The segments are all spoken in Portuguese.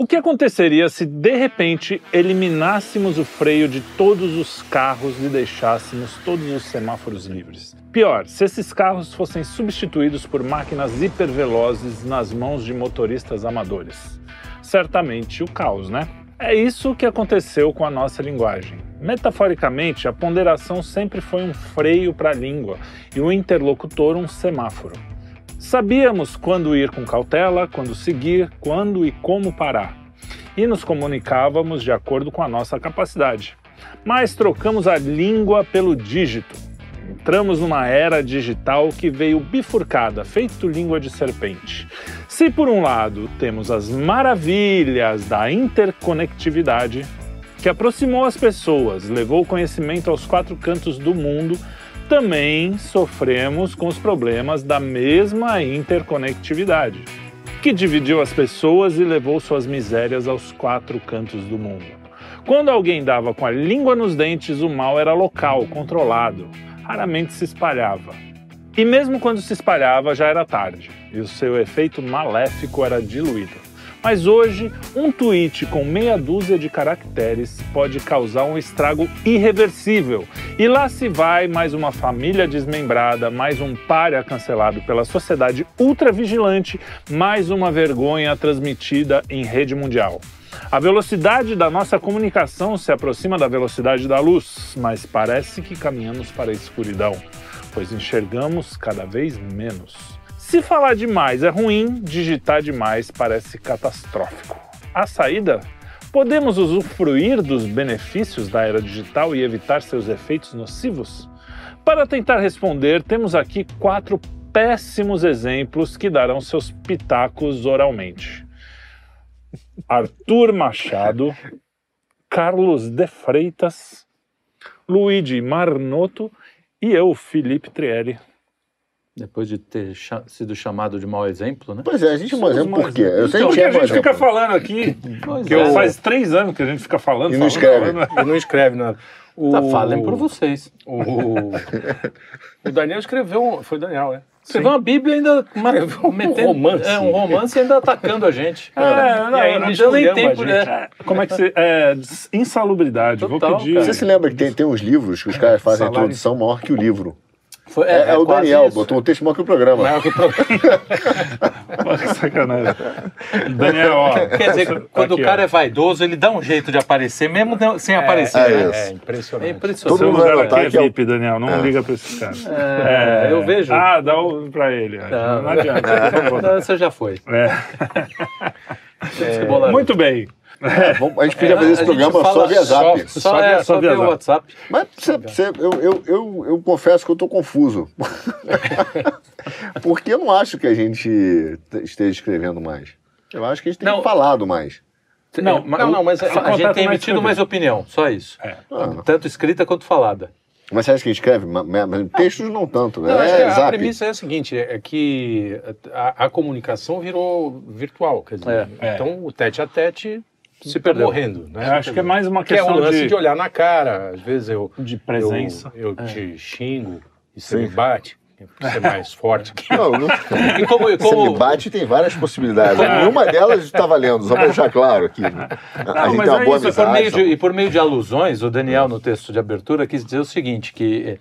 O que aconteceria se de repente eliminássemos o freio de todos os carros e deixássemos todos os semáforos livres? Pior, se esses carros fossem substituídos por máquinas hipervelozes nas mãos de motoristas amadores. Certamente o caos, né? É isso que aconteceu com a nossa linguagem. Metaforicamente, a ponderação sempre foi um freio para a língua e o interlocutor um semáforo. Sabíamos quando ir com cautela, quando seguir, quando e como parar. E nos comunicávamos de acordo com a nossa capacidade. Mas trocamos a língua pelo dígito. Entramos numa era digital que veio bifurcada, feito língua de serpente. Se por um lado temos as maravilhas da interconectividade, que aproximou as pessoas, levou o conhecimento aos quatro cantos do mundo, também sofremos com os problemas da mesma interconectividade, que dividiu as pessoas e levou suas misérias aos quatro cantos do mundo. Quando alguém dava com a língua nos dentes, o mal era local, controlado, raramente se espalhava. E mesmo quando se espalhava, já era tarde, e o seu efeito maléfico era diluído. Mas hoje, um tweet com meia dúzia de caracteres pode causar um estrago irreversível. E lá se vai mais uma família desmembrada, mais um párea cancelado pela sociedade ultravigilante, mais uma vergonha transmitida em rede mundial. A velocidade da nossa comunicação se aproxima da velocidade da luz, mas parece que caminhamos para a escuridão, pois enxergamos cada vez menos. Se falar demais é ruim, digitar demais parece catastrófico. A saída? Podemos usufruir dos benefícios da era digital e evitar seus efeitos nocivos? Para tentar responder, temos aqui quatro péssimos exemplos que darão seus pitacos oralmente. Arthur Machado, Carlos de Freitas, Luigi Marnoto e eu, Felipe Trielli. Depois de ter cha sido chamado de mau exemplo, né? Pois é, a gente é mau exemplo por quê? Eu então, sempre que a gente exemplo. fica falando aqui, Pois que é. faz três anos que a gente fica falando. E não falando, escreve. falando. Ele não escreve nada. O, Tá, falem por vocês. O, o Daniel escreveu, um- foi Daniel, é? Escreveu uma Bíblia ainda um metendo- romance. É, um romance ainda atacando a gente. É, não, E aí não não deu nem tempo, né? Como é que você. É, insalubridade. Total, Vou pedir. cara. Você se lembra que tem, tem uns livros que os caras fazem a introdução maior que o livro? Foi- É, é o quase Daniel, isso. botou um texto maior que o programa. Maior que o programa. Pô, que sacanagem. Daniel, ó. Quer dizer, tá quando aqui, o cara ó. é vaidoso, ele dá um jeito de aparecer, mesmo sem aparecer. é né? isso. É impressionante. É Todo impressionante. Seu mundo lugar aqui é que é o- VIP, Daniel. Não liga pra esse cara. É, eu vejo. Ah, dá o pra ele. Não. Não, adianta. Não, você já foi. É. Muito bem. Vamos- a gente podia fazer esse É, a gente programa só via zap. Só, Só é, via- só, só via via o zap. WhatsApp. Mas você- você- eu, eu, eu, eu confesso que eu estou confuso. Porque eu não acho que a gente esteja escrevendo mais. Eu acho que a gente tem Não. falado mais. Não, mas- não, não, mas a é- gente tem emitido mais opinião, só isso. É. Ah, Tanto escrita quanto falada. mas você acha que a gente escreve? Textos não tanto. Não, acho que é a zap. premissa é a seguinte, é que a, a comunicação virou virtual, quer dizer, É. então o tete a tete Se tá perdeu. morrendo, né? Eu acho que é mais uma Que é questão lance de, de... olhar na cara, às vezes eu, de presença. eu, eu te xingo e você Sim. me bate, você é mais forte que Não, não, E como, e você como- me bate tem várias possibilidades. Nenhuma delas está valendo, só para deixar claro aqui. A Não, gente mas tem uma é boa isso, E por, meio amizade. de, e por meio de alusões, o Daniel, no texto de abertura, quis dizer o seguinte, que eh,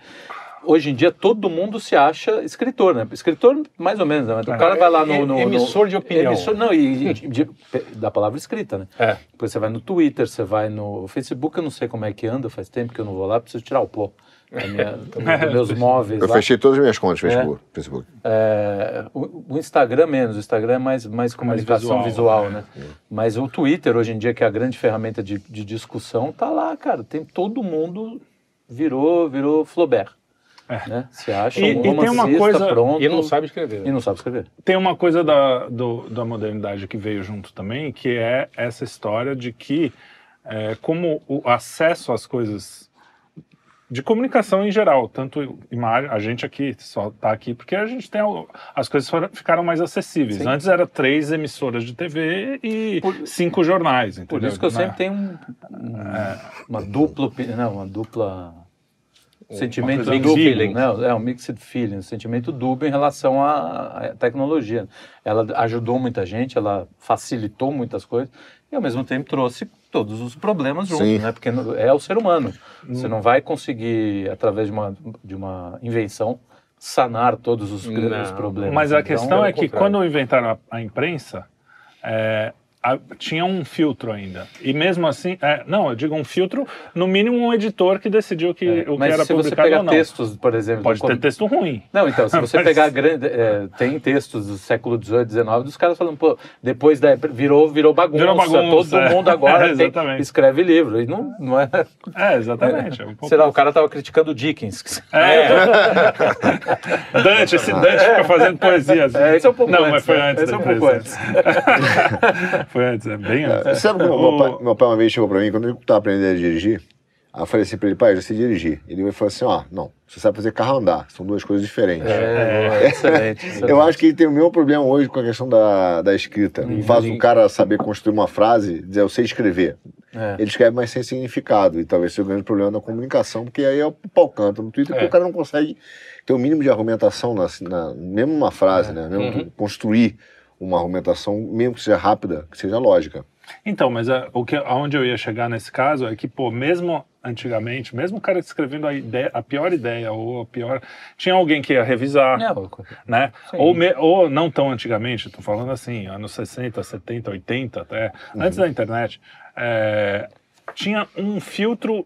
hoje em dia todo mundo se acha escritor, né? Escritor, mais ou menos, né? O cara vai lá no... no- no- Emissor de opinião. Emissor, não, e, de- de- da palavra escrita, né? É. Depois você vai no Twitter, você vai no Facebook, eu não sei como é que anda, faz tempo que eu não vou lá, preciso tirar o pó minha- dos meus móveis Eu lá. fechei todas as minhas contas no Facebook. Facebook. É, o, o Instagram menos, o Instagram é mais, mais comunicação visual, visual, né? Mas o Twitter, hoje em dia, que é a grande ferramenta de, de discussão, tá lá, cara. Tem todo mundo virou, virou Flaubert. Né? Se acha E- um e tem uma coisa- pronto e não sabe escrever. e não sabe escrever. Tem uma coisa da, do- da modernidade que veio junto também, que é essa história de que, é, como o acesso às coisas de comunicação em geral, tanto imagem, a gente aqui só está aqui porque a gente tem as coisas foram- ficaram mais acessíveis. Sim. Antes era três emissoras de TV e cinco jornais, entendeu? Por isso que eu Né? sempre tenho um- um- uma dupla, não, uma dupla sentimento dúbio, ambígua. né? É um mixed feeling, um sentimento dúbio em relação à, à tecnologia. Ela ajudou muita gente, ela facilitou muitas coisas e ao mesmo tempo trouxe todos os problemas juntos, Sim. né? Porque é o ser humano. Hum. Você não vai conseguir através de uma de uma invenção sanar todos os, Não, os problemas. Mas a Então, questão é pelo que contrário. quando inventaram a, a imprensa, é, tinha um filtro ainda. E mesmo assim, é, não, eu digo um filtro, no mínimo um editor que decidiu que, é, o que mas era se você publicado pegar ou não. textos, por exemplo, Pode ter com- texto ruim. Não, então, se você Mas- pegar grande, é, tem textos do século XVIII, XIX, dos caras falando, pô, depois da virou virou bagunça, Virou bagunça, todo é. mundo agora É, tem- escreve livro, e não, não é, É, exatamente. É um sei lá, o cara tava criticando o Dickens. É. Dante, esse Dante fica fazendo poesia. assim. É, esse é um pouco Não, antes, mas foi né? antes. Esse é um pouco imprensa. Foi antes, é bem antes. Sabe quando O- meu, pai, meu pai uma vez chegou pra mim, quando eu tava aprendendo a dirigir, aí eu falei assim pra ele, pai, eu já sei dirigir. Ele falou assim, ó, não, você sabe fazer carro andar, são duas coisas diferentes. É, boa, excelente, excelente. Eu acho que ele tem o mesmo problema hoje com a questão da, da escrita. Uhum. Faz o cara saber construir uma frase, dizer eu sei escrever. É. Ele escreve mais sem significado. E talvez seja o grande problema da comunicação, porque aí é o pau canta no Twitter, É. porque o cara não consegue ter o mínimo de argumentação, na, na, mesmo uma frase, né? Mesmo Uhum. que construir uma argumentação, mesmo que seja rápida, que seja lógica. Então, mas é, o que, aonde eu ia chegar nesse caso é que, pô, mesmo antigamente, mesmo o cara escrevendo a, ideia, a pior ideia ou a pior. Tinha alguém que ia revisar, Não, né? Sim. Ou, me- ou não tão antigamente, tô falando assim, anos 60, 70, 80 até, antes da internet, é, tinha um filtro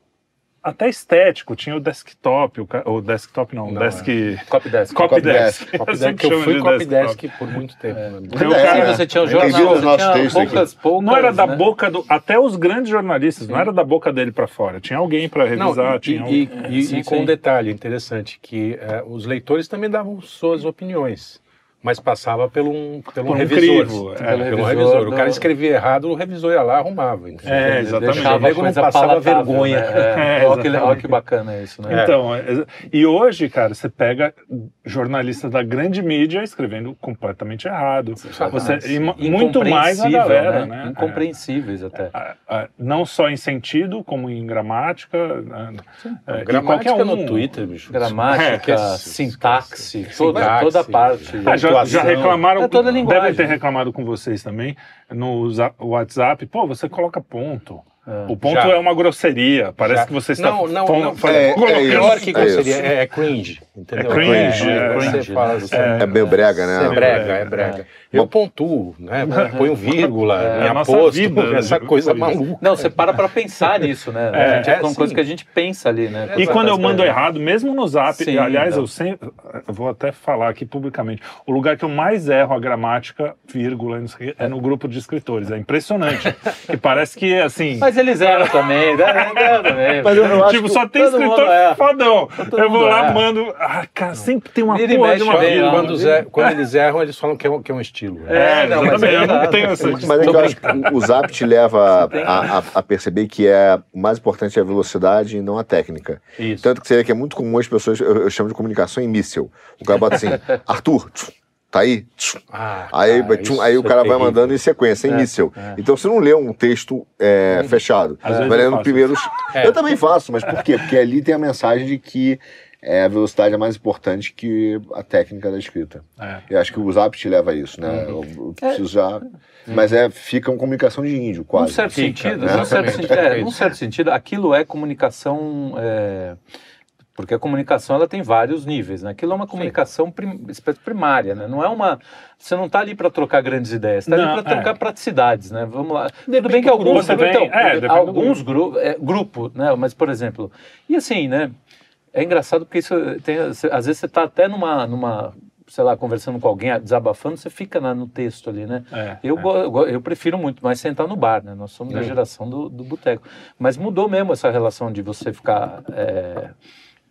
até estético, tinha o desktop, o, ca- o desktop não, o Não, desk... copy desk. Copy Copy desk. desk. Copy desk, eu fui copy desk por muito tempo. né? Tem o É, cara-? Você tinha o Tem que jornal, você tinha poucas, poucas, Não era da né? boca do. Até os grandes jornalistas, não era da boca dele pra fora. Tinha alguém pra revisar. Não, e, tinha um- e- e- Sim, e com sim. um detalhe interessante, que eh, os leitores também davam suas opiniões, mas passava pelo um, pelo Por um um revisor. crivo, é. pelo Pelo revisor. revisor O do- cara escrevia errado, o revisor ia lá arrumava. entendeu? É, exatamente. Deixava O não coisa passava vergonha. Né? É, É, olha, que, olha que bacana isso, né? Então, é- e hoje, cara, você pega jornalistas da grande mídia escrevendo completamente errado. Você, e muito mais a Incompreensível, galera, né? Incompreensíveis até. É, é, não só em sentido, como em gramática. né? É, Gramática qualquer um. no Twitter, bicho. Gramática, é- sintaxe, toda, toda a parte. Já, reclamaram, É toda a linguagem. devem ter reclamado com vocês também no WhatsApp. Pô, você coloca ponto. O ponto Já. é uma grosseria. Parece Já. que você está Não, não, pon- não. fa- É, colocando- é isso. Pior que É grosseria, isso. é, é cringe. Entendeu? É cringe, É, é. Você cringe, fala né? assim, É bem brega, né? É brega, é brega. Eu pontuo, né? Ponho vírgula, É, aposto, vida, essa né? coisa maluca. Não, você para pra pensar nisso, né? É, a gente, é, é, uma coisa que a gente pensa ali, né? E quando eu tá mando errado, mesmo no zap, Sim, e, aliás, então. eu sempre. Eu vou até falar aqui publicamente. O lugar que eu mais erro a gramática, vírgula, não quê, é no grupo de escritores. É impressionante. que parece que, assim. Mas eles eram também, né? Eram também. Mas eu, eu acho tipo, que só tem escritor erra. fodão. Eu vou lá, erra. mando. Ah, cara, sempre tem uma Vira e porra de uma vírgula. Quando, Zé- quando eles erram, eles falam que é um, que é um estilo. É, não, mas é eu não tenho essa Mas é que eu acho que o- Zap te leva a, a- a perceber que é o mais importante é a velocidade e não a técnica. Isso. Tanto que você vê que é muito comum as pessoas, eu, eu chamo de comunicação em míssil. O cara bota assim, Arthur, tchum, tá aí? Ah, Aí, cara, tchum, aí o é cara vai terrível. mandando em sequência, em míssil. Então você não lê um texto é, fechado. Às vezes vai lendo primeiros. É. Eu também faço, mas por quê? Porque ali tem a mensagem de que é, a velocidade é mais importante que a técnica da escrita. É. Eu acho que o Zap te leva a isso, né? Eu, eu preciso já. Mas é, fica uma comunicação de índio, Num quase. certo Fica, sentido, né? num certo é, É num certo sentido, aquilo é comunicação, é, porque a comunicação ela tem vários níveis, né? Aquilo é uma comunicação prim- primária, né? Não é uma, você não está ali para trocar grandes ideias, você está ali para é. trocar praticidades, né? Vamos lá. Tudo bem que alguns, grupo, então, depende- é, depende do alguns gru é, grupo, né? Mas por exemplo, e assim, né? É engraçado porque isso tem, às vezes você está até numa, numa, sei lá, conversando com alguém, desabafando, você fica na- no texto ali, né? É, Eu, é. go- eu, prefiro muito mais sentar no bar, né? Nós somos da geração do, do boteco. Mas mudou mesmo essa relação de você ficar é,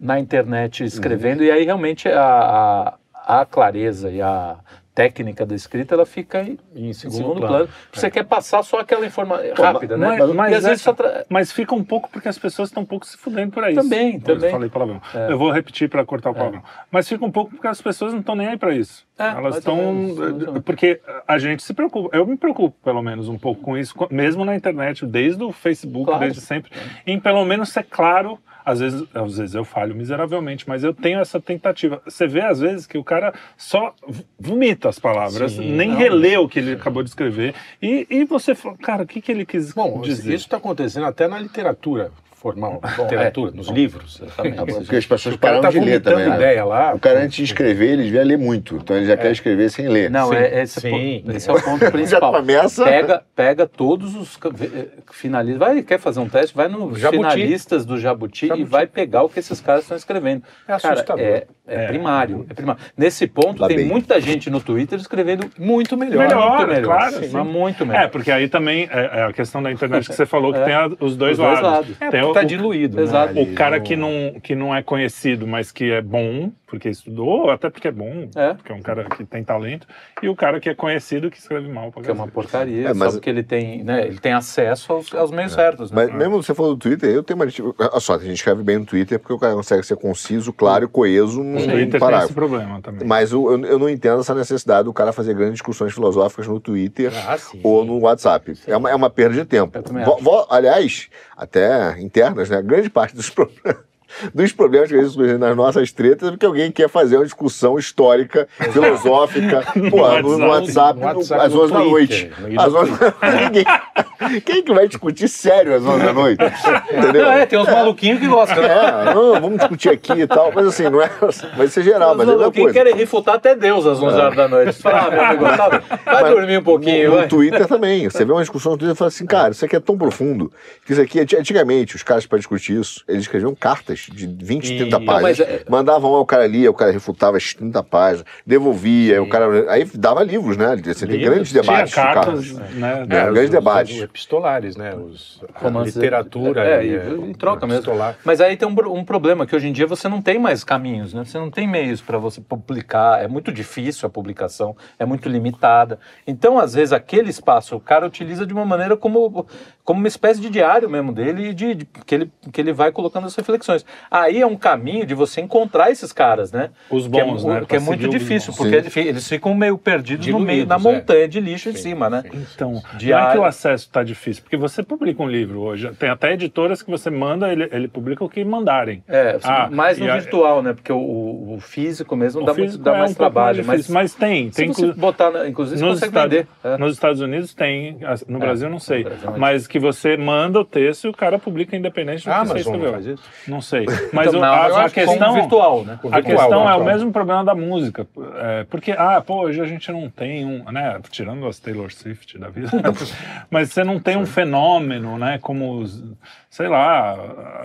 na internet escrevendo, e aí realmente a, a, a clareza e a técnica da escrita ela fica em, Em segundo segundo, plano. plano. Você quer passar só aquela informação rápida, né? Mas, mas e às é- vezes só tra- mas fica um pouco porque as pessoas estão um pouco se fudendo por aí. Também, Eu também. falei palavrão. É. Eu vou repetir para cortar o palavrão. Mas fica um pouco porque as pessoas não estão nem aí para isso. É, Elas estão. menos. Porque a gente se preocupa. Eu me preocupo, pelo menos, um pouco com isso, mesmo na internet, desde o Facebook, Claro. desde sempre, em pelo menos ser claro Às vezes, às vezes eu falho miseravelmente, mas eu tenho essa tentativa. Você vê, às vezes, que o cara só vomita as palavras, Sim, nem não, relê o que ele acabou de escrever. E, e você fala, cara, o que, que ele quis Bom, dizer? isso está acontecendo até na literatura formal, literatura, nos livros. Exatamente. Porque as pessoas O cara pararam tá de ler também. né? ideia lá. O cara, antes de escrever, ele devia ler muito. Então ele já quer escrever sem ler. Não, Sim, é, esse, sim. po- esse é o ponto principal. começa- Pega, pega todos os eh, finalistas. Vai, quer fazer um teste? Vai no Jabuti. finalistas do Jabuti, Jabuti. e vai pegar o que esses caras estão escrevendo. É Cara, assustador. é, é primário, é primário. Nesse ponto, Lá tem bem. muita gente no Twitter escrevendo Muito melhor. Melhor, muito melhor. claro, sim, sim. mas muito melhor. É, porque aí também é, é a questão da internet que você falou, que É. tem a- os dois Os dois lados. lados. É, Tem tá o- diluído. né, Exato. ali, o cara que não, que não é conhecido, mas que é bom, porque estudou, ou até porque é bom, É. porque é um cara que tem talento, e o cara que é conhecido que escreve mal. pra Que é uma porcaria, É, mas- só porque ele tem, né, ele tem acesso aos, aos meios certos. Né? Mas mesmo você falou do Twitter, eu tenho uma. Olha só, a gente escreve bem no Twitter porque o cara consegue ser conciso, claro e coeso num Twitter tem esse parágrafo. problema também. Mas eu, eu, eu não entendo essa necessidade do cara fazer grandes discussões filosóficas no Twitter Ah, ou no WhatsApp. É uma, é uma perda de tempo. Eu também Vo- vo- aliás, até internas, né? Grande parte dos problemas. Dos problemas que a gente surgem nas nossas tretas é porque alguém quer fazer uma discussão histórica, filosófica, no, no WhatsApp, No no- WhatsApp, às no 11 da noite. No Às 11 Ninguém... Quem que vai discutir sério às 11 da noite? Entendeu? Não, é, tem uns maluquinhos que gostam. né? É, não, vamos discutir aqui e tal. Mas assim, não é. Vai ser geral, mas é mesma maluquinhos coisa. querem refutar até Deus às 11 horas da noite. Fala, ah, meu amigo, sabe? vai Mas dormir um pouquinho, No, no vai. Twitter também. Você vê uma discussão no Twitter e fala assim, cara, isso aqui é tão profundo que isso aqui, antigamente, os caras, para discutir isso, eles escreviam cartas de 20, 30 Não, páginas. mas é- Mandavam lá, o cara lia, o cara refutava as 30 páginas, devolvia, o cara. Aí dava livros, né? Você tem Livros. grandes Tinha debates. de cartas, né? É, os- grandes os- debates. Os epistolares, né? Os, a Romance- literatura. É, e, e- é, em troca mesmo. epistolar. Mas aí tem um, um problema, que hoje em dia você não tem mais caminhos, né? Você não tem meios para você publicar, é muito difícil a publicação, é muito limitada. Então, às vezes, aquele espaço o cara utiliza de uma maneira como, como uma espécie de diário mesmo dele, de, de- que, ele, que ele vai colocando as reflexões. Aí é um caminho de você encontrar esses caras, né? Os que é, bons, né? Que é muito difícil, bons. porque Sim. é difí- eles ficam meio perdidos no meio, na Diluídos, é. montanha de lixo em Sim, cima, né? sim. Então, não é que o acesso está difícil, porque você publica um livro hoje, tem até editoras que você manda, ele, ele publica o que mandarem. É, Ah, mais no a- virtual, né? Porque o, o- físico mesmo O dá, físico muito, dá é mais um trabalho, mas, difícil, mas tem, se tem você inclu- botar, inclusive, você nos consegue Estados, vender. é. nos Estados Unidos tem, no É, Brasil não sei, Brasil é mas que você manda o texto e o cara publica independente do A que você escreveu. Não sei, mas Então, o- não, a, a com questão virtual, né? Com A virtual, questão é o virtual. mesmo problema da música. É, porque, ah, pô, hoje a gente não tem um, né? Tirando as Taylor Swift da vida, mas você não tem um fenômeno, né? Como os, sei lá,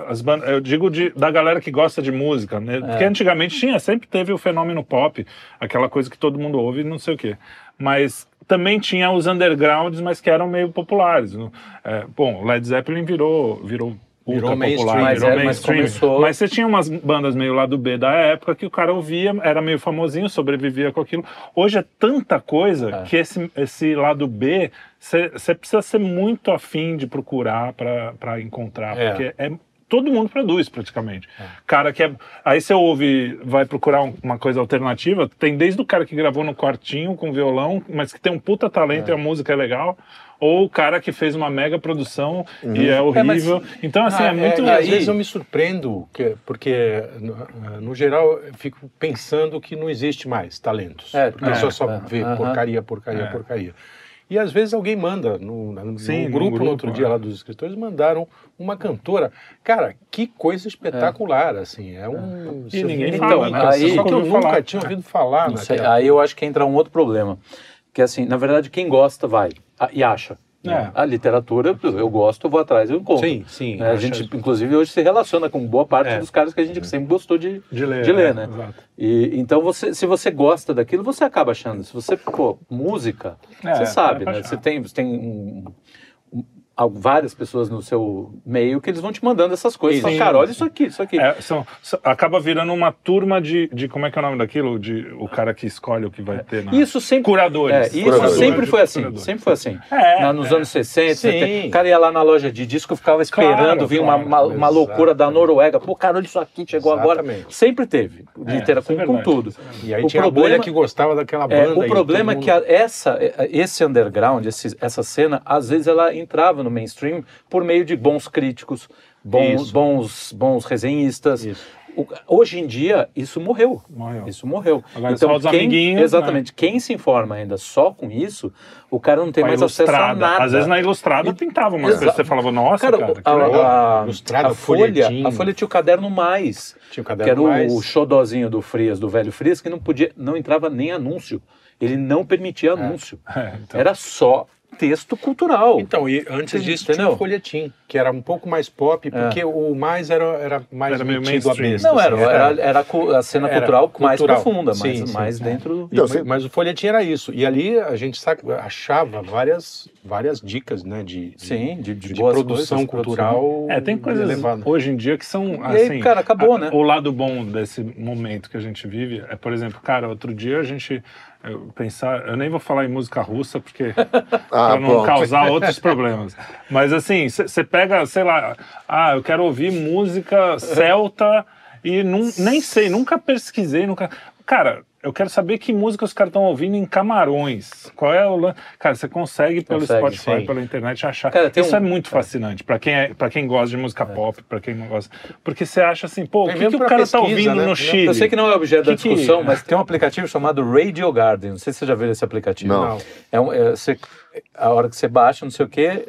as bandas. Eu digo de, da galera que gosta de música, né? Porque antigamente tinha, sempre teve o fenômeno pop, aquela coisa que todo mundo ouve e não sei o quê. Mas também tinha os undergrounds, mas que eram meio populares. é, bom, Led Zeppelin virou. virou Virou ultra mainstream. popular, Mas virou é, mas mainstream. começou- Mas você tinha umas bandas meio lá do B da época que o cara ouvia, era meio famosinho, sobrevivia com aquilo. Hoje é tanta coisa É. que esse, esse lado B, você precisa ser muito afim de procurar para encontrar, É. porque é todo mundo produz praticamente. Cara que é, aí você ouve, vai procurar um- uma coisa alternativa, tem desde o cara que gravou no quartinho com violão, mas que tem um puta talento e a música é legal, ou o cara que fez uma mega produção e é horrível. então assim, Ah, é muito e às aí- vezes eu me surpreendo, que- porque no, no geral eu fico pensando que não existe mais talentos. É, porque é, a pessoa só é, vê porcaria, porcaria, É. porcaria. E às vezes alguém manda, no, no Sim, no grupo, no grupo, outro é. dia lá dos escritores, mandaram uma cantora. Cara, que coisa espetacular, assim. É um. E ninguém vê fala, né? Aí- só que eu nunca falar. tinha ouvido falar sei, aí eu acho que entra um outro problema. Que assim, na verdade, quem gosta vai e acha. né? É. A literatura, eu gosto, eu vou atrás, eu encontro. Sim, sim. Né, a gente, inclusive, hoje se relaciona com boa parte É. dos caras que a gente sempre gostou de, de ler, de ler, é, né? exato. E, então, você, se você gosta daquilo, você acaba achando. Se você, pô, música, É, você sabe, é né? Você tem, você tem um- várias pessoas no seu meio que eles vão te mandando essas coisas. Fala, cara, olha isso aqui, isso aqui. É, são- acaba virando uma turma de, de. Como é que é o nome daquilo? De, o cara que escolhe o que vai ter na. Isso sempre. Curadores. É, isso Curadores. sempre foi assim. Curadores. Sempre foi assim. É, Na- nos é. anos 60, Sim. 70, o cara ia lá na loja de disco, ficava esperando Claro, vir claro. uma, uma, uma loucura da. Noruega. Pô, cara, olha isso aqui, chegou agora. Exatamente. Sempre teve. É, Litera, é com, com tudo. é. E aí O tinha a problema- bolha que gostava daquela É, banda. o problema é que mundo- a- essa, esse underground, esse- essa cena, às vezes ela entrava no mainstream por meio de bons críticos, bons, Isso. bons, bons resenhistas. Isso. Hoje em dia, isso morreu. Morreu. Isso morreu. Agora só os quem, amiguinhos, né? Exatamente. Quem se informa ainda só com isso, o cara não tem a mais acesso a ilustrada. nada. Às vezes na ilustrada pintava uma Exato. coisa. Você falava, nossa, Cara, cara, a, a, Ilustrado, a Folha, a Folha tinha o caderno mais, Tinha o que era caderno o, mais. o xodózinho do Frias, do velho Frias, que não podia, não entrava nem anúncio. Ele não permitia anúncio. É, então. Era só texto cultural. Então, e antes disso Entendeu? tinha o folhetim, que era um pouco mais pop, porque o mais era, era mais Era meio metido a besta. não, era, assim, era, era a cu- a cena Era cultural mais cultural. profunda, Sim, mais, sim, mais sim. dentro do... E- Então, você- mas o folhetim era isso. E ali a gente achava várias, várias dicas, né? De, Sim, de, de, de produção coisas, cultural. É, tem coisas elevada. hoje em dia que são E aí, assim. cara, acabou, a- né? O lado bom desse momento que a gente vive é, por exemplo, cara, outro dia a gente eu pensar, eu nem vou falar em música russa porque Ah, para não pronto. causar outros problemas. Mas assim, você pega, sei lá, ah, eu quero ouvir música celta e nun- nem sei, nunca pesquisei, nunca. Cara, eu quero saber que música os caras estão ouvindo em Camarões. Qual é o Cara, você consegue pelo Consegue, Spotify, sim. pela internet achar. Cara, tem Isso um- é muito fascinante para quem é, para quem gosta de música pop, para quem não gosta, porque você acha assim, pô, o que, que o cara tá pesquisa, ouvindo né? no Chile? Eu sei que não é objeto da Que que- discussão, mas tem um aplicativo chamado Radio Garden. Não sei se você já viu esse aplicativo. Não. Não. É, um, é, você- a hora que você baixa, não sei o quê,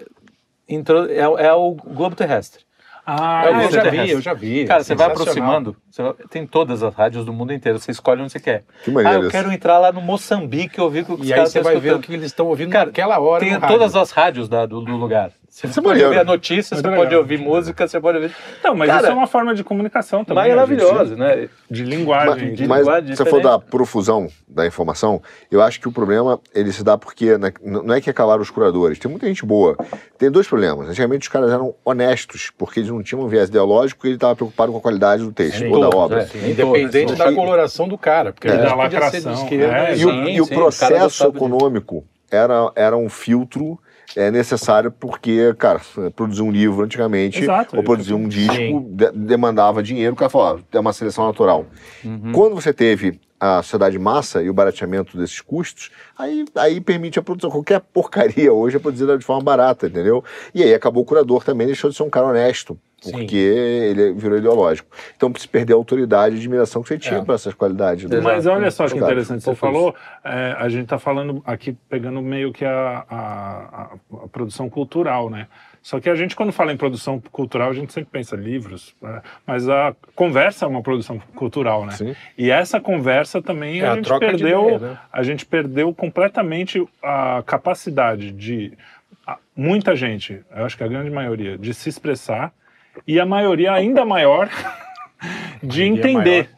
intro- é, é o globo terrestre. Ah, É Ah, eu globo já vi, eu já vi. Cara, você vai aproximando, você vai- tem todas as rádios do mundo inteiro, você escolhe onde você quer. Que ah, eu quero entrar lá no Moçambique e ouvir o que os E aí caras você estão vai ver o que eles estão ouvindo Cara, naquela hora. Tem rádio. todas as rádios da- do, do lugar. Você Isso é pode ouvir a notícia, você legal. pode ouvir música, você pode ouvir. Então, mas Cara, isso é uma forma de comunicação também. Maravilhosa, né? De linguagem. Mas, de- mas linguagem se você for da profusão da informação, eu acho que o problema ele se dá porque né, não é que acabaram os curadores. Tem muita gente boa. Tem dois problemas. Antigamente os caras eram honestos, porque eles não tinham um viés ideológico e ele estava preocupado com a qualdade do texto ou da todos, obra. é. Sim, Independente Todas, da E- coloração do cara. Porque É, da ser de lacração, esquerda. é, E o, Sim, e o sim, o processo econômico era, era um filtro é, necessário porque, cara, produzir um livro antigamente Exato, ou produzir um disco de- demandava dinheiro, o cara falava, é uma seleção natural. Uhum. Quando você teve a sociedade massa e o barateamento desses custos, aí, aí permite a produção. Qualquer porcaria hoje é produzida de forma barata, entendeu? E aí acabou o curador também, deixou de ser um cara honesto. Porque ele virou ideológico. Então se perdeu a autoridade e admiração que você tinha É. para essas qualidades. né? Mas olha só que interessante, você Um falou, é, a gente está falando aqui, pegando meio que a, a- a- produção cultural, né? Só que a gente, quando fala em produção cultural, a gente sempre pensa livros, né? mas a conversa é uma produção cultural, né? Sim. E essa conversa também É a, a gente troca de perdeu, ideia, né? a gente perdeu completamente a capacidade de a- muita gente, eu acho que a grande maioria, de se expressar e a maioria ainda maior de entender.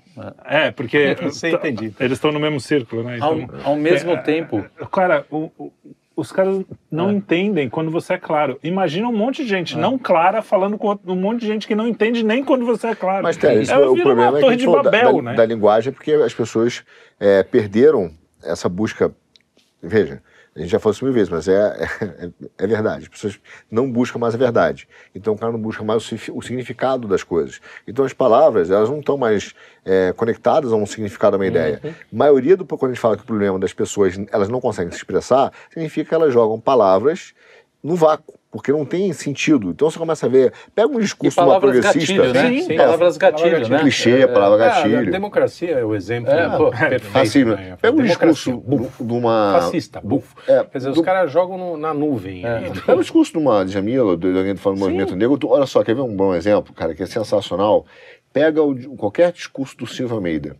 É, porque entendi. eles estão no mesmo círculo, né? Ao, Então, ao mesmo é, tempo, cara, o- o- os caras não É. entendem quando você é claro. Imagina um monte de gente não clara falando com um monte de gente que não entende nem quando você é claro. Mas, cara, isso, é, o vira problema uma é que a gente falou Babel, da, né? da linguagem, porque as pessoas é, perderam essa busca. Veja, a gente já falou isso mil vezes, mas é, é, é verdade. As pessoas não buscam mais a verdade. Então o cara não busca mais o, o significado das coisas. Então as palavras, elas não estão mais é, conectadas a um significado, a uma ideia. A maioria do quando a gente fala que o problema das pessoas, elas não conseguem se expressar, significa que elas jogam palavras no vácuo. Porque não tem sentido. Então você começa a ver. Pega um discurso de uma progressista. gatilho, né? Sim, sim. Palavras É, gatilho, palavra né? Clichê, palavra Ah, gatilho. a democracia é o exemplo É, pô, perfeito. Assim, né? pega um Democracia, discurso bufo, de uma. fascista, bufo. É, Quer dizer, do- os caras jogam no- na nuvem. É. aí. Pega o discurso de uma Jamila, de alguém falando do movimento negro. olha só, quer ver um bom exemplo, cara, que é sensacional? Pega o, qualquer discurso do Silvio Almeida.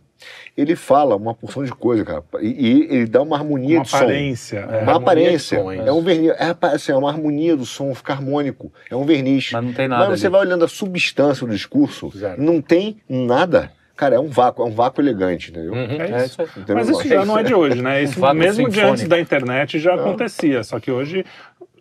Ele fala uma porção de coisa, cara, e, e ele dá uma harmonia Uma de som. aparência. Uma é. harmonia aparência. som, é é um verniz. É, assim, é uma harmonia do som, fica harmônico. É um verniz. Mas não tem nada Mas você ali. vai olhando a substância do discurso, Zero. não tem nada. Cara, é um vácuo, é um vácuo elegante, entendeu? Uhum. É É isso. Entendeu? Mas isso já não é de hoje, né? Isso Vácuo mesmo de sinfônico. antes da internet já acontecia, só que hoje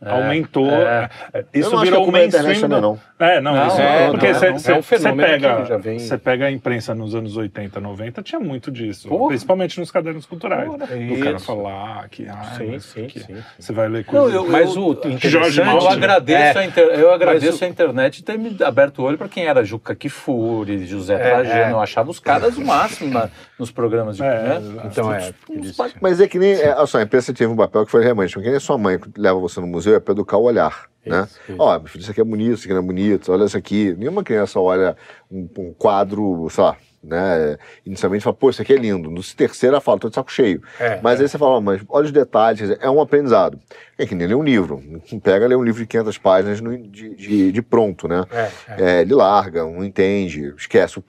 aumentou. é. é, Eu Isso não acho que virou é mainstream. da- não. É, não, Não, isso é, porque não, você é um- você- é um fenômeno pega, que já vem- você pega a imprensa nos anos 80, 90, tinha muito disso, Porra. principalmente nos cadernos culturais. Porra, do cara isso. falar que, ai, Sim, mas sim, que- sim, sim. você vai ler Não, coisas. eu- Mas o Jorge. Eu agradeço, É. a, inter- eu agradeço o- a internet ter me aberto o olho para quem era Juca Kifuri, José É, Trajano. é. Eu achava os caras o máximo na- nos programas de. É, né? Então é, eles- Mas é que nem. É, olha só, a imprensa teve um papel que foi relevante. Que nem sua mãe que leva você no museu é para educar o olhar. Né? Ó, meu filho, isso aqui é bonito, isso aqui não é bonito, olha isso aqui. Nenhuma criança olha um, um quadro, sei lá, né? Inicialmente fala, pô, isso aqui é lindo. No terceiro ela fala, tô de saco cheio. É, mas é. aí você fala, mas olha os detalhes, é um aprendizado. É que nem ler um livro. Não Pega ler um livro de 500 páginas no- de, de- de pronto, né? É, é. É, ele larga, não entende, esquece,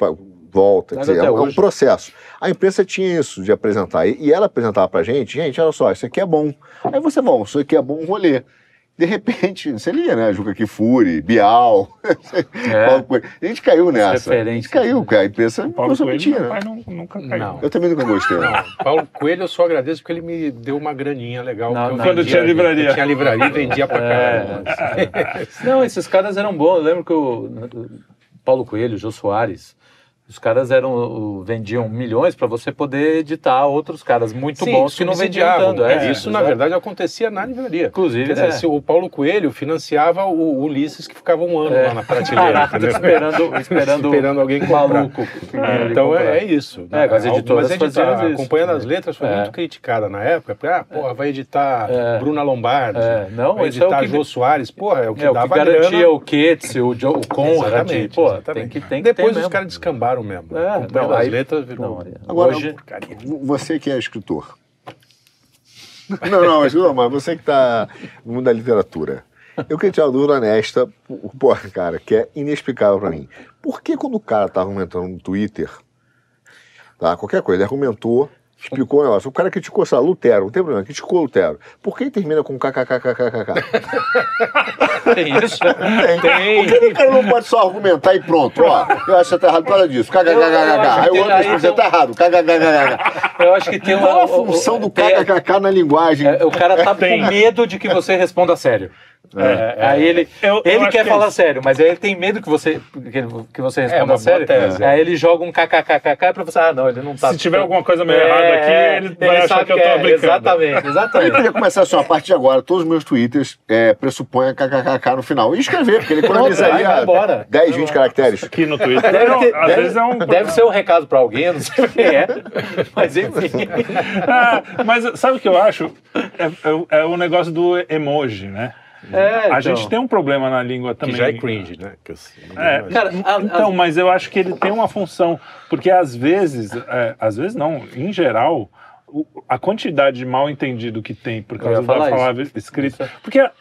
volta. Dizer, é, um- é processo. A imprensa tinha isso de apresentar. E, e ela apresentava pra gente, gente, olha só, isso aqui é bom. Aí você, bom, isso aqui é bom, vou ler. De repente, você lia, né? Juca Kifuri, Bial. Paulo Coelho. A gente caiu nessa. A gente caiu, né? cara. A imprensa Paulo não se Coelho, metia, meu né? pai não- nunca caiu. Não. Eu também nunca gostei. né? Não, Paulo Coelho eu só agradeço porque ele me deu uma graninha legal. Não, eu não. Quando tinha livraria. eu Tinha livraria e vendia pra É. caramba. Não, esses caras eram bons. Eu lembro que o o Paulo Coelho, o Jô Soares, os caras eram vendiam milhões para você poder editar outros caras muito Sim, bons que não vendiam tanto. É, Isso, na exato. verdade, acontecia na livraria. Inclusive, Quer dizer, é. o Paulo Coelho financiava o Ulisses que ficava um ano É. lá na prateleira. Caraca, esperando, esperando, Esperando alguém maluco. É, então é, é isso. É, com as editoras faziam isso. acompanhando as letras foi É. muito criticada na época. porque, Ah, porra, vai editar É. Bruna Lombardi, É, não, vai é editar que- Jô Soares. Porra, é o que É, o que dava garantia grana. o Ketz, o, o Conrad. Exatamente, Pô, exatamente. tem que, tem que Depois os caras descambaram mesmo. É, Acompanhando não, as aí- letras virou não, Agora, hoje. Você que é escritor. Não, não, mas, não, mas você que está no mundo da literatura. Eu queria tirar uma dúvida honesta, pô, cara, que é inexplicável para mim. Por que quando o cara tá argumentando no Twitter, tá, qualquer coisa, ele argumentou, explicou o negócio, o cara criticou, sei lá, Lutero, não tem problema, criticou Lutero. Por que ele termina com kkkkkkk? tem isso. Tem. Por que o cara não pode só argumentar e pronto? Ó, eu acho que você tá errado por causa disso. Eu- eu Kkkk. acho Aí o outro responde, você tem- tá errado. Kkkk. Eu acho que tem uma... Qual a função do tem- kkkk na linguagem? É, o cara tá Tem. com medo de que você responda sério. É, aí ele, Eu- eu ele acho quer que é falar isso. sério, mas aí ele tem medo que você, que, que você responda uma boa sério. tese, é. Aí ele joga um kkkk pra você. Ah, não, ele não tá. Se tiver alguma coisa meio errada aqui, ele vai achar que eu tô é, brincando. Exatamente, Eu exatamente. podia começar assim, a partir de agora, todos os meus twitters é, pressupõem kkkk no final. E escrever, porque ele Vai, economizaria vai embora. 10, 20 caracteres. Aqui no Twitter. Deve, Não, às deve- vezes é um. deve ser um recado pra alguém, eu não sei quem é. Mas enfim. Ah, mas sabe o que eu acho? É, é, é o negócio do emoji, né? É, A então. gente tem um problema na língua Que também. já é cringe, né? Que eu- É, Cara, a- então, a- mas eu acho que ele tem uma função, porque às vezes, é, às vezes não, em geral, o- a quantidade de mal entendido que tem por causa da falar isso. palavra escrita, porque a-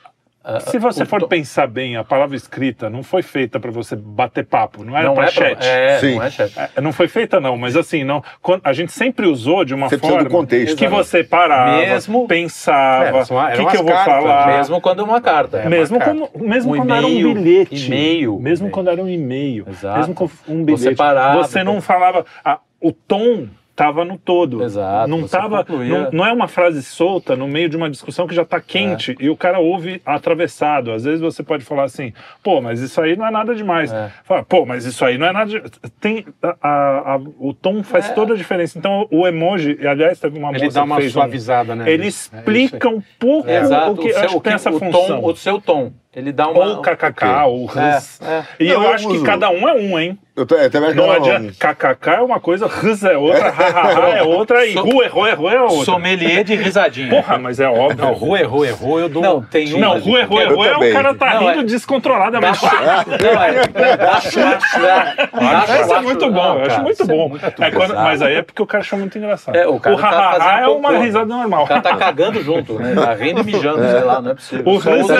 se você for to- pensar bem, a palavra escrita não foi feita para você bater papo, não era não para é pra- chat. É, Sim. não é chat. É, Não foi feita não, mas assim, não, a gente sempre usou de uma Você forma do contexto, que você parava, Mesmo- pensava, É, o eram que, que eu vou cartas, falar, Mesmo quando é uma carta. É, mesmo uma quando, mesmo Um quando era um e-mail, bilhete. e-mail. Mesmo E-mail. quando era um e-mail. Exato. Mesmo com um Você bilhete. parava, Você não falava. ah, o tom estava no todo. Exato, Não, tava, não, não é uma frase solta no meio de uma discussão que já está quente e o cara ouve atravessado. Às vezes você pode falar assim, pô, mas isso aí não é nada demais. É. Fala, pô, mas isso aí não é nada de... Tem, a, a- a- o tom faz É. toda a diferença. Então o emoji, aliás, teve uma Ele moça dá uma fez um- suavizada, né? Ele É explica um pouco o que, o seu, que tem essa o função. tom, o seu tom. Ele dá uma. Ou kkk, ou É, rus. é. E Não, eu, eu acho que cada um é um, hein? Eu, tô, eu também Não adianta. KKK é uma coisa, rus é outra, hahaha é outra, e So- ru errou, errou é outra. Sommelier de risadinha. Porra, mas é óbvio. Não, errou, errou, errou, eu dou. Não, tem um. Não, ru errou, errou é o cara tá Não, rindo é- descontroladamente. Não, é. Essa é muito bom, eu acho muito é bom. muito É mas aí é porque o cara achou muito engraçado. É, o cara tá hahaha fazendo é uma risada normal. O cara tá cagando junto, né? Tá rindo e mijando, sei lá, não é possível. O usa-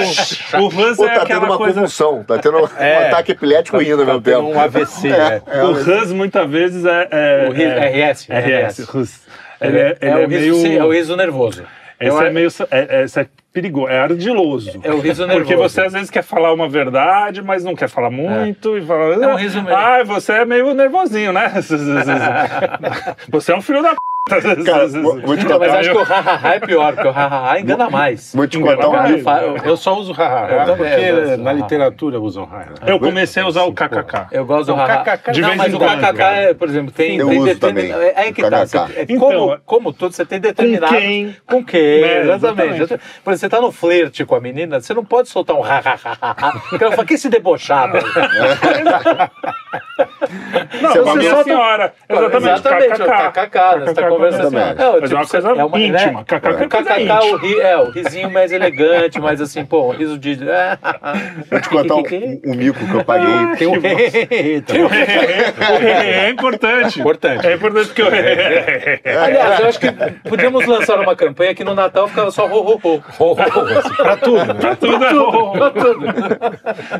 é, o Hans Ou é tá tendo aquela uma coisa... convulsão, tá tendo um É. ataque epilético rindo ao tá mesmo tendo tempo. um AVC, né? É, O Hans muitas vezes é... é, O ri- é- RS. RS. Rus. Ele é, ele é, é o riso, meio... sim, é o riso nervoso. Esse Eu- é meio. É, esse é perigoso, é ardiloso. É o riso Porque nervoso. você às vezes quer falar uma verdade, mas não quer falar muito. E fala, É um riso meio- Ah, você é meio nervosinho, né? você é um filho da p. Cara, vou, vou te Não, mas contar, acho que o ha-ha-ha é pior, porque o ha-ha-ha engana mais. vou te contar um livro. Eu, só uso haha, Eu também, porque na haha. literatura usam haha. Eu comecei a usar o kkk. eu gosto do Não, ha-ha. kkk de vez mas em o quando, kkk cara. é, por exemplo, tem... Eu tem uso determin- também, É aí que tá. kkk. Você- é Então, como, como tudo, você tem determinado... quem? Com quem? Exatamente. exatamente. Por exemplo, você tá no flerte com a menina, você não pode soltar um ha-ha-ha-ha. Porque ela fala, que esse debochado aí?" Não, Você você só minha tá- senhora. Exatamente. Exatamente, o KKK. KKK, né? Você tá conversando assim. Ó, Mas é uma coisa é uma- íntima. né? KKK é O coisa KKK, íntima. o, ri, é, o risinho mais elegante, mais assim, pô, um riso de. Vou te contar um, um mico que eu paguei. Tem um rei também. O é importante. Importante. É importante porque o Aliás, eu acho que podíamos lançar uma campanha que no Natal ficava só ho, ho, ho. Pra tudo. né? tudo é bom. Pra tudo.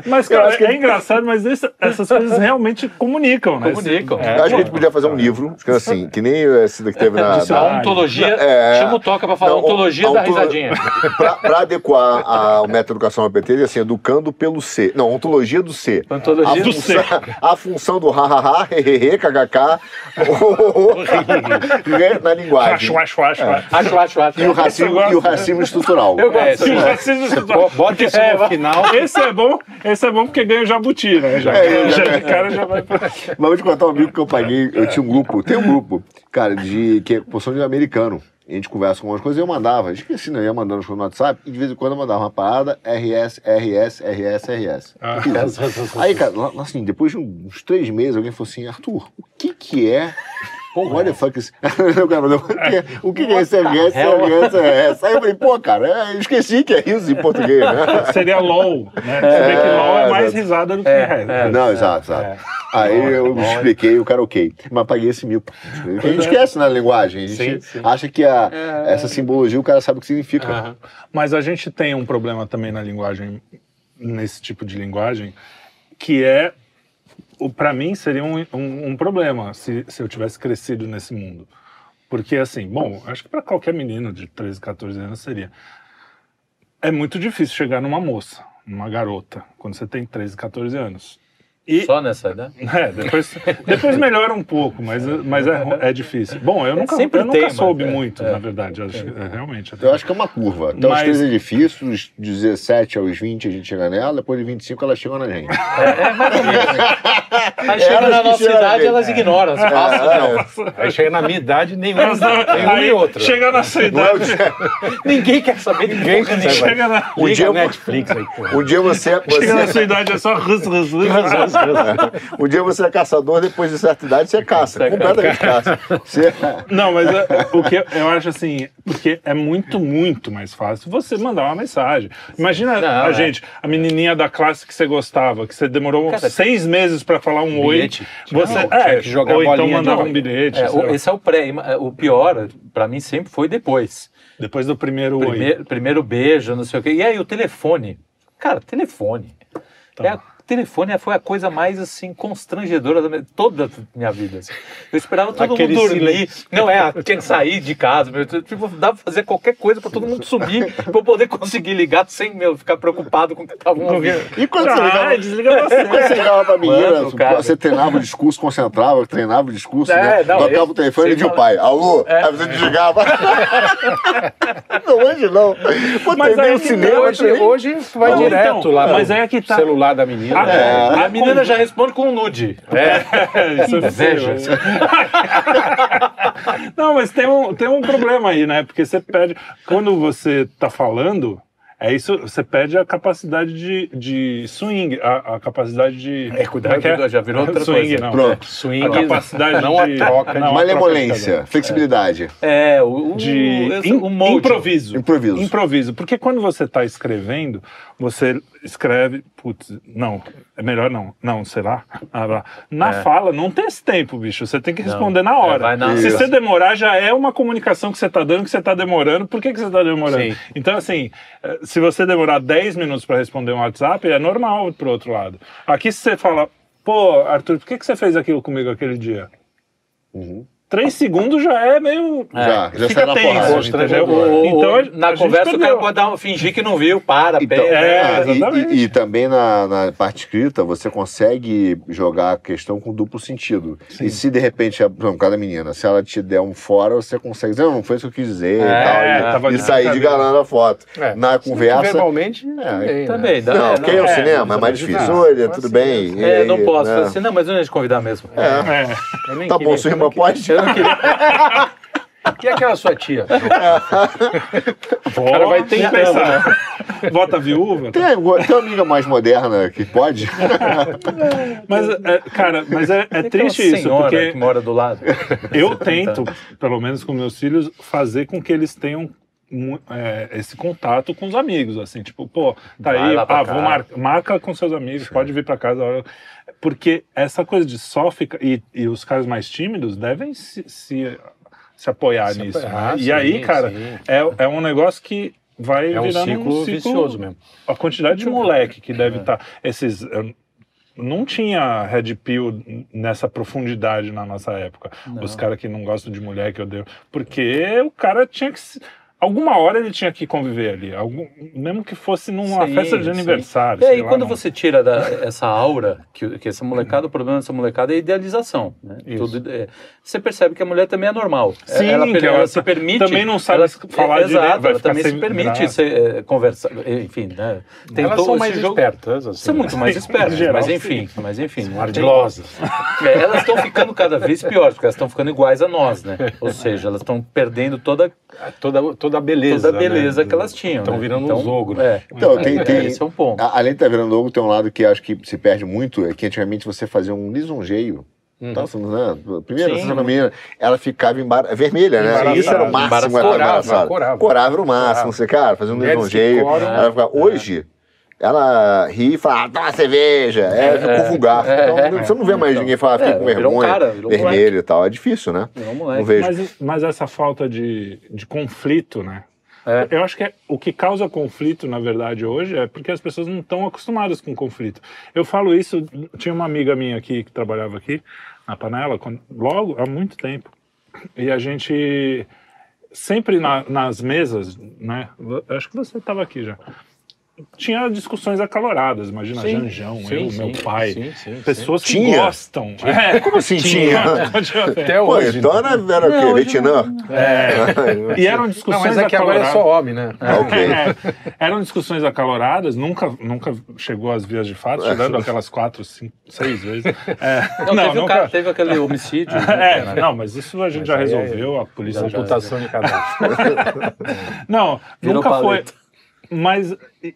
Mas, cara, é engraçado, mas essas coisas realmente comunicam, né? Comunicam. Eu acho que a gente podia fazer um livro, escrevendo assim, que nem esse daqui teve na. Isso, na- a ontologia. É. Chama o Toca pra falar Não, ontologia a da ontolo- risadinha. Pra, pra adequar a, o método educacional PT, ele é assim, educando pelo C. Não, ontologia do C. Ontologia a do função, A função do ha-ha-ha, hehehe, kkk, na linguagem. Acho, acho, acho, acho. Acho, acho, acho. E o racismo, e o racismo estrutural. Eu É, gosto. sim. E o racismo Bo- Bota isso É, no final. Esse é bom, esse é bom porque ganha o jabuti, né? Já, É, já, já- o já vai pra... Mas vou te contar um amigo que eu paguei. Eu tinha um grupo, tem um grupo, cara, de que é porção de americano. A gente conversa com umas coisas e eu mandava. Esqueci, né? Eu ia mandando as coisas no WhatsApp e de vez em quando eu mandava uma parada RS, RS, RS, RS. Ah. Aí, cara, assim, depois de uns três meses, alguém falou assim: Arthur, o que que é. What the fuck is... O cara mandou, o que- o que é esse RS, RS, RS? Aí eu falei, pô, cara, é, eu esqueci que é isso em português, né? Seria LOL, né? Você vê que LOL é mais risada do que É, é. Não, exato, exato. Aí eu expliquei, o cara ok. Mas paguei esse mil. A gente esquece na linguagem. A gente Sim, sim. acha que a, essa simbologia o cara sabe o que significa. Aham. Mas a gente tem um problema também na linguagem, nesse tipo de linguagem, que é, para mim, seria um, um, um problema se, se eu tivesse crescido nesse mundo. Porque, assim, bom, acho que para qualquer menino de 13, 14 anos seria. É muito difícil chegar numa moça, numa garota, quando você tem 13, 14 anos. E, Só nessa, né? é, depois, depois melhora um pouco, mas, mas é, é difícil. Bom, eu nunca, sempre eu nunca tem, mas soube é, muito, é. na verdade. eu acho que- é, realmente. Eu acho que é uma curva. Os Mas- 13 é difícil, dos 17 aos 20 a gente chega nela, depois de 25 ela chega na gente. É, mais ou menos. Aí chega Elas na nossa idade, elas ignoram, elas passam. É, Aí chega na minha idade, nenhum, nenhum Aí, nem outro. Chega na sua não é idade, Ninguém quer saber de Ninguém quer nenhuma. chega na, um, dia, Netflix aí, pô. um dia você, chega na você, sua idade é só. Um dia você é caçador, depois de certa idade você caça. Você completamente caça. Você, Não, mas é, o que eu, acho assim, porque é muito, muito mais fácil você mandar uma mensagem. Imagina Não, a é. gente, a menininha da classe que você gostava, que você demorou Cara, seis meses pra falar um oi. bilhete. Você, Não, é, tinha que jogar ou então mandava oi. um bilhete. É, o- esse é o pré. O pior, pra mim, sempre foi depois. Depois do primeiro oi. Primeiro, primeiro beijo, não sei o quê. E aí, o telefone. Cara, telefone. Tá. É a- telefone foi a coisa mais, assim, constrangedora da minha, toda a minha vida. assim. Eu esperava todo Aquele mundo dormir. silêncio. Não é, tinha que sair de casa. meu, Tipo, dava pra fazer qualquer coisa pra todo mundo sumir, pra eu poder conseguir ligar sem, meu, ficar preocupado com o que estavam ouvindo. E quando você Ah, ligava, desliga quando você. você ligava pra menina, Mano, cara. você treinava o discurso, concentrava, treinava o discurso, É, né? não, Tocava eu- o telefone e você de o pai, alô? É. Aí você desligava. não, hoje não. Pô, Mas aí o que cinema, Hoje, hoje vai Não, direto então, lá mas aí é que tá. celular da menina. Ah, É. A menina já responde com um nude. É. Isso é feio. Não, mas tem um, tem um problema aí, né? Porque você perde. Quando você tá falando, é isso, você perde a capacidade de, de swing, a, a capacidade de. É, cuidado, é que é? já virou outra swing, coisa. não. Pronto. Swing, A capacidade não de. a troca. não, a Malemolência, troca flexibilidade, É, o, o, de o improviso. improviso. Improviso. Porque quando você está escrevendo, você escreve. Putz, não, é melhor não. Não, será? Ah, lá. Na É. fala, não tem esse tempo, bicho. Você tem que Não. responder na É, hora. na- Se você demorar, já é uma comunicação que você está dando que você está demorando. Por que, que você está demorando? Sim. Então, assim, eh, se você demorar 10 minutos para responder um WhatsApp, é normal pro outro lado. Aqui, se você fala, pô, Arthur, por que, que você fez aquilo comigo aquele dia? Uhum. Três segundos já é meio. Já, já Fica tenso, porrada. entendeu? O- o- Então, na a gente conversa o cara pode dar, um- fingir que não viu, para, Então, pega. É, ah, e- exatamente. e, e também na, na parte escrita você consegue jogar a questão com duplo sentido. E se de repente, a- por cada menina, se ela te der um fora, você consegue dizer, não, não foi isso que eu quis dizer É, e tal. tava E, e sair de galã na foto. É. Na conversa. Verbalmente, É, também, né? Não, é, ok, é o é, cinema, é mais difícil. não, Olha, tudo assim, bem. É, aí, não posso. né? Assim, não, mas não ia te convidar mesmo. É. É. Eu Tá bom, sua irmã pode? Eu não queria. E aquela sua tia? Vó, cara vai que tentando, pensar. Vota viúva. Tem, tem uma amiga mais moderna que pode? Mas, é, cara, mas é, é triste isso, senhora porque que mora do lado. eu tento, pelo menos com meus filhos, fazer com que eles tenham mu- é, esse contato com os amigos, assim, tipo, pô, tá Vai aí, ah, vou mar marca com seus amigos, pode vir pra casa. a hora- Porque essa coisa de só ficar. E, e os caras mais tímidos devem se, se, se apoiar Se nisso. apoiar, né? E sim, aí, cara, sim. é, é um negócio que vai É um virando ciclo, vicioso mesmo. a quantidade de moleque que deve estar. esses. eu- não tinha Red Pill nessa profundidade na nossa época. Os caras que não gostam de mulher, que odeiam. Porque o cara tinha que. Alguma hora ele tinha que conviver ali. Algum, mesmo que fosse numa Sim, festa de sim. aniversário. E aí, quando não- você tira da- essa aura, que, que essa molecada, o problema dessa molecada é a idealização. Né? Tudo, é, você percebe que a mulher também é normal. Sim, ela, ela ela se permite. também não sabe ela, falar é, direito, Exato, ela também se permite ser, é, conversar. Enfim, né? Tem Elas são mais jogo- espertas. Assim, São muito mais Sim, espertas, geral, mas sim. enfim, mas enfim. tem- Ardilosas. é, elas estão ficando cada vez piores, porque elas estão ficando iguais a nós, né? Ou seja, elas estão perdendo toda, Toda, toda a beleza. toda a beleza né? que elas tinham. Estão né? virando então, uns ogros. É, Então, tem- tem- esse é um ponto. A- Além de estar virando logo, tem um lado que acho que se perde muito, é que antigamente você fazia um lisonjeio. Uhum. Tá, né? Primeiro, Sim. essa menina, ela ficava embara... vermelha, né? Isso era o máximo, era Corava, embaraçada. corava. Corava era o máximo, Corava. você, cara, fazia um lisonjeio. Ela ficava, hoje, ela ri e fala, ah, toma cerveja, é, ficou vulgar. é, então, você não vê mais Então, ninguém falar, é, com virou um vergonha, cara, vermelho e tal. É difícil, né? Virou um Não vejo. Mas, mas essa falta de, de conflito, né? É. Eu acho que é- o que causa conflito, na verdade, hoje é porque as pessoas não estão acostumadas com conflito. Eu falo isso, tinha uma amiga minha aqui que trabalhava aqui na panela, quando- logo, há muito tempo. E a gente sempre na- nas mesas, né? eu Acho que você estava aqui já. Tinha discussões acaloradas, imagina, Sim, Janjão, sim, eu, sim, meu pai. sim, sim, pessoas que Tinha? gostam. É, Como assim tinha? Até Pô, hoje. então era, era o quê? Vietnã? É. E eram Não, discussões mas é que agora é acaloradas. só homem, né? Ok. É, eram discussões acaloradas, nunca, nunca chegou às vias de fato, tirando aquelas quatro, cinco, seis vezes. É, Não, teve, nunca- cara, teve aquele homicídio. É, né? não, mas isso a gente já Mas é- resolveu, a polícia já... Computação de cadastro. Não, Virou nunca foi. paleta. Mas e,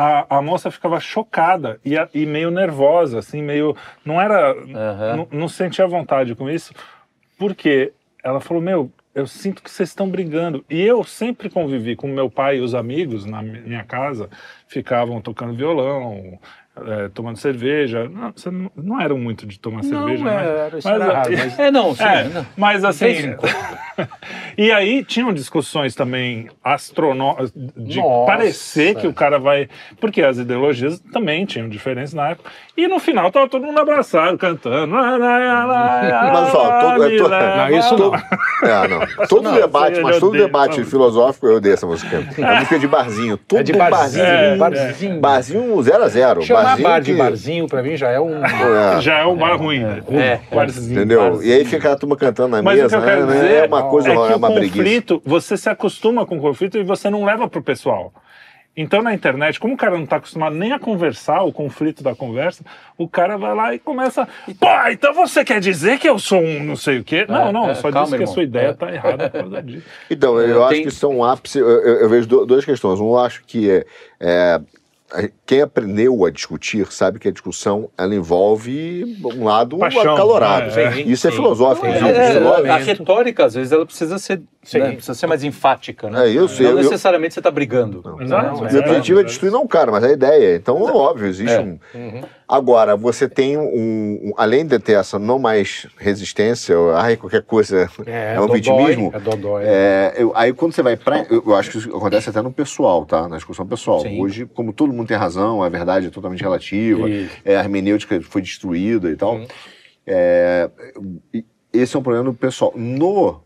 a, a moça ficava chocada e, a- e meio nervosa, assim, meio. Não era. Aham. Não, sentia vontade com isso, porque ela falou: Meu, eu sinto que vocês estão brigando. E eu sempre convivi com meu pai e os amigos na mi- minha casa, ficavam tocando violão. Eh, tomando cerveja, não, você não, não eram muito de tomar cerveja, Não, né? é, era, isso era raro, mas- É, não, sim. É, não. mas assim. E aí tinham discussões também astronômicas de Nossa. parecer que o cara vai. Porque as ideologias também tinham diferença na época. E no final tava todo mundo abraçado, cantando. Mas, ó, todo- é to- Não, isso não. É, não. Todo não, debate, mas todo odeio, debate filosófico eu odeio essa música. É música de barzinho. Todo É de barzinho. É, barzinho. Barzinho 0 a 0 Chamar barzinho bar de que- barzinho, pra mim, já é um... É, Já é o bar ruim, né? É, O barzinho, entendeu? barzinho. E aí fica a turma cantando na Mas o que mesa, eu quero né? dizer é uma coisa, é é uma o preguiça. conflito, você se acostuma com o conflito e você não leva pro pessoal. Então, na internet, como o cara não está acostumado nem a conversar, o conflito da conversa, o cara vai lá e começa. Pô, então você quer dizer que eu sou um não sei o quê? Não, não, é, só calma, disse que a irmão. sua ideia É. está errada por causa disso. Então, eu É, acho tem- que isso é um ápice. Eu, eu- eu vejo du- duas questões. Um, eu acho que é, é, quem aprendeu a discutir sabe que a discussão ela envolve um lado Paixão, acalorado. né? Sim, isso é sim. filosófico. É, inclusive. é, a retórica, às vezes, ela precisa ser, Sim. né, precisa ser mais enfática, né? É isso, Não eu- eu- necessariamente você está brigando. Exato. O objetivo é destruir não o cara, mas a ideia. Então, óbvio, existe É. um. Agora, você tem um, um- Além de ter essa não mais resistência, ou, ai, qualquer coisa é, um dodói, vitimismo. É dodói. É, eu- aí quando você vai pra. Eu, eu acho que isso acontece até no pessoal, tá? Na discussão pessoal. Sim. Hoje, como todo mundo tem razão, a verdade é totalmente relativa, Isso. é, a hermenêutica foi destruída e tal. É, e esse é um problema do pessoal. No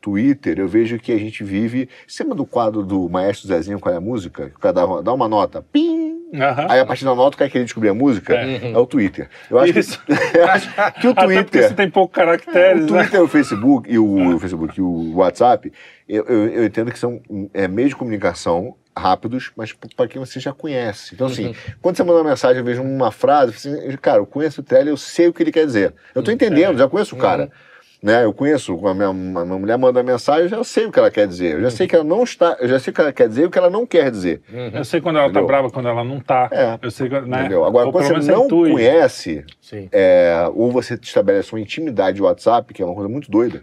Twitter, eu vejo que a gente vive. Cima do quadro do Maestro Zezinho, qual é a música? O cara dá uma, dá uma nota, pim! Aham. Aí a partir da nota, o cara querer descobrir a música é, o Twitter. Eu acho Isso. que, eu acho que o Até porque Twitter. você tem pouco caracteres, O né? Twitter, o Facebook e o, o Facebook e o WhatsApp, eu, eu, eu entendo que são é, meios de comunicação rápidos, mas para quem você já conhece. Então, assim, quando você manda uma mensagem, eu vejo uma frase, assim, cara, eu conheço o Tele, eu sei o que ele quer dizer. Eu tô entendendo, já conheço o cara. Né? Eu conheço, a minha, a minha mulher manda mensagem, eu já sei o que ela quer dizer. Eu já sei que ela não está, eu já sei o que ela quer dizer e o que ela não quer dizer. Eu sei quando ela Entendeu? tá brava, quando ela não tá. É. Eu sei, né? Entendeu? Agora, Ou quando você não intui. conhece, é, ou você estabelece uma intimidade de WhatsApp, que é uma coisa muito doida,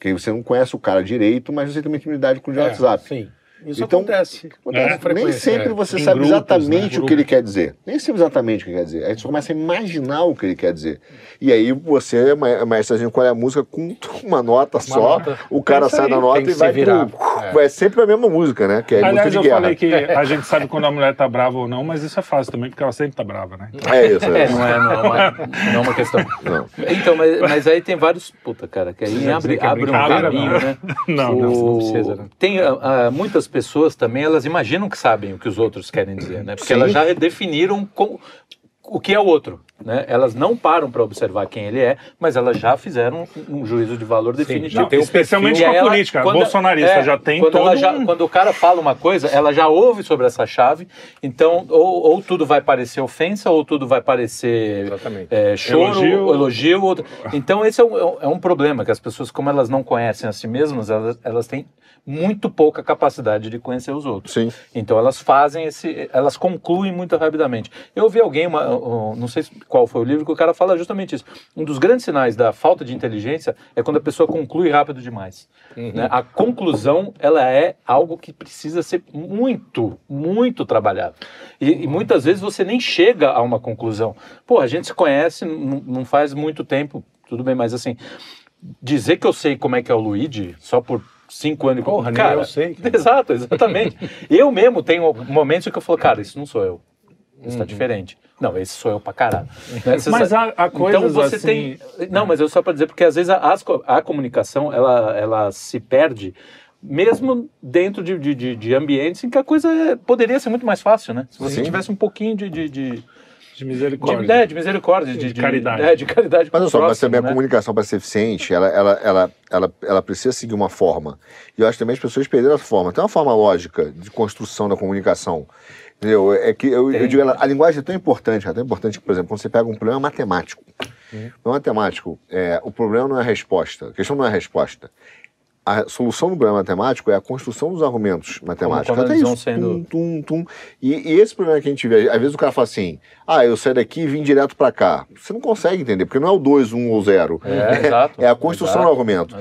que você não conhece o cara direito, mas você tem uma intimidade com o de É, WhatsApp. Sim. Isso Então, acontece. Acontece. É, Nem sempre é. você Em sabe grupos, exatamente né? o que ele quer dizer. Nem sempre exatamente o que ele quer dizer. Aí você começa a imaginar o que ele quer dizer. E aí você, ma- maestrazinho, qual é a música com uma nota só, nota. o cara É isso sai aí, da nota e vai virar. pro... É. Vai sempre a mesma música, né? Que é Aliás, música eu de guerra. falei que a gente sabe quando a mulher tá brava ou não, mas isso é fácil também, porque ela sempre tá brava, né? É isso, é É, isso. não é, não é, uma, não é uma questão. Não. Então, mas, mas aí tem vários. Puta, cara, que aí abre, é abre um caminho, não. né? Não, não. não precisa, né? Tem ah, ah, muitas pessoas também, elas imaginam que sabem o que os outros querem dizer, né? Porque Sim. elas já definiram com- o que é o outro, né? Elas não param para observar quem ele é, mas elas já fizeram um, um juízo de valor definitivo. Não, tem especialmente com a ela- política. quando- Bolsonarista é, já tem quando todo ela já- um... Quando o cara fala uma coisa, ela já ouve sobre essa chave, então ou, ou tudo vai parecer ofensa, ou tudo vai parecer é, choro, Elogio. elogio. outro- Então esse é um, é um- é um problema, que as pessoas, como elas não conhecem a si mesmas, elas, elas têm muito pouca capacidade de conhecer os outros. Sim. Então elas fazem esse, elas concluem muito rapidamente. Eu ouvi alguém, uma, um, não sei qual foi o livro, que o cara fala justamente isso. Um dos grandes sinais da falta de inteligência é quando a pessoa conclui rápido demais. né? A conclusão, ela é algo que precisa ser muito, muito trabalhado. E, e muitas vezes você nem chega a uma conclusão. Pô, a gente se conhece, não faz muito tempo, tudo bem, mas assim, dizer que eu sei como é que é o Luigi só por cinco anos... Porra, cara, eu sei. Exato, exatamente. eu mesmo tenho momentos que eu falo, cara, isso não sou eu. Isso tá diferente. Não, esse sou eu pra caralho. Né? Você Mas há, há coisas então você assim... tem. Não, mas eu só para dizer, porque às vezes a, a comunicação ela, ela se perde, mesmo dentro de, de, de- de ambientes em que a coisa é- poderia ser muito mais fácil, né? Se você Sim. tivesse um pouquinho de. de, de, De de, misericórdia. é, de misericórdia, de, De caridade. É, de caridade. Mas olha só, mas próximo, também a né? comunicação para ser eficiente, ela, ela, ela, ela, ela precisa seguir uma forma. E eu acho que também as pessoas perderam essa forma. Tem uma forma lógica de construção da comunicação. Entendeu? É que eu, eu digo, ela- a linguagem é tão importante, é tão importante que, por exemplo, quando você pega um problema matemático. No matemático, é, o problema não é a resposta. A questão não é a resposta. A solução do problema matemático é a construção dos argumentos matemáticos. como Até isso. sendo- Tum, tum, tum. E, e esse problema que a gente vê, às vezes o cara fala assim: ah, eu saio daqui e vim direto para cá. Você não consegue entender, porque não é o 2, 1 ou 0. É, exato. É a construção Exato, do argumento.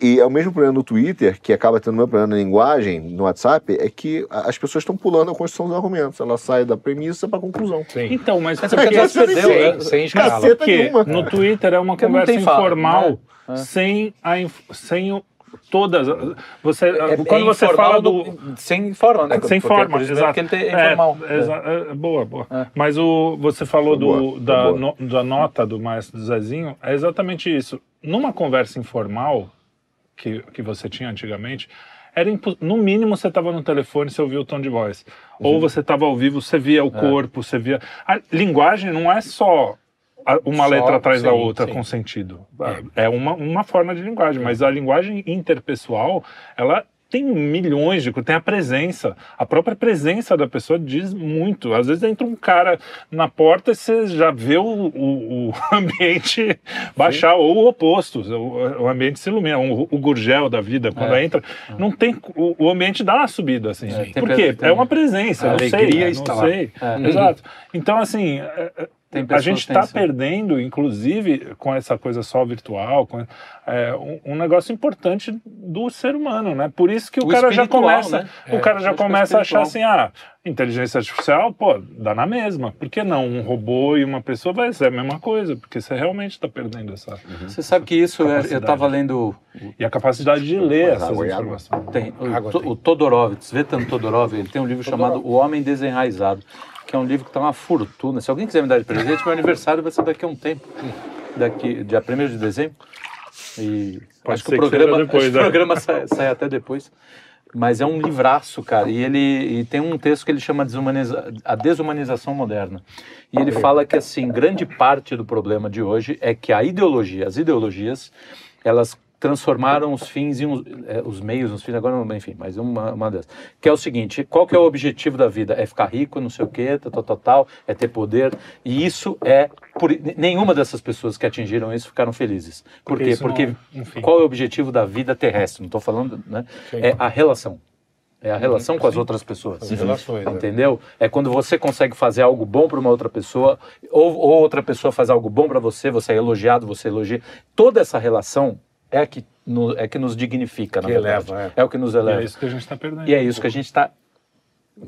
E, e é o mesmo problema no Twitter, que acaba tendo o mesmo problema na linguagem, no WhatsApp, é que as pessoas estão pulando a construção dos argumentos. Ela sai da premissa para a conclusão. Sim. Então, mas por é porque já se perdeu, sem, né? sem escala. Porque nenhuma. no Twitter é uma Porque conversa tem fala, informal, né? É. sem, a, inf- sem o- todas. Você, É- quando é você fala no- do. Sem forma, né? Sem Porque- forma, exato. que ele tem- é É, informal. exa- é, boa, boa. É. Mas o, você falou boa, do, foi da, boa. no- da nota do maestro Zezinho, é exatamente isso. Numa conversa informal que, que você tinha antigamente, era impo- no mínimo você estava no telefone, você ouvia o tom de voz. Uhum. Ou você estava ao vivo, você via É. o corpo, você via. A linguagem não é só uma Só- letra atrás da sim, outra sim. com sentido. É uma, uma forma de linguagem, mas a linguagem interpessoal, ela tem milhões de coisas, tem a presença. A própria presença da pessoa diz muito. Às vezes entra um cara na porta e você já vê o, o- o ambiente baixar, ou o oposto, o, o ambiente se ilumina. O, o Gurgel da vida, quando É. entra, não tem, o, ambiente dá uma subida, assim. É, Por quê? É uma presença, A não sei, está não sei. É. Exato. Então, assim, é, é, a gente está perdendo, inclusive, com essa coisa só virtual, com, é, um, um negócio importante do ser humano, né? Por isso que o, O cara já começa, né? o É, cara já é começa a achar assim, ah, inteligência artificial, pô, dá na mesma. Por que não um robô e uma pessoa vai ser a mesma coisa? Porque você realmente está perdendo essa Você sabe que isso, é- eu estava lendo e a capacidade de ler essas água informações. Tem, o, Água To- tem. o Todorov, Svetan Todorov, ele tem um livro chamado O Homem Desenraizado, que é um livro que está uma fortuna. Se alguém quiser me dar de presente, meu aniversário vai ser daqui a um tempo, daqui, dia 1 de dezembro. E Pode acho que o que programa, seja depois, que né? o programa sai, sai até depois. Mas é um livraço, cara. E ele e tem um texto que ele chama desumaniza, A Desumanização Moderna. E ele fala que, assim, grande parte do problema de hoje é que a ideologia, as ideologias, elas transformaram os fins em uns- é, os meios nos fins, agora não, enfim, mas uma, uma dessas. Que é o seguinte, qual que é o objetivo da vida? É ficar rico, não sei o quê, tal, tal, tal, tal, é ter poder, e isso é, por, nenhuma dessas pessoas que atingiram isso ficaram felizes. Por Porque quê? não Porque é fim. qual é o objetivo da vida terrestre? Não estou falando, né? É a relação. É a relação com as outras pessoas. As relações, né? Entendeu? É quando você consegue fazer algo bom para uma outra pessoa, ou, ou outra pessoa faz algo bom para você, você é elogiado, você elogia. Toda essa relação é a que, no- é que nos dignifica, na Que verdade. eleva, é. o que nos E eleva. é isso que a gente está perdendo. E é isso que a gente está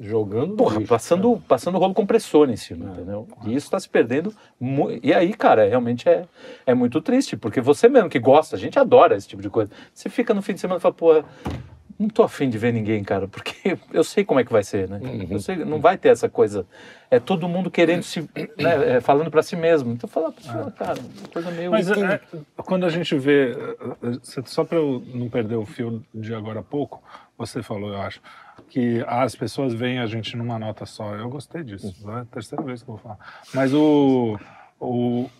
Jogando. porra, lixo, passando, passando rolo compressor em cima, entendeu? E isso está se perdendo. mu- E aí, cara, realmente é, é muito triste, porque você mesmo que gosta, a gente adora esse tipo de coisa. Você fica no fim de semana e fala, pô, não tô afim de ver ninguém, cara, porque eu sei como é que vai ser, né? Eu sei, não vai ter essa coisa. É todo mundo querendo se. Né, é, falando para si mesmo. Então fala, fala, cara, uma coisa meio. Mas é, quando a gente vê, é, é, só para eu não perder o fio de agora há pouco, você falou, eu acho, que as pessoas veem a gente numa nota só. Eu gostei disso, é a terceira vez que eu vou falar. Mas o, o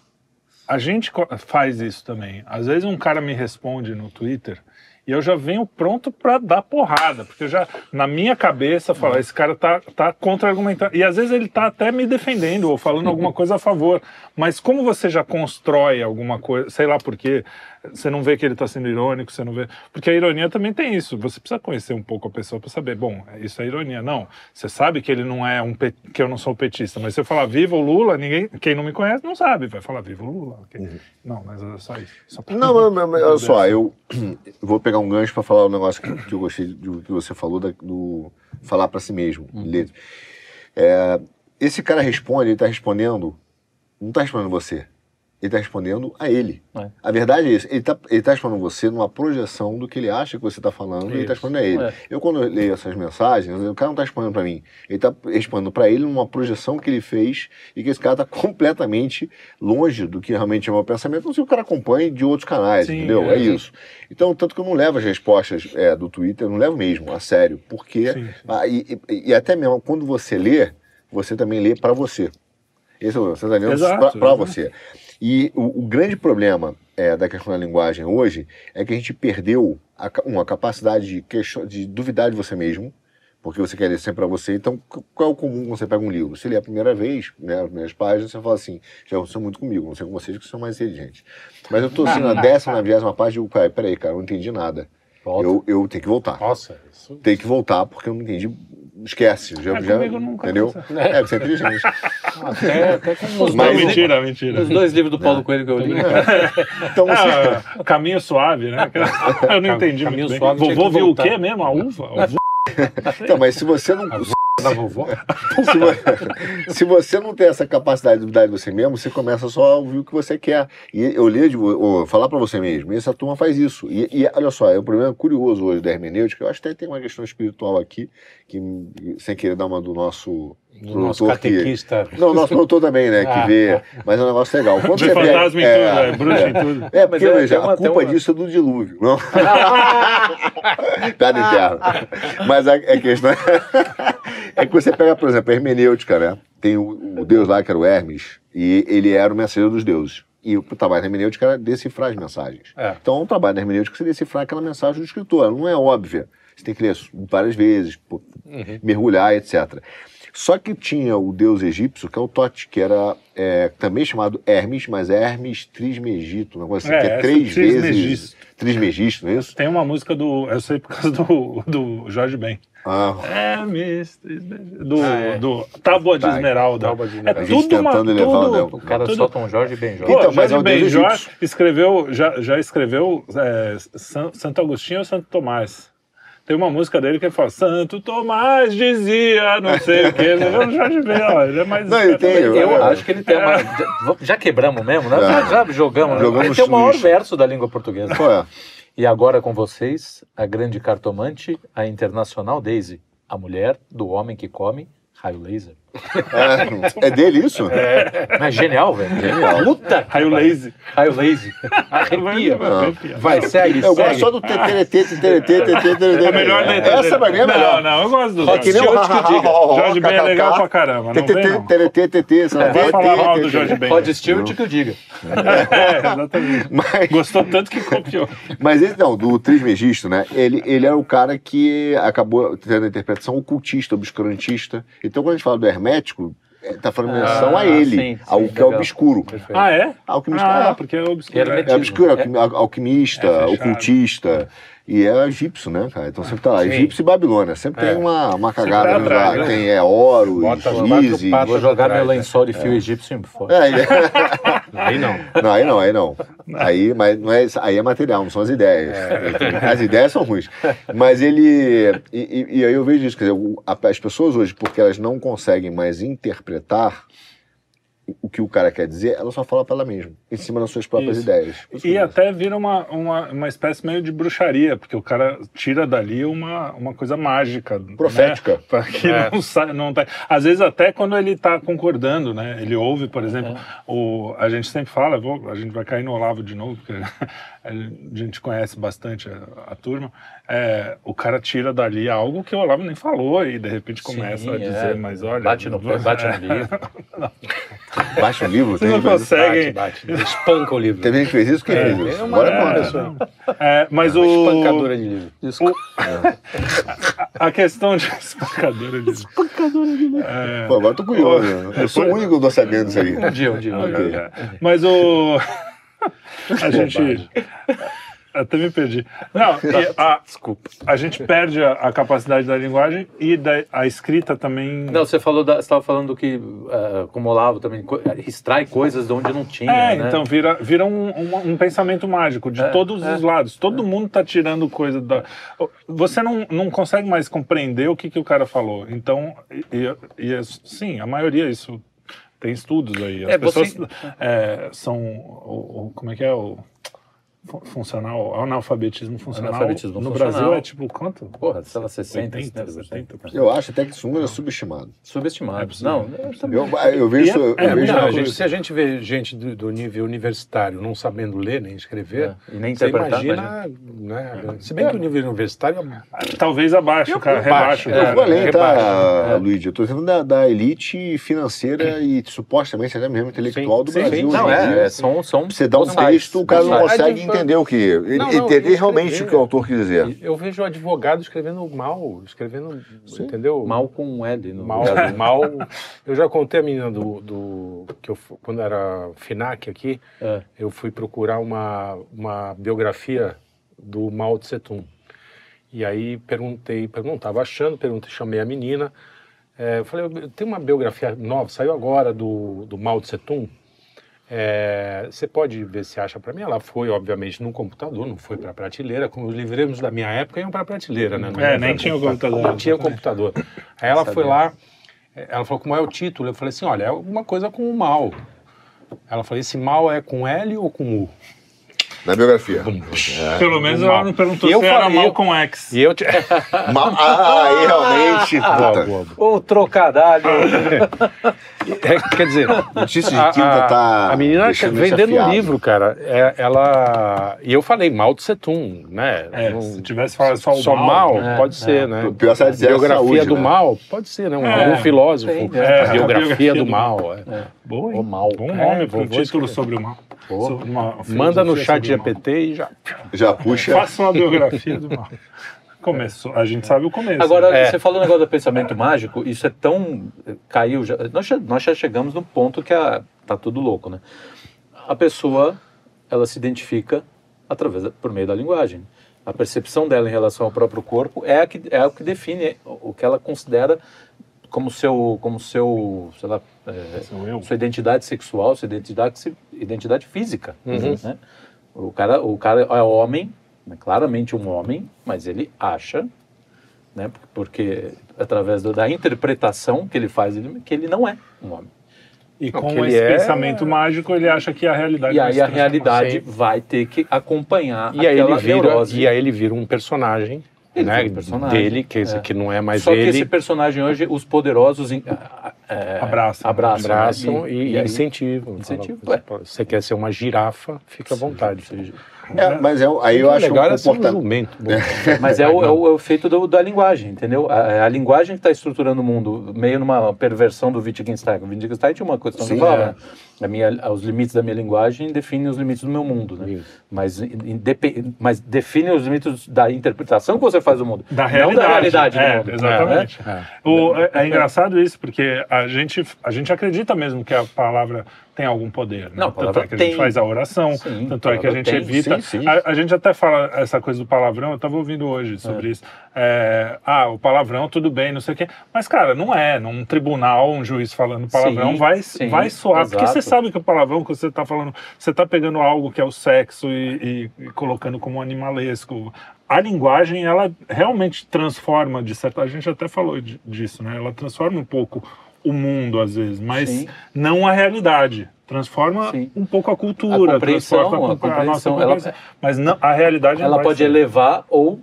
a gente faz isso também. Às vezes um cara me responde no Twitter e eu já venho pronto para dar porrada, porque eu já na minha cabeça fala, esse cara tá, tá contra-argumentando. E às vezes ele tá até me defendendo ou falando alguma coisa a favor. Mas como você já constrói alguma coisa, sei lá por quê, você não vê que ele tá sendo irônico, você não vê. Porque a ironia também tem isso. Você precisa conhecer um pouco a pessoa para saber, bom, isso é ironia. Não, você sabe que ele não é um pet- que eu não sou petista, mas se eu falar viva o Lula, ninguém, quem não me conhece não sabe, vai falar viva o Lula. ok? Não, mas é só isso. Só pra- Não, mas, mas- olha só, eu vou pegar um gancho para falar um negócio que, que eu gostei do que você falou, da- do falar para si mesmo. ler. É, esse cara responde, ele está respondendo, não está respondendo você, ele está respondendo a ele. É. A verdade é isso, ele está ele tá respondendo você numa projeção do que ele acha que você está falando, e ele está Isso. respondendo a ele. É. Eu, quando eu leio essas mensagens, o cara não está respondendo para mim, ele está respondendo para ele numa projeção que ele fez e que esse cara está completamente longe do que realmente é o meu pensamento, não sei o cara acompanha de outros canais, Sim, entendeu? é. É isso. Então, tanto que eu não levo as respostas é, do Twitter, eu não levo mesmo, a sério, porque. Sim, sim. ah, e, e- e até mesmo quando você lê, você também lê para você. Esse é o você está lendo para você. E o, o grande problema é, da questão da linguagem hoje é que a gente perdeu a, uma capacidade de, question- de duvidar de você mesmo, porque você quer ler sempre para você. Então, qu- qual é o comum quando você pega um livro? Você lê a primeira vez, né, as primeiras páginas, você fala assim, já aconteceu muito comigo, não sei com vocês que são mais inteligentes. Mas eu tô assim, na décima, na vigésima página, eu digo, "Pai, peraí, cara, eu não entendi nada. Volta. Eu, eu tenho que voltar. Nossa, isso. Tem que voltar porque eu não entendi. Esquece. Já, É, já, comigo nunca entendeu? aconteceu. É, você é inteligente. Até, até com os Não, dois, mentira, mentira. os dois livros do Paulo Coelho que eu li. Então você. Ah, caminho suave, né? Eu não entendi Caminho muito suave Vovô viu o quê mesmo? A uva? A uva? Então, mas se você não. Da vovó? se, vo- se você não tem essa capacidade de duvidar de você mesmo, você começa só a ouvir o que você quer. E eu ou falar pra você mesmo. E essa turma faz isso. E, e olha só, é um problema curioso hoje da hermenêutica. Eu acho que até tem uma questão espiritual aqui, que sem querer dar uma do nosso. Do nosso produtor que- catequista. Não, nosso produtor também, né? Que Ah, vê. Mas é um negócio legal. Quando De você vê- fantasma em tudo, é, bruxa em tudo. É, porque, Mas é- veja, uma- a culpa uma- disso é do dilúvio, não? Piada interna. Mas a, a questão é que você pega, por exemplo, a hermenêutica, né? Tem o, o deus lá que era o Hermes, e ele era o mensageiro dos deuses. E o trabalho da hermenêutica era decifrar as mensagens. É. Então, o trabalho da hermenêutica é você decifrar aquela mensagem do escritor. Ela não é óbvia. Você tem que ler várias vezes, pô, mergulhar, etc. Só que tinha o deus egípcio, que é o Tote, que era é, também chamado Hermes, mas é Hermes Trismegisto, um negócio assim, É, que é três Trismegisto. vezes. Trismegisto, não é isso? Tem uma música do. Eu sei por causa do, do Jorge Ben. Ah, É, Mister. Do, Ah, é. do Tábua de Tá. Esmeralda. Tábua de É Esmeralda. A gente tudo uma. tentando elevar o Tudo, O cara tudo- só Tom Jorge e Benjó. Pô, Então, mas Jorge é o deus Benjó egípcio. escreveu, já, já escreveu é, San- Santo Agostinho ou Santo Tomás. Tem uma música dele que ele fala, Santo Tomás dizia, não sei o é o Jorge Ben, ó, ele é mais. Não, ele tem, Eu É. acho que ele tem uma. Já, já quebramos mesmo, né? Já, já jogamos, né? Jogamos Ele tem o maior lixo. verso da língua portuguesa. Qual é? E agora com vocês, a grande cartomante, a internacional Daisy, a mulher do homem que come raio laser. É, é dele isso? Mas genial, velho. Genial. Puta! Raio laser. Raio laser. Arrepia. Não. Vai, segue, Eu gosto só do TTT, TTT, TTT. É melhor letra Essa pra mim é melhor. Não, não, eu gosto do É Jorge. ha, Jorge Ben é legal pra caramba. TTT, TTT, sei lá, Não vai falar mal do. Jorge Ben. Rod Stewart que eu diga. É, exatamente. Gostou tanto que copiou. mas esse não, do Trismegisto, né? Ele, ele é o cara que acabou tendo a interpretação ocultista, obscurantista. Então, quando a gente fala do hermético, é, tá falando menção a Ah, ele, sim, sim, ao que é legal. obscuro. Perfeito. Ah, é? Alquimista Ah, é. porque é obscuro. Hermetismo. É obscuro, al- alquimista, É ocultista. E é egípcio, né, cara? Então sempre tá lá. Egípcio e Babilônia. Sempre É. tem uma, uma cagada lá. atrás, né? Tem é, Horus, patas Vou jogar meu né? lençol de fio egípcio fora. É, ele- Aí não. não, aí não, aí não. Aí, mas não é, aí é material, não são as ideias. As ideias são ruins. Mas ele. E, e- e aí eu vejo isso, quer dizer, as pessoas hoje, porque elas não conseguem mais interpretar o que o cara quer dizer, ela só fala pra ela mesma, em cima das suas próprias Isso. ideias. Isso E até vira uma, uma, uma espécie meio de bruxaria, porque o cara tira dali uma, uma coisa mágica. né? Profética. Pra que É. não sai, não tá. Às vezes até quando ele tá concordando, né? Ele ouve, por exemplo, o, a gente sempre fala, vou- a gente vai cair no Olavo de novo, porque a gente conhece bastante a, a turma. É, o cara tira dali algo que o Olavo nem falou e de repente começa Sim, a dizer, é. mas olha. Bate no pé, bate no livro. Baixa um livro, Vocês não tem conseguem. Bate, bate. Espanca o livro. Teve gente que fez isso? Quem fez isso? é uma- Agora é pessoa. É, mas o. Espancadora de livro. A questão de espancadora de. Espancadora de. É, Pô, agora eu tô curioso. né? Eu sou o único tô sabendo isso aí. Um dia, um dia. Um dia. Mas o. A gente. Até me perdi. Não, e a, Desculpa. a gente perde a, a capacidade da linguagem e da, a escrita também. Não, você falou da, você estava falando que, eh, como Olavo também, eh, extrai coisas de onde não tinha, É, né? então vira, vira um, um, um pensamento mágico de É, todos é. os lados. Todo mundo tá tirando coisa da. Você não, não consegue mais compreender o que, que o cara falou. Então, e, e- e, sim, a maioria isso tem estudos aí. As É, você- pessoas é, são. O, o- como é que é o. fu- Funcional, analfabetismo funcional. Analfabetismo no funcional. Brasil é tipo quanto? Porra, sei lá, 60, 80, 70, 70%. Eu acho até que esse número é subestimado. Subestimado. É não, eu também. Eu, eu vejo, é- eu é, vejo não, gente- se a gente vê gente do, do nível universitário não sabendo ler nem escrever, É, e nem você imagina, né? Se bem que o nível universitário é Talvez abaixo, cara, baixo, rebaixo. é. Eu vou além, tá, rebaixo. Luigi? Eu tô dizendo da, da elite financeira e supostamente até mesmo intelectual do Sim, sim, Brasil. sim. Não, é, é, são, são Você dá um texto, o cara não consegue Entender o que. Ele Não, não, realmente o que o autor quis dizer. Eu vejo advogado escrevendo mal, escrevendo, entendeu? Mal com um L no Mal, mal. Eu já contei a menina do, do que eu quando era FINAC aqui, É. eu fui procurar uma, uma biografia do Mao Tse Tung. E aí perguntei, perguntava achando, perguntei, chamei a menina. é, eu falei, tem uma biografia nova, saiu agora do, do Mao Tse Tung. É, você pode ver se acha para mim. Ela foi, obviamente, no computador, não foi para prateleira. Como os livreiros da minha época iam para prateleira, né? Não É, nem tinha o computador. Não tinha o computador. Aí ela foi lá, ela falou como é o título. Eu falei assim, olha, é alguma coisa com o mal. Ela falou, esse mal é com L ou com U? Na biografia. Pelo menos ela mal. não perguntou E eu se era falei- mal com X. E eu te... Ma- ah, aí realmente. Boa, puta. boa, boa. Ô, trocadalho! É, quer dizer, Notícia de quinta a- tá. a menina vendendo um livro, cara. É, ela e eu falei Mao Tse Tung, né? É, Não- se tivesse falado só o só mal, mal, É, pode é. ser, né? O pior é dizer biografia saúde, do né? mal, pode ser, né? Um, É, filósofo. tem, é, a a biografia, do do mal. É. Boa, hein? O mal. Bom É, nome vou- para vou título escrever. sobre o mal. Sobre uma Manda no chat. GPT e já. Já puxa. Faça uma biografia do mal. Começou. A gente sabe o começo. Agora, né? É. você falou o negócio do pensamento mágico, isso é tão. caiu. Já, nós, já, nós já chegamos num ponto que a, tá tudo louco, né? A pessoa, ela se identifica através por meio da linguagem. A percepção dela em relação ao próprio corpo é, a que, é o que define o que ela considera como seu, como seu, sei lá, é, sua identidade sexual, sua identidade, se- identidade física. Uhum. né? O, cara, o cara é homem, né, claramente um homem, mas ele acha, né, porque através do- da interpretação que ele faz, ele- que ele não é um homem. E Não, com esse é- pensamento mágico, ele acha que a realidade E aí a realidade vai ter que acompanhar E aí, ele vira, neurose. e aí ele vira um personagem, Ele né? um personagem, Dele, que, é. que não é mais Só que ele. esse personagem hoje, os poderosos, em- é, Abraçam. abraçam, né? Abraçam e, e aí- incentivam. Incentivo, Falam, Você quer ser uma girafa, fica à vontade. É, mas é, aí eu acho um legal um comportamento. jumento. Bom, Mas é o, é o, é o efeito do- da linguagem, entendeu? A, é a linguagem que está estruturando o mundo, meio numa perversão do Wittgenstein. O Wittgenstein tinha uma questão que Sim, falava, é. né? Minha, os limites da minha linguagem definem os limites do meu mundo, né? Mas, indepe- mas define os limites da interpretação que você faz do mundo. Da Não realidade. da realidade do É, mundo. exatamente. É. O- é, é engraçado isso, porque a gente, a gente acredita mesmo que a palavra tem algum poder. Né? Não, tanto é que a tem. gente faz a oração, Sim, tanto é que a gente tem. evita. Sim, sim. A, a gente até fala essa coisa do palavrão, eu estava ouvindo hoje sobre isso. É, ah, o palavrão, tudo bem, não sei o quê. Mas, cara, não é. Num tribunal, um juiz falando palavrão vai, vai soar. Porque exato. você sabe que o palavrão que você está falando, você está pegando algo que é o sexo e, e- e colocando como animalesco. A linguagem, ela realmente transforma, de certa... A gente até falou di- disso, né? Ela transforma um pouco o mundo, às vezes, mas Sim. não a realidade. Transforma Sim. um pouco a cultura, A compreensão, transforma a nossa compreensão, ela- compreensão. Mas não, a realidade não Ela pode ser. elevar ou,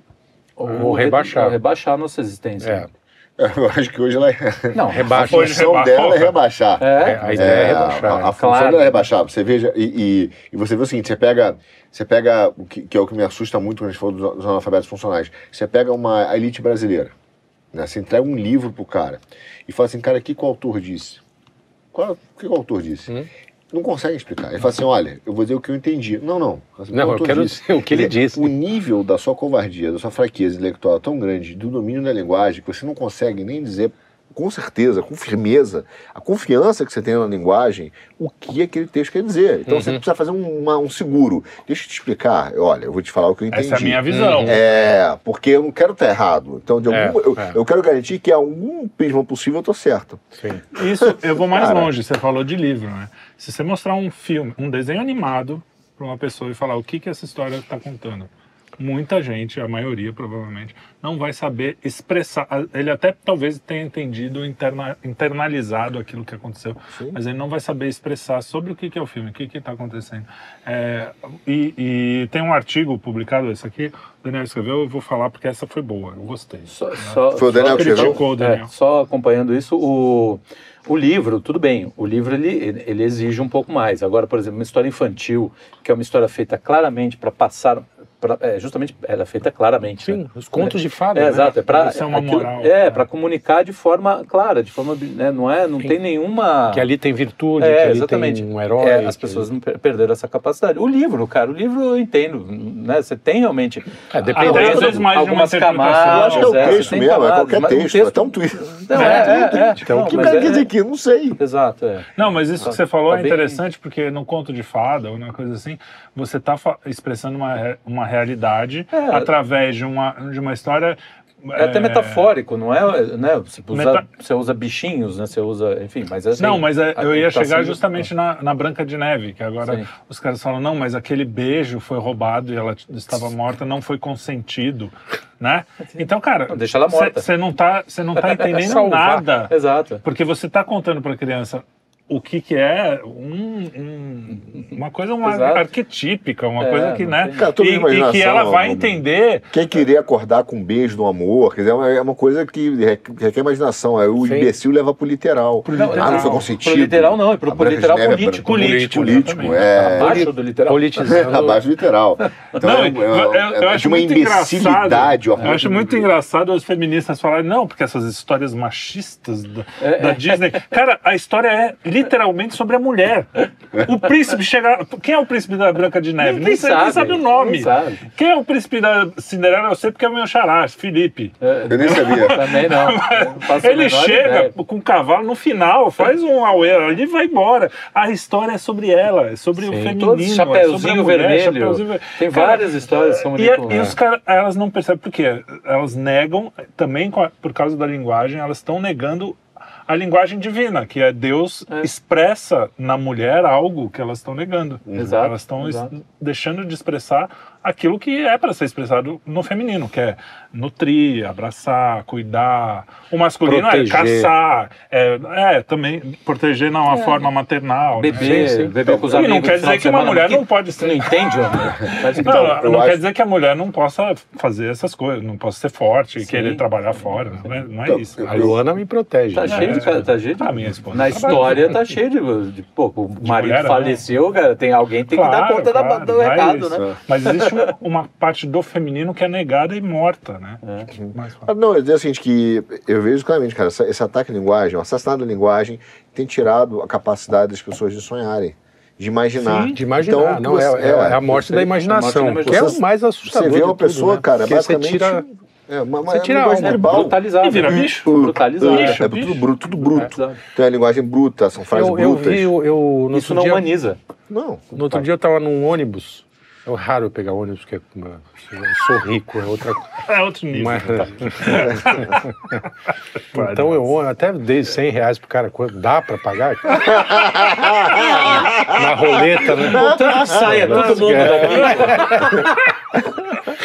Ou rebaixar. ou rebaixar a nossa existência. É. Eu acho que hoje ela Não, a Rebaixa. Hoje função rebaixou, dela é rebaixar. É, a ideia é rebaixar, A, a função Claro. dela é rebaixar. Você veja, e, e, e você vê o seguinte: você pega, você pega o que, que é o que me assusta muito quando a gente falou dos, dos analfabetos funcionais. Você pega uma a elite brasileira, né? você entrega um livro pro cara e fala assim, cara, o que, que o autor disse? Qual, o que, que o autor disse? Hum. Não consegue explicar. Ele fala assim: olha, eu vou dizer o que eu entendi. Não, não. Assim, o Não, eu quero disse. dizer o que ele disse. O nível da sua covardia, da sua fraqueza intelectual é tão grande, do domínio da linguagem, que você não consegue nem dizer com certeza, com firmeza, a confiança que você tem na linguagem, o que aquele texto quer dizer. Então Uhum. você precisa fazer um, uma- um seguro. Deixa eu te explicar. Olha, eu vou te falar o que eu entendi. Essa é a minha visão. É, porque eu não quero estar errado. Então, de É, algum, eu, é. eu quero garantir que, a algum prisma possível, eu estou certo. Sim. Isso, eu vou mais Cara. longe. Você falou de livro, né? Se você mostrar um filme, um desenho animado para uma pessoa e falar o que, que essa história está contando, muita gente, a maioria provavelmente, não vai saber expressar. Ele até talvez tenha entendido, interna, internalizado aquilo que aconteceu, Sim. mas ele não vai saber expressar sobre o que, que é o filme, o que está acontecendo. É, e, e tem um artigo publicado, esse aqui, o Daniel escreveu, eu vou falar porque essa foi boa, eu gostei. Só, só- Foi o Daniel só que escreveu? É, Daniel. só acompanhando isso, o, o livro, tudo bem, o livro ele, ele exige um pouco mais. Agora, por exemplo, uma história infantil, que é uma história feita claramente para passar, pra, é, justamente ela é feita claramente. Sim, né? os contos de fada. É, né? exato, é para é uma moral. é, para comunicar de forma clara, de forma, né, não é, não Sim. tem nenhuma Que ali tem virtude, É, que ali exatamente. tem um herói. É, as que- pessoas não per- perderam essa capacidade. O livro, cara, o livro eu entendo, né? Você tem realmente É, depende. Às algumas- vezes mais de uma camadas. eu acho que é o é, texto mesmo, é camadas, qualquer mas um texto, até um tweet. Não, é, é, é. Então, Não, O que o mas cara é- quer dizer aqui? Não sei. Exato, é. Não, mas isso que você falou Tá é interessante porque no conto de fada ou uma coisa assim, você está expressando uma, uma realidade É. através de uma, de uma história. É até metafórico, não é? Né? Você, usa, Meta- você usa bichinhos, né? Você usa, enfim, mas assim, Não, mas é- eu ia chegar justamente na, na Branca de Neve, que agora Sim. os caras falam, não, mas aquele beijo foi roubado e ela estava morta, não foi consentido, né? Então, cara, Não, deixa ela morta. você não tá, você não tá entendendo nada, Exato. porque você está contando para a criança o que que é um, um- uma coisa uma Exato. arquetípica, uma É, coisa que, né? Cara, e, e que ela vai entender Quem queria acordar com um beijo do amor, quer dizer, é uma, é coisa que requer imaginação. Aí o Sim. imbecil leva pro literal. Pro Ah, não literal. foi consentido. Pro literal não, e pro de literal é político. Político, político, é. Abaixo do literal. Politizando. Abaixo do literal. Então Não, é, eu, é- eu- é eu acho de uma muito imbecilidade. engraçado. Eu acho muito engraçado os feministas falarem, não, porque essas histórias machistas da, É, da Disney. Cara, a história é literalmente sobre a mulher. O príncipe chega. Quem é o príncipe da Branca de Neve? Ninguém Nem sabe, nem sabe, o nome. sabe. Quem é o príncipe da Cinderela? Eu sei porque é o meu xará, Felipe. Eu nem sabia. Também não. Não Ele chega ideia. com o cavalo no final, faz um auê ali e vai embora. A história é sobre ela, é sobre o Sim. feminino. É sobre a Chapeuzinho mulher, Vermelho. Chapeuzinho Ver- Tem Cara, várias histórias que são E, muito... e os caras, elas não percebem por quê? Elas negam, também por causa da linguagem, elas estão negando a linguagem divina, que é Deus É. expressa na mulher algo que elas estão negando. Exato, elas estão deixando de expressar aquilo que é para ser expressado no feminino, que é nutrir, abraçar, cuidar. O masculino Proteger. é caçar, é, é, também proteger na uma forma maternal. né? Beber, sim. beber com os E não amigos. quer no final dizer que uma mulher que- não pode Você não entende, homem? Mas, Não, Então, não, eu não acho- quer dizer que a mulher não possa fazer essas coisas, não possa ser forte e Sim. querer trabalhar fora. Não é, não é Então, isso. A Luana me protege. Tá cheio de de, cara, tá cheio de. A minha esposa Na trabalha. história tá cheio de. de pô, o marido mulher, faleceu, cara, tem alguém que tem que dar Claro, conta da- claro, do não é recado, né? Mas existe um- uma parte do feminino que é negada e morta, né? É. Mas, Ah, Não, eu digo o seguinte, que eu vejo claramente, cara, essa- esse ataque à linguagem, o assassinato da linguagem, tem tirado a capacidade das pessoas de sonharem, de imaginar. Sim, De imaginar, Então, não, é, você- é, é a morte perfeito. da imaginação, morte da que é o mais assustador Você vê uma tudo, pessoa, né? cara, Porque basicamente... Você tira, é, uma, uma, você é tira uma linguagem tribal. Brutalizado. E vira né? bicho. Brutalizado. É, Bicho, é bicho. tudo bruto, tudo bruto. Brutalizado. Então é linguagem bruta, são frases eu, eu brutas. vi, eu, eu, Isso não dia, humaniza. Não. No outro dia eu tava num ônibus. É raro eu pegar ônibus, porque eu sou rico, é outra É outro nível. Mas- tá? Então eu até dei 100 reais pro cara. quanto- Dá pra pagar? Na roleta, né? Tanto que saia todo mundo daqui.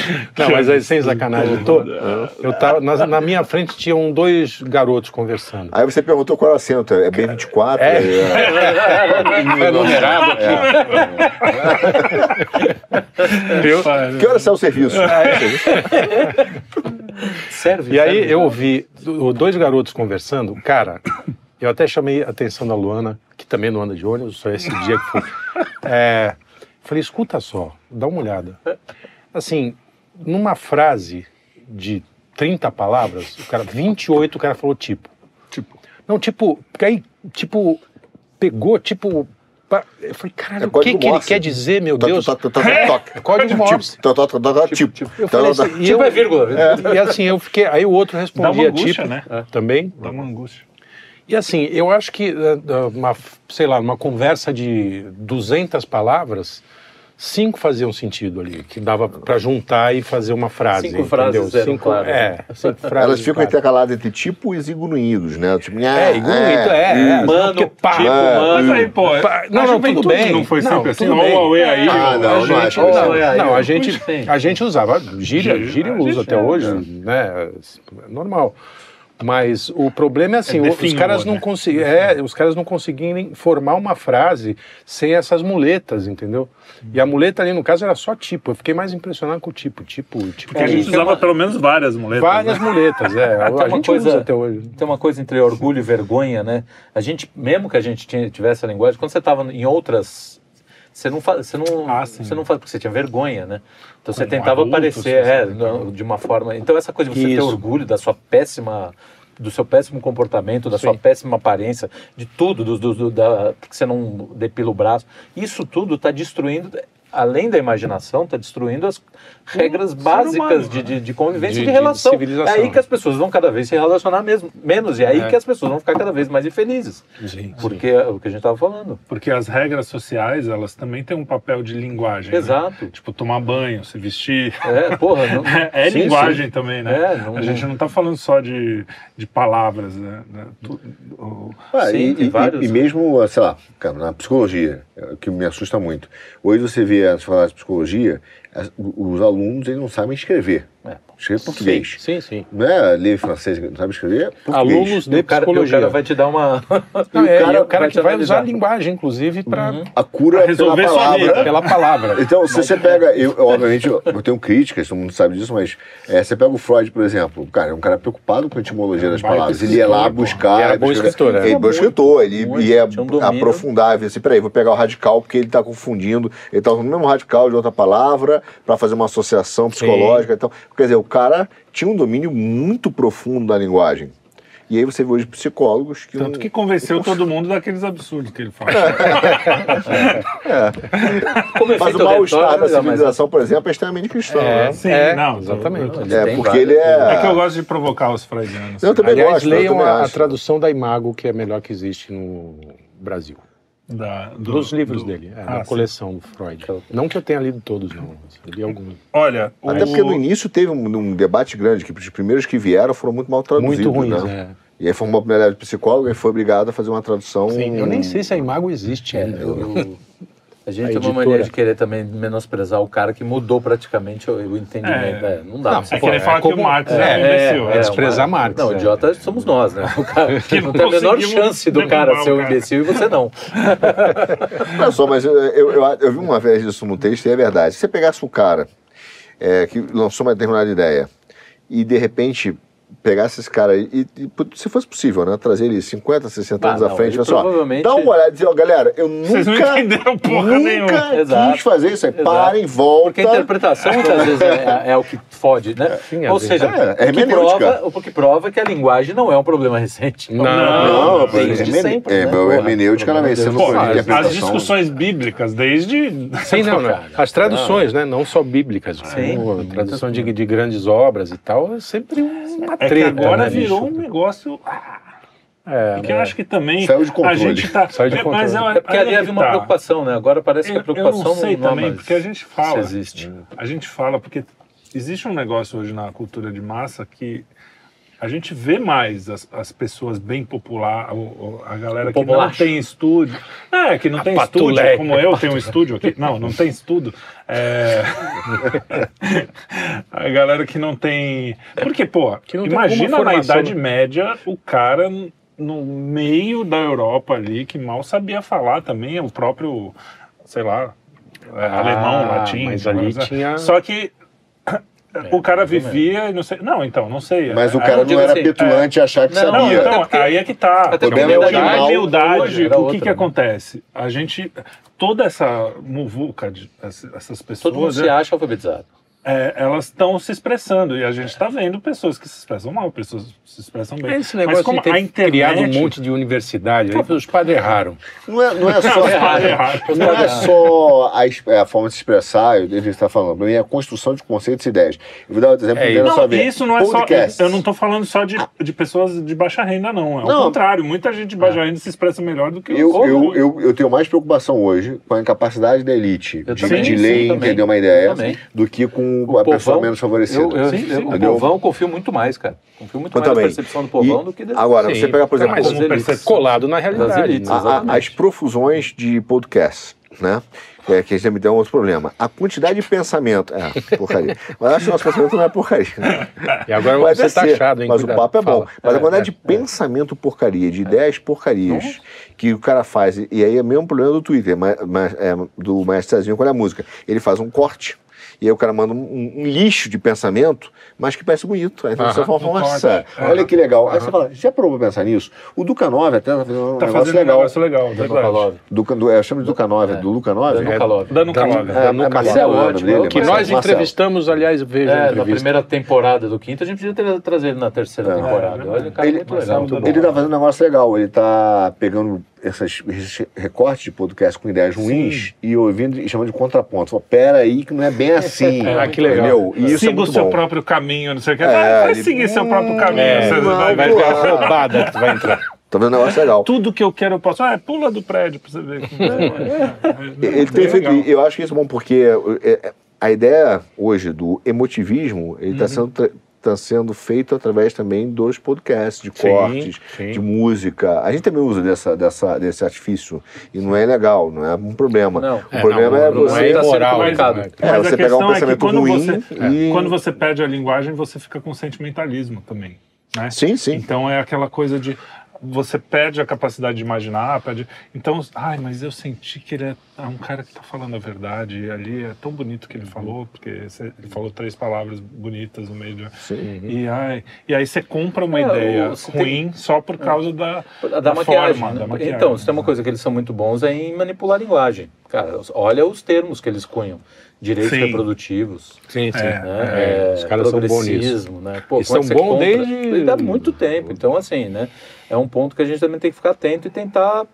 Não, mas aí sem sacanagem toda. Eu tava, na, na minha frente tinham dois garotos conversando. Aí você perguntou qual era o assento, é B24? É. É. É numerado aqui. Viu? Que hora sai o serviço? Serve. E aí serve. eu ouvi do- dois garotos conversando, cara, eu até chamei a atenção da Luana, que também não anda de ônibus, só esse dia que foi. É, falei, escuta só, dá uma olhada. Assim, numa frase de 30 palavras, o cara, 28, o cara falou tipo. Tipo. Não, tipo, porque aí, tipo, pegou, tipo. pa- Eu falei, caralho, É o que, código que ele Morse. quer dizer, meu Deus? Código Morse. Tipo. Eu falei assim, e Tipo eu- é vírgula. E assim, eu fiquei. Aí o outro Dá respondia uma angústia, tipo né? também. Dá uma angústia. E assim, eu acho que eh, eh, uma, sei lá, uma conversa de 200 palavras, cinco faziam sentido ali, que dava para juntar e fazer uma frase. Cinco frases entendeu? eram cinco, claras. É, cinco frases. Elas ficam intercaladas entre tipos e gruídos, né? Tipo, É, igual é, é, é, Mano, porque pá, tipo, é, mano. Mas aí, pô, Pá, não, a não, tudo bem. Não foi Não, sempre assim, tudo ó, bem. o Huawei aí. Ah, não, a não gente, acho. Não, não, é aí, não, a gente, a gente usava gíria, Gíria, a usa gente até é, hoje, é. né? É normal. Mas o problema é assim, É os caras não né? conseguem, é, os caras não conseguirem formar uma frase sem essas muletas, entendeu? E a muleta ali no caso era só tipo. Eu fiquei mais impressionado com o tipo, tipo, tipo. Porque a gente usava uma- pelo menos várias muletas. Várias né? muletas, é. Tem A uma gente coisa- usa até hoje. Tem uma coisa entre orgulho e vergonha, né? A gente, mesmo que a gente tivesse a linguagem, quando você estava em outras. Você não faz, você não, Ah, você não faz porque você tinha vergonha, né? Então você Como tentava adulto, aparecer você é, de uma forma. Então essa coisa de você ter Isso. orgulho da sua péssima, do seu péssimo comportamento, da sua Sim. péssima aparência, de tudo, do, do- do- da, porque você não depila o braço, isso tudo está destruindo. Além da imaginação, está destruindo as regras ser básicas humano, de, né? de, de convivência De- de, de relação. É aí que as pessoas vão cada vez se relacionar mesmo, menos, e é aí É. que as pessoas vão ficar cada vez mais infelizes. Sim, Porque é o que a gente estava falando. Porque as regras sociais, elas também têm um papel de linguagem. né? Exato. Tipo, tomar banho, se vestir. É, porra, não, É, sim, linguagem sim. também, né? É, não- a gente não tá falando só de, de palavras, né? né? Tu- o- Ah, Sim, e, e- vários. e mesmo, sei lá, cara, na psicologia, é o que me assusta muito. Hoje você vê as falar de psicologia, as- os alunos eles não sabem escrever. É. Escrever português. Sim, sim. Não é ler francês, não sabe escrever? Português. Alunos E de o cara, e o psicologia. cara vai te dar uma. Não, e é, e o cara te que vai usar a linguagem, inclusive, para A cura Pra resolver pela palavra. vida. pela palavra. Então, se você pega, eu, obviamente, eu, tenho críticas, todo mundo sabe disso, mas é, você pega o Freud, por exemplo, cara, é um cara preocupado com a etimologia das palavras. Ele ia lá buscar. E era bom escritor, é. Ele é bom escritor, ele ia um aprofundar, ver assim, peraí, vou pegar o radical porque ele está confundindo, ele está usando o mesmo radical de outra palavra para fazer uma associação psicológica. Então, quer dizer, o cara tinha um domínio muito profundo da linguagem. E aí você vê hoje psicólogos que. Tanto não- que convenceu todo mundo daqueles absurdos que ele fala. Como Mas efeito o mal-estar da mas- civilização, por exemplo, é extremamente cristão. É, né? Sim, é, não, exatamente. É, porque ele é. É que eu gosto de provocar os freudianos. Eu também Aliás, gosto, eu leiam também a, a tradução da Imago, que é a melhor que existe no Brasil. Da- do- Dos livros do- dele, é, Ah, da sim. coleção do Freud. Não que eu tenha lido todos, não. mas Eu li alguns. Olha, Até o- porque no início teve um, um debate grande, que os primeiros que vieram foram muito mal traduzidos. Muito ruins, né? é. E aí formou a primeira de psicólogo e foi obrigado a fazer uma tradução. Sim, eu nem sei se a Imago existe É, ainda. eu- eu- a gente A tem uma mania de querer também menosprezar o cara que mudou praticamente o, o entendimento. É. É, não dá. Não, É que Pô, ele é fala que como- o Marx é, é, um imbecil. é, desprezar Marx, Não, é. idiota somos nós, né? O cara Que não não tem a menor chance do cara ser um cara. imbecil e você não. Olha só, mas eu, eu, eu- eu vi uma vez isso no texto e é verdade. Se você pegasse um cara é, que lançou uma determinada ideia e de repente pegasse esse cara aí e, e, se fosse possível, né? Trazer ele 50, 60 Ah, anos à não, frente, ele olha só, provavelmente- dá uma olhada e dizer, ó, galera, eu Vocês não nunca, entenderam porra nenhuma. nunca Exato. quis fazer isso aí. Exato. Parem, volta. Porque a interpretação muitas vezes é, é o que fode, né? Sim, Ou seja. É, é o, que prova, o que prova que a linguagem não é um problema recente. Não, Não, não, desde hermene- sempre. é, né? meu hermenêutica, ela vem sendo as, discussões bíblicas, desde. Sim, não, As traduções, né? Não só bíblicas. Sim. Tradução de, de grandes obras e tal, é sempre uma É treta. que agora né, virou bicho? um negócio. É, Porque eu acho que também. Saiu de controle. A gente tá. Saiu de é, Mas controle. é, É porque ali havia que uma tá. preocupação, né? Agora parece que a Eu, eu preocupação não sei não é também, mais porque a gente fala. existe. A gente fala, porque existe um negócio hoje na cultura de massa que a gente vê mais as, as pessoas bem popular, o- a galera que não tem estúdio. É, que não tem estúdio, patuleca. como eu tenho um estúdio aqui. Não, não tem estudo. É... a galera que não tem. Porque, pô, tem imagina na Idade Média o cara no meio da Europa ali que mal sabia falar também, o próprio, sei lá, é, alemão, latim. mas ali sei lá. tinha- Só que o cara ou vivia e não sei. Não, então, não sei. Mas o Aí cara eu não era assim, petulante e achar que não, Não, sabia. até então, porque- aí é que tá. até porque a Humildade, humildade a humildade, o que que né? acontece? A gente, toda essa muvuca, de, ess- essas Todo mundo pessoas, se acha alfabetizado. É, elas estão se expressando e a gente está vendo pessoas que se expressam mal, pessoas que se expressam bem. É esse Mas negócio como de ter a internet, criado um monte de universidade, aí os padres erraram. Não é, não é só. Errado. Não é só a, é, a forma de se expressar, devia estar falando, pra mim é a construção de conceitos e ideias. Eu vou dar um exemplo É, primeiro Não, só ver. isso não é Podcasts. só. Eu não estou falando só de, de pessoas de baixa renda, não. É o Não. contrário. Muita gente de baixa renda se expressa melhor do que Eu, os eu, eu, eu tenho mais preocupação hoje com a incapacidade da elite Eu de, também, de sim, ler e entender uma ideia do que com O a pessoa povão, menos favorecida. Eu, eu, Sim, eu- sim. o Entendeu? povão eu confio muito mais, cara. Confio muito Eu mais também. na percepção do povão E do que da... Agora, Sim, você pegar, por exemplo, mas. Colado na realidade. Das elites, né? a- a- as profusões de podcasts, né? É, que a gente me deu um outro problema. A quantidade de pensamento. É, porcaria. Mas eu acho que o nosso pensamento não é porcaria. E agora Pode você tá ser, achado, hein? Mas Cuidado, o papo é bom. fala. Mas a É, quantidade é, de pensamento porcaria, de ideias porcarias que o cara faz, e aí é o mesmo problema do Twitter, mas, mas, é, do Maestro Cezinho com a música. Ele faz um corte. E aí o cara manda um, um lixo de pensamento, mas que parece bonito. Aí você fala, um nossa, corte. olha que legal. Aí você fala, já provou pensar nisso? O Duca 9 até tá fazendo um Tá negócio fazendo um legal. negócio legal, Danuca verdade. Duca, do, é, eu chamo de Duca 9, É. do Luca 9? Danuca Love. Danuca Danu- Love. É, é Marcelo, é ótimo, dele, é Que Marcelo. nós entrevistamos, aliás, veja a É, na primeira temporada do quinto, a gente podia ter, trazer ele na terceira É. temporada. Olha, cara, Ele- muito legal. Ele tá fazendo um negócio legal, ele tá pegando essas, esses recortes de podcast com ideias ruins e ouvindo e chamando de contraponto. Fala, pera aí que não é bem assim. Ah, que legal. Entendeu? E isso Siga é o seu bom. próprio caminho, não sei o que. É, vai vai seguir seu próprio caminho. É, você não, vai, vai ver. A roubada que tu vai entrar. Tá vendo um negócio legal. Tudo que eu quero eu posso. Ah, pula do prédio pra você ver. é. Ele tem É feito, eu acho que isso é bom porque é, é, a ideia hoje do emotivismo, ele Uhum. está sendo tra- tá sendo feito através também dos podcasts, de Sim, cortes, sim. de música. A gente também usa dessa, dessa, desse artifício e não é legal, não é um problema. Não. o É, problema não, é não você... é sendo imoral, comunicado. né? É, Mas você a pegar um questão é que pensamento quando ruim você, é, e- quando você perde a linguagem, você fica com sentimentalismo também. Né? Sim, sim. Então é aquela coisa de você perde a capacidade de imaginar, perde. Então, ai, mas eu senti que ele é, é um cara que está falando a verdade. E ali é tão bonito que ele falou, porque você- ele falou três palavras bonitas no meio de. Sim. E, ai, e aí você compra uma É, ideia você ruim só por causa da, Da, da maquiagem. forma, né? da maquiagem. Então, se tem uma coisa que eles são muito bons é em manipular a linguagem. Cara, olha os termos que eles cunham. Direitos Sim. reprodutivos. Sim, sim. É, né? é, os caras são bons nisso. Né? Pô, E é são você bons desde- Há muito tempo. Então, assim, né? É um ponto que a gente também tem que ficar atento e tentar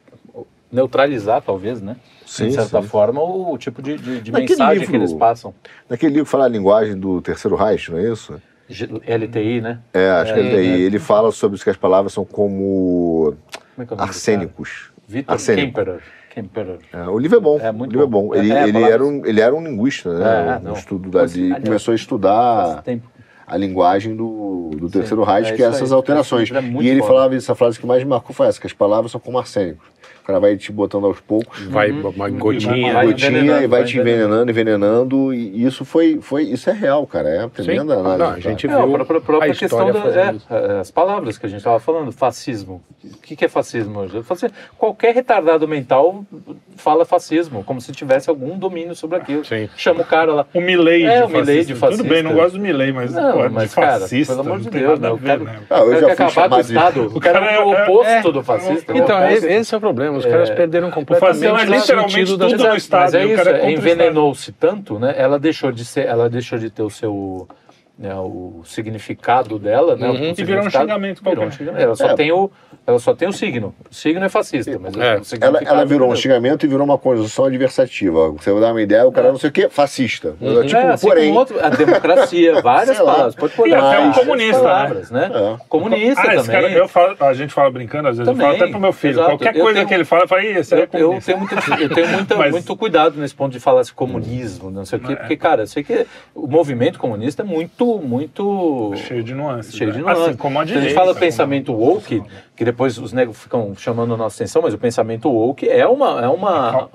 neutralizar, talvez, né? Sim, de certa sim. forma, o, o tipo de, de, de mensagem livro- que eles passam. Naquele livro que fala a linguagem do Terceiro Reich, não é isso? G- LTI, né? É, acho que É, ele, tem. é. ele fala sobre isso que as palavras são como Como é que é arsênicos. Vitor Arsênico. Kemperer. Kemperer. É, o livro é bom. É muito o livro bom. é bom. Ele, É, é, ele, palavras- era um, ele era um linguista, né? É, um não. estudo começou a Faz estudar tempo. A linguagem do, do Terceiro Reich, é que é essas aí. alterações. Esse livro é e ele foda. falava essa frase que mais me marcou foi essa, que as palavras são como arsênicos. Cara vai te botando aos poucos. Vai uma gotinha. Vai gotinha envenenando, e vai vai te envenenando, envenenando, e isso foi, foi isso é real, cara, é uma tremenda Sim. análise. Não, a gente É, a viu própria, própria a questão história da, fazendo isso. é, é, as palavras que a gente estava falando, fascismo. O que, que é fascismo hoje? Qualquer retardado mental fala fascismo, como se tivesse algum domínio sobre aquilo. Sim. Chama o cara lá. O Milley É, de o Milley de fascista. Tudo bem, não gosto do Milley, mas, Não, pô, mas, de cara, fascista. pelo amor não de tem Deus, nada né? a O ver, cara- né? Ah, eu já acabar com o Estado. O cara é o oposto do fascista. né? Então, esse é o problema. Os caras perderam completamente é o literalmente sentido da tudo no Estado, Mas é o isso, cara é é, envenenou-se tanto, né? Ela deixou de ser, ela deixou de ter o seu né, o significado dela, né? Uhum. E virou um xingamento virou um xingamento. Ela só É. tem o ela só tem o signo. O signo é fascista, mas É. o Ela, ela virou um xingamento e virou uma conjunção adversativa. Você vai dar uma ideia, o cara não sei o que, fascista. Tipo, é, assim porém. outro, a democracia, várias palavras. Pode pôr E até um comunista, palavras, né? É. Comunista Ah, também. cara, eu falo, a gente fala brincando, às vezes eu Também, falo até pro meu filho. exato. Qualquer Eu coisa tenho- que ele fala, eu falo, esse Eu, é eu comunista. tenho, muito, eu tenho muita- Mas- muito cuidado nesse ponto de falar esse comunismo, não sei o quê, porque, cara, eu sei que o movimento comunista é muito, muito Cheio de nuances. cheio de né? nuances. Assim como a Quando a gente direita, fala pensamento woke, que depois os negros ficam chamando a nossa atenção, mas o pensamento woke é uma, é uma,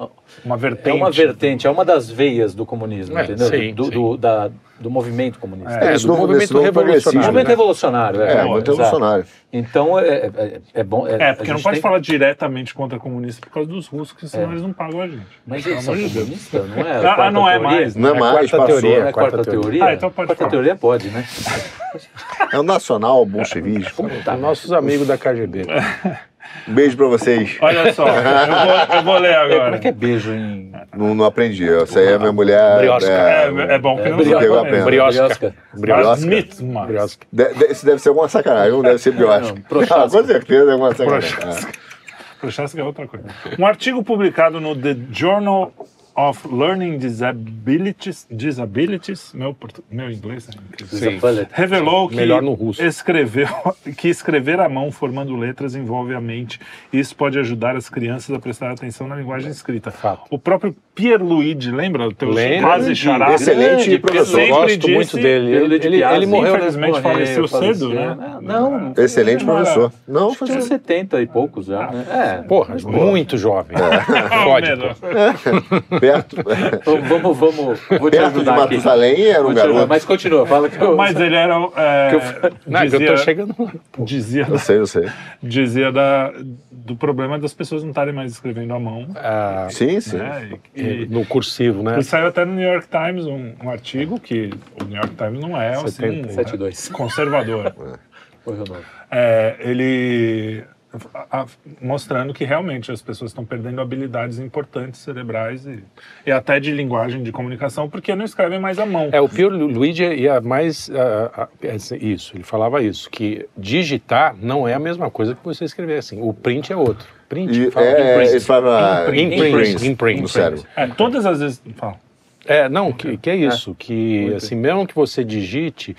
Uma vertente. é uma vertente, é uma das veias do comunismo, É, entendeu? sim, do, sim. do, da, do movimento comunista. É, É, do novo- movimento novo revolucionário. movimento né? revolucionário, é. É, muito revolucionário. Então, é, é, é bom... É, porque não pode tem- falar diretamente contra comunista por causa dos russos, que senão eles não pagam a gente. Mas eles são comunistas, não é? Ah, quarta não é teoria? mais. Não é É mais, quarta passou. teoria. Não é quarta, quarta teoria? Ah, então pode quarta falar. teoria pode, né? É o nacional bolchevismo. Nossos amigos da KGB. Um beijo pra vocês. Olha só, eu vou, eu vou ler Como agora. é que é beijo em... Não, não aprendi. Essa aí é minha mulher. Briosca. É, é bom que não brio- pegou a pena. Briosca. Briosca. Briosca. Briosca. De, de, isso deve ser alguma sacanagem, não deve ser briosca. Não, prochasca. Ah, com certeza é alguma sacanagem. Prochasca. Prochaska é outra coisa. Um artigo publicado no The Journal of Learning Disabilities, Disabilities meu, meu inglês é incrível. Sim. revelou que Melhor no russo. escreveu que escrever à mão formando letras envolve a mente e isso pode ajudar as crianças a prestar atenção na linguagem escrita. Fato. O próprio Pierluigi, lembra? O teu Lembro. quase xará? Excelente Grande, professor. Eu gosto disse- muito dele. Ele Ele, ele, Piazzi, ele morreu, né? infelizmente, faleceu cedo, né? Não, não Excelente Não era- professor. Não, Acho foi tinha uns 70 e poucos já, né? É. Porra, muito jovem. Fode, medo. perto. Vamos, vamos, vou te Perto de ajudar aqui. Matusalém era um Vou garoto. Mas continua, fala que eu... Mas ele era. É, Não, é que eu dizia, tô chegando lá. dizia, Eu sei, eu sei. dizia da, do problema das pessoas não estarem mais escrevendo à mão. Ah, Sim, sim. Né? E, e- no cursivo, né? e saiu até no New York Times um, um artigo que o New York Times não é assim, 70, um, 72. conservador. Foi o nome. É, ele a- a- mostrando que realmente as pessoas estão perdendo habilidades importantes cerebrais e, e até de linguagem de comunicação porque não escrevem mais à mão. É, o Pio Luigi ia mais. ah, ah, é, isso, ele falava isso, que digitar não é a mesma coisa que você escrever assim. O print é outro. Print, E, fala é, imprint. eles falam Imprint. Imprint, imprint. no cérebro. É, todas as vezes. Fala. É, não, que, que é isso, que assim, mesmo que você digite,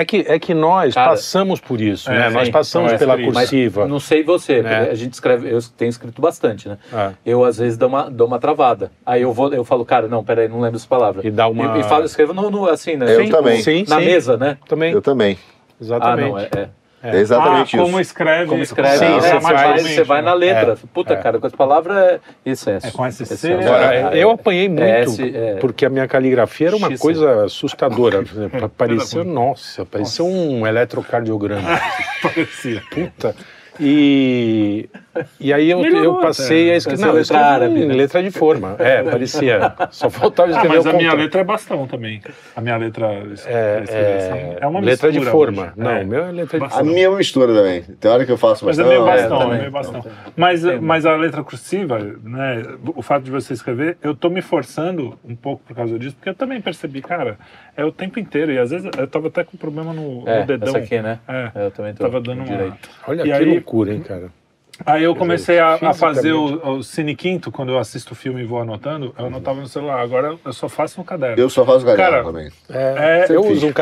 é que, é que nós Cara, passamos por isso, é, né? Nós sim, passamos não é pela escrito. Mas cursiva. não sei você, Né? porque a gente escreve, eu tenho escrito bastante, né? Ah. Eu às vezes dou uma, dou uma travada. Aí eu vou, eu falo, cara, não, peraí, não lembro essa palavra. E dá uma- E, e falo, escrevo no, no- assim, né? Eu Sim, também. Sim, Na sim. mesa, né? Também, Eu também. Ah, exatamente. não, é. é. É, exatamente ah, isso. como escreve. Como escreve, Sim, você, você vai, faz- você vai na letra. Puta, é. cara, com as palavras é excesso. É com esse Excesso. C, Agora, É, eu apanhei muito, é, é, porque a minha caligrafia era uma X, coisa assustadora. Parecia, nossa, parecia um eletrocardiograma. Parecia. Puta. E, e aí eu, Melhorou eu passei até. a escrever. Não, letra escrevi árabe, né? letra de forma. É, parecia. Só faltava Ah, escrever mas o a minha contrário. letra é bastão também. A minha letra É, é, é, uma letra de forma. hoje. Não, É. meu é letra de Bastão. A forma. minha é uma mistura também. Tem hora que eu faço Mas é bastante. meio é, bastão, também. é meio bastão. Mas, mas a letra cursiva, né, o fato de você escrever, eu tô me forçando um pouco por causa disso, porque eu também percebi, cara, é o tempo inteiro. E às vezes eu tava até com problema no, É, no dedão. essa aqui, né? É. Eu também tô Tava dando uma-. Olha E que aí- loucura, hein, cara. Aí eu comecei a, a fazer o, o Cine Quinto, quando eu assisto o filme e vou anotando, eu anotava no celular. Agora eu só faço no caderno. Eu só faço caderno Cara, também. É, É, eu uso um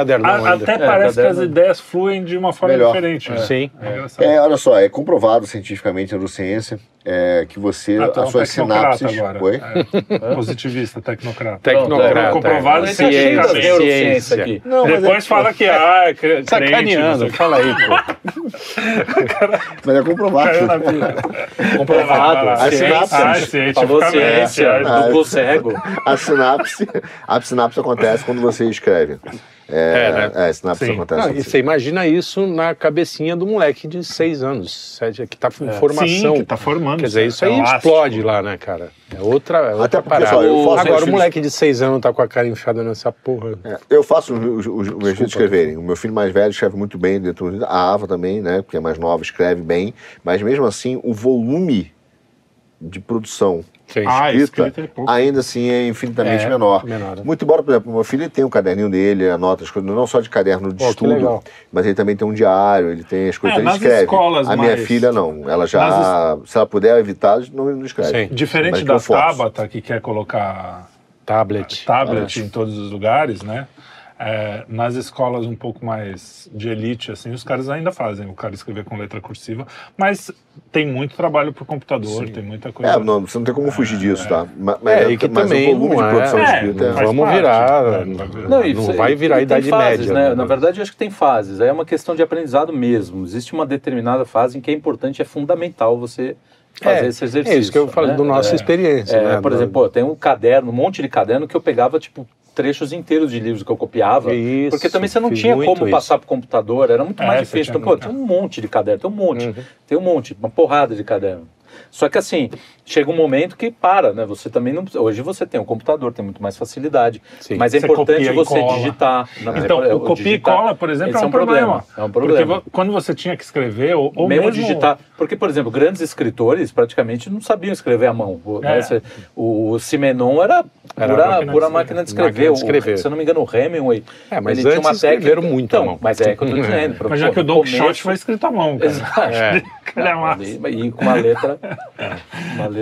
ainda. até parece que caderno. as ideias fluem de uma forma Melhor. diferente. né? Sim. É. É, olha só, é comprovado cientificamente na neurociência é, que você, Ah, é um as suas tecnocrata sinapses. agora. Oi? É. Positivista, tecnocrata. Tecnocrata. Comprovado é. Tá neurociências Ciência. aqui. Não, mas Depois é- fala que ah, é cre- crente, Sacaneando, fala aí, pô. Mas é comprovado. Caiu na pilha. Comprovado. Ah, ciência. cientificamente. Falou ciência. Duplo é. cego. A sinapse, a sinapse acontece quando você escreve. É, É, né? é, acontece. Não, e você imagina isso na cabecinha do moleque de seis anos, sete, que tá em formação. Sim, que tá formando. Quer dizer, isso É aí elástico. explode lá, né, cara? É outra, é outra porque, parada. só, eu faço Agora, o moleque de seis anos tá com a cara enfiada nessa porra. É, eu faço os, os, os meus filhos escreverem. O meu filho mais velho escreve muito bem, dentro do- a Ava também, né? Porque é mais nova, escreve bem. Mas mesmo assim, o volume de produção Sim. Ah, escrita, escrita é pouco. ainda assim é infinitamente É, menor. menor. Muito embora, por exemplo, o meu filho tem um caderninho dele, anota as coisas, não só de caderno de Pô, estudo, mas ele também tem um diário, ele tem as coisas É, que ele nas escreve. escolas a minha mais- filha não, ela já, Nas se ela puder evitar, não, não escreve. Sim. Mas Diferente da. Tabata, que quer colocar Tablet. tablet em todos os lugares, né? É, nas escolas um pouco mais de elite, assim, os caras ainda fazem o cara escrever com letra cursiva, mas tem muito trabalho por computador, tem muita coisa. É, não, você não tem como fugir disso, tá? Ma- Mas, É, e que mas também o volume não de produção é- de é, escrita é... Vamos parte. virar. É, virar. Não, e Não você- vai virar e Idade fases, Média, Né? né? Na verdade, eu acho que tem fases. Aí é uma questão de aprendizado mesmo. Existe uma determinada fase em que é importante, é fundamental você fazer É, esse exercício. É isso que eu falo né? do nossa É. experiência. É, né? por exemplo, pô, tem um caderno, um monte de caderno que eu pegava, tipo, trechos inteiros de livros que eu copiava. Isso, porque também você não tinha como isso. passar pro computador, era muito É, mais você difícil. Então, pô, tem um monte de caderno, tem um monte. Uhum. Tem um monte, uma porrada de caderno. Só que assim, chega um momento que para, né? Você também não. Hoje você tem um computador, tem muito mais facilidade. Sim. Mas é Você importante e você digitar. na- Então, é, o copia e digitar. cola, por exemplo, Esse é um problema. É um problema. Porque quando você tinha que escrever, ou, ou mesmo, mesmo, digitar. Porque, por exemplo, grandes escritores praticamente não sabiam escrever à mão. O, né, É. você- o, o Simenon era Era pura, máquina de pura escrever. máquina de escrever. Máquina de O- escrever. se eu não me engano, o Hemingway. É, mas ele tinha uma técnica. escreveram muito à então, mão. Mas é que eu tô dizendo. pra- Mas já pô, que o Don Quixote foi escrito à mão, cara. Exato. É. É. E, e com uma letra. uma letra.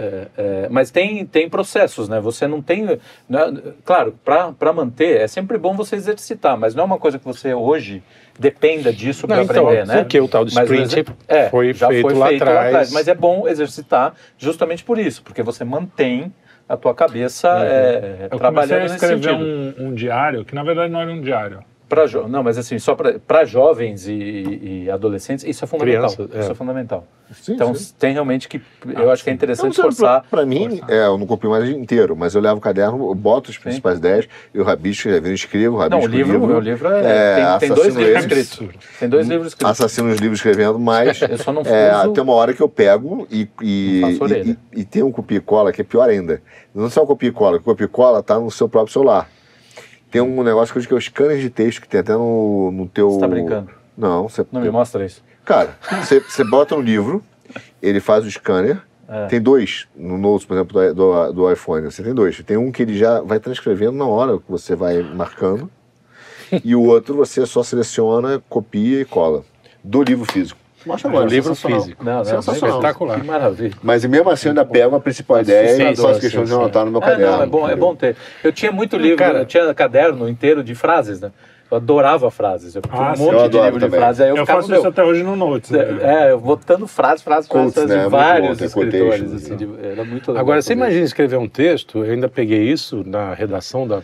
É, é, mas tem, tem processos, né? Você não tem. né, claro, para manter, é sempre bom você exercitar, mas não é uma coisa que você hoje dependa disso para Não, então, aprender, né? porque o tal do sprint é, foi feito foi lá feito atrás. Mas é bom exercitar justamente por isso, porque você mantém a tua cabeça é, Eu comecei trabalhando a nesse escrever um, um diário, que na verdade não era um diário. Pra jo- não, mas assim, só para jovens e, e adolescentes, isso é fundamental. Criança, é. Isso é fundamental. Sim, então, sim. tem realmente que. Eu acho que é interessante Não, forçar. Pra mim, é, eu não copio mais inteiro, mas eu levo o caderno, eu boto as principais ideias, eu rabisco, eu escrevo, Não, rabisco o livro, o meu livro é, É, tem, tem dois livros escritos. Tem dois livros escritos. assassino os livros escrevendo, mas Eu só não é, uso- tem uma hora que eu pego e, e, e, e, e tem um copia e cola que é pior ainda. Não só o copia e cola, o copia e cola tá no seu próprio celular. Tem um negócio que eu digo que é o scanner de texto que tem até no, no teu... Você tá brincando? Não, você... Não me mostra isso. Cara, você, você bota no livro, ele faz o scanner. É. Tem dois no Notes, por exemplo, do, do, do iPhone. Você tem dois. Tem um que ele já vai transcrevendo na hora que você vai marcando. e o outro você só seleciona, copia e cola. Do livro físico. Mostra Do livro sensacional. físico. Não, não, Sensacional. Espetacular. Que maravilha. Mas mesmo assim eu ainda pego a principal ideia e faço questão de anotar no meu Ah, caderno. não, é bom, é bom ter. Eu tinha muito livro, Cara- eu tinha caderno inteiro de frases, né? Eu adorava frases. Eu tinha Ah, um monte Eu de livro de também. frases. Aí eu, Eu, ficava, faço isso meu, até hoje no Notes. né? É, eu botando frases, frases, frases Quotes, né? de Muito vários bom, escritores. Assim, né? de- era muito legal Agora, você isso. imagina escrever um texto, eu ainda peguei isso na redação da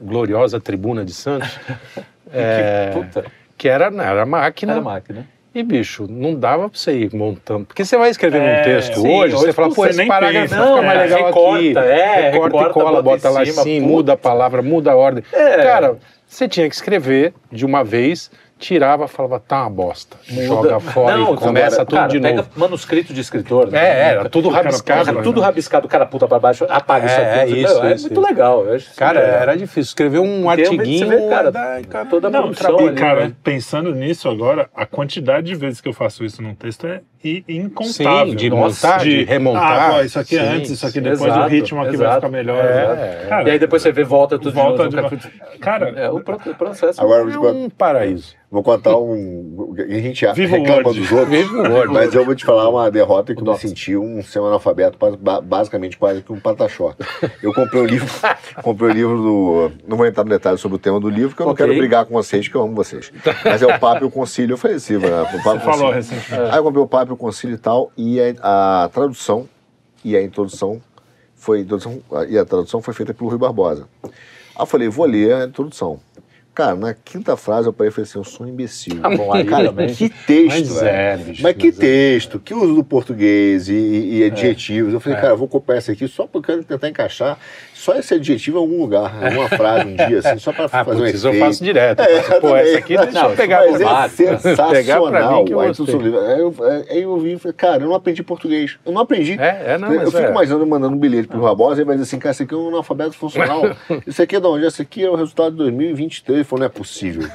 gloriosa Tribuna de Santos, é, Puta, que era, era máquina. era máquina. E, bicho, não dava pra você ir montando. Porque você vai escrever É, um texto sim, hoje, hoje você fala, pô, esse parágrafo pensa. fica Não, mais é, legal recorta, aqui. é, recorta, recorta, e cola, bota bota em lá cima, assim, muda a palavra, muda a ordem. É. Cara, você tinha que escrever de uma vez, tirava, falava, tá uma bosta. Joga fora Não, e começa agora, tudo cara, de pega novo. manuscrito de escritor. né? É, era tudo rabiscado. Cara, tudo rabiscado, o cara puta pra baixo, apaga isso É, aqui. é isso, é isso, muito isso. legal. isso Cara, legal. era difícil. Escrever um Porque artiguinho, você vê, cara, dá- cara, toda a Não, produção e, ali, cara, né? pensando nisso agora, a quantidade de vezes que eu faço isso num texto é incontável. Sim, de montar, de remontar. Ah, ó, isso aqui é Sim, antes, isso aqui sim. depois, Exato, o ritmo aqui vai exato. ficar melhor. É, é. Cara, E aí depois você vê, volta tudo volta de de novo. Cara, É, o pro- o processo. Agora, É um paraíso. Vou contar um. A gente Viva o reclama Word. dos outros. Viva Word. Mas eu vou te falar uma derrota que eu me senti um semi-analfabeto, ba- basicamente quase que um pataxó. Eu comprei o livro, comprei o livro do. Não vou entrar no detalhe sobre o tema do livro, porque eu não Ok. quero brigar com vocês, que eu amo vocês. Mas é o Papa e o Concílio, eu falei assim, né? O Papa e você falou recentemente. Aí eu comprei o Papa e o Concílio e tal, e a, a tradução e a introdução foi. introdução- e a tradução foi feita pelo Rui Barbosa. Aí eu falei, vou ler a introdução. Cara, na quinta frase eu parei e falei assim, eu sou um imbecil. Tá bom, aí Cara, também. que texto, Mas velho. é, bicho. Mas que mas é. texto, que uso do português e, e- e adjetivos. Eu falei, É. cara, eu vou copiar isso aqui só porque eu quero tentar encaixar só esse adjetivo em algum lugar, alguma frase um dia, assim, só pra Ah, fazer um putz, eu efeito. faço direto. É, Eu faço, Pô, essa aqui deixa Não, eu pegar Mas é sensacional. Pegar pra mim que eu. Aí eu, aí eu vi e falei, cara, eu não aprendi português. Eu não aprendi. É, é, não, eu fico é. imaginando mandando um bilhete pro Rabosa e vai dizer assim, cara, isso aqui é um analfabeto funcional. isso aqui é de onde? Isso aqui é o resultado de 2023. Ele falou, não é possível.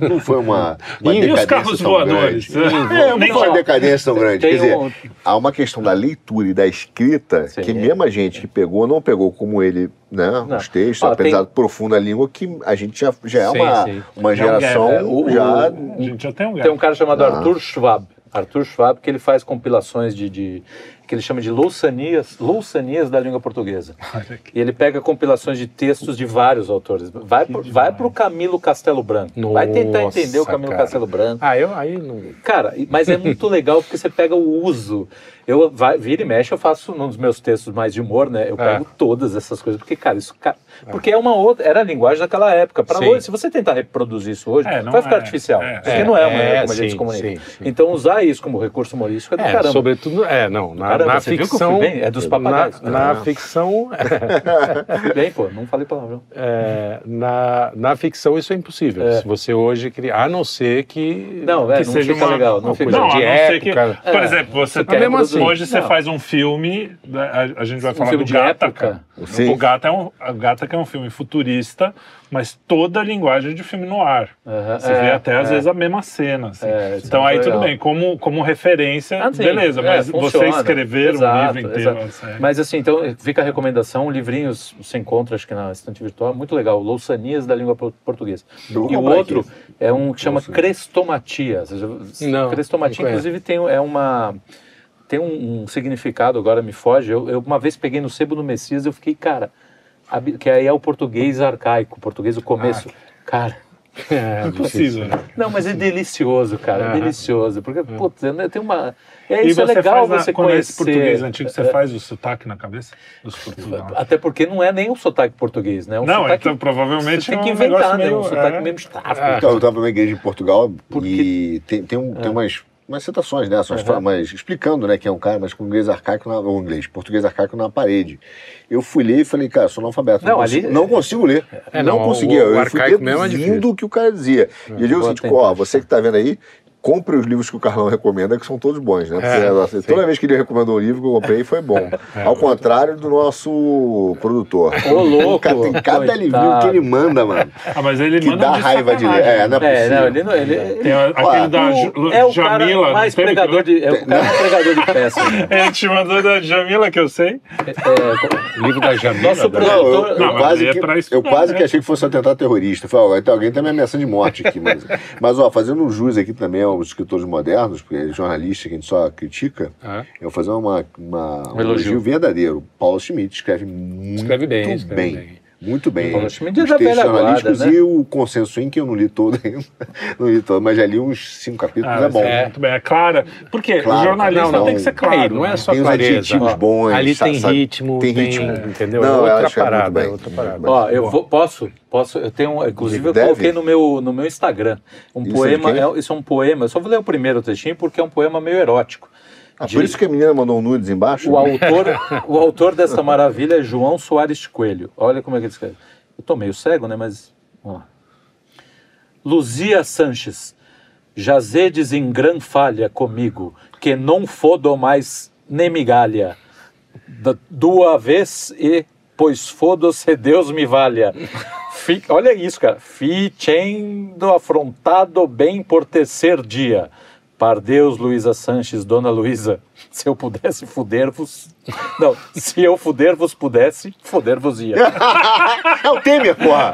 Não foi uma, uma E os carros voadores? É, Nem não foi uma decadência tão grande. Quer dizer, um- há uma questão da leitura e da escrita que mesmo a gente que pegou, não pegou como ele, né, Não. os textos, Ó, apesar tem- de profunda a língua, que a gente já, já é Sim, uma, sim. uma Já é um geração é. O- já... A gente já tem um Tem gap. um cara chamado Ah. Arthur Schwab. Arthur Schwab, que ele faz compilações de, de- que ele chama de louçanias, louçanias da língua portuguesa. E ele pega compilações de textos de vários autores. Vai pro, vai pro Camilo Castelo Branco. vai tentar Nossa, entender o Camilo cara. Castelo Branco. Ah, eu aí não. Cara, mas é muito legal porque você pega o uso. Eu vai, vira e mexe, eu faço num dos meus textos mais de humor, né? Eu É. pego todas essas coisas, porque, cara, isso. Ca- Porque é uma outra. Era a linguagem daquela época. Para hoje, se você tentar reproduzir isso hoje, É, não vai ficar é. artificial. É, porque é, não é a é, maneira como a gente sim, se comunica. sim, sim. Então, usar isso como recurso humorístico é do É, caramba. sobretudo, é, não, na, Caramba, na ficção? É dos papagaios. Na, na ficção, Bem, pô, não falei palavrão. é, na, na ficção isso é impossível. É. Se você hoje criar, a não ser que, Não, é, que não seja fica uma, legal, não uma fica Não, de que, época. por É, exemplo, você tem, reproduzir. hoje você faz um filme, né, a, a gente vai Um falar filme do de Gattaca. época. Sim. O Gata é um, Gattaca é um filme futurista, mas toda a linguagem de filme no ar. Aham, Você é, vê até às é. vezes a mesma cena. assim. É, isso então é aí muito tudo legal. bem, como, como referência, Ah, sim. beleza, É, mas você funciona. escrever Exato, um livro inteiro. exato. sério. Mas assim, então fica a recomendação, livrinhos você encontra, acho que na estante virtual, muito legal, Louçanias da língua por- portuguesa. Vou E o outro aqui. é um que chama Louçania. Crestomatia. Você Não, Crestomatia, não inclusive, tem, é uma, tem um, um significado, agora me foge. Eu, eu uma vez peguei no Sebo do Messias eu fiquei, cara, que aí é o português arcaico, o português do começo. Cara, É, Impossível, né? não, mas é delicioso, cara, é delicioso. Porque, putz, né, tem uma. É, E isso é legal faz, na- você quando é esse conhecer. português antigo, você É, faz o sotaque na cabeça? Dos Portugal. Até porque não é nem um sotaque português, né? É um Não, sotaque, então provavelmente você tem é que um inventar, negócio né? meio- Um sotaque é. meio estático. Então, eu estava numa igreja em Portugal Porque- e tem, tem, um, tem umas, umas citações, né? Umas formas, explicando, né, que é um cara, mas com inglês arcaico, na, ou inglês, português arcaico na parede. Eu fui ler e falei, cara, sou analfabeto, não, Não, consigo, ali- não consigo ler. É, não, não, conseguia. o- o eu fui é deduzindo o que o cara dizia. E eu digo assim, tipo, ó, você que tá vendo aí, compre os livros que o Carlão recomenda, que são todos bons, né? Porque, É, assim, toda vez que ele recomendou um livro que eu comprei, foi bom. Ao contrário do nosso produtor. Ô, louco, tem cada coitado. livrinho que ele manda, mano. Ah, mas ele Que manda dá de raiva de ler. É, não é É, possível. não, ele não. Ele, Tem a- aquele Olha, da o- é o Jamila. cara mais que- pregador de. É o cara mais pregador de peças. né? É, te mandou da Jamila, que eu sei. É, livro da Jamila. Nosso da- Não, eu, Produtor- eu Não, quase, é que, eu quase né? que achei que fosse um atentado terrorista. Falei, ó, então alguém tá me ameaçando de morte aqui. Mas, mas ó, fazendo um jus aqui também aos escritores modernos, porque é jornalista que a gente só critica, Ah, eu vou fazer uma, uma, um elogio. verdadeiro. Paulo Schmidt escreve muito Escreve bem, bem. escreve bem. Muito bem. Os textos jornalísticos né? e o Consenso em que eu não li todo ainda. não li todo, mas já li uns cinco capítulos, Ah, é bom. é, Muito bem, é clara. Porque Claro, o jornalista não, não. tem que ser claro. não é só Tem os clareza. ó. bons, Ali tem ritmo, tem tem, ritmo. entendeu? Não, é eu outra acho que é muito parada, é bem, outra parada. bem. Ó, eu vou, posso, posso, eu tenho, inclusive eu Deve. coloquei no meu, no meu Instagram um Isso é poema, é, isso é um poema, eu só vou ler o primeiro trechinho porque é um poema meio erótico. Ah, De- por isso que a menina mandou um nudes embaixo? O autor, o autor dessa maravilha é João Soares Coelho. Olha como é que ele escreve. Eu tô meio cego, né, mas vamos lá. Luzia Sanches, jazedes em gran falha comigo, que não fodo mais nem migalha. Da, dua vez e, pois fodo-se Deus me valha. Fi, olha isso, cara. Fichendo afrontado bem por terceiro dia. Par Deus, Luísa Sanches, Dona Luísa, se eu pudesse fuder-vos... Não, se eu fuder-vos pudesse, fuder-vos-ia. é o Temer, porra!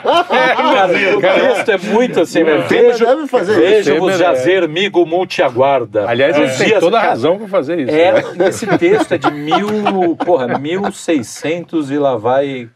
Cara, o texto é muito assim, né? Temer deve fazer isso. Vejo-vos é- jazer, migo multi aguarda. Aliás, ele tem dias- toda a cara, razão para fazer isso. É, né? esse texto é de mil, porra, 1600 e lá vai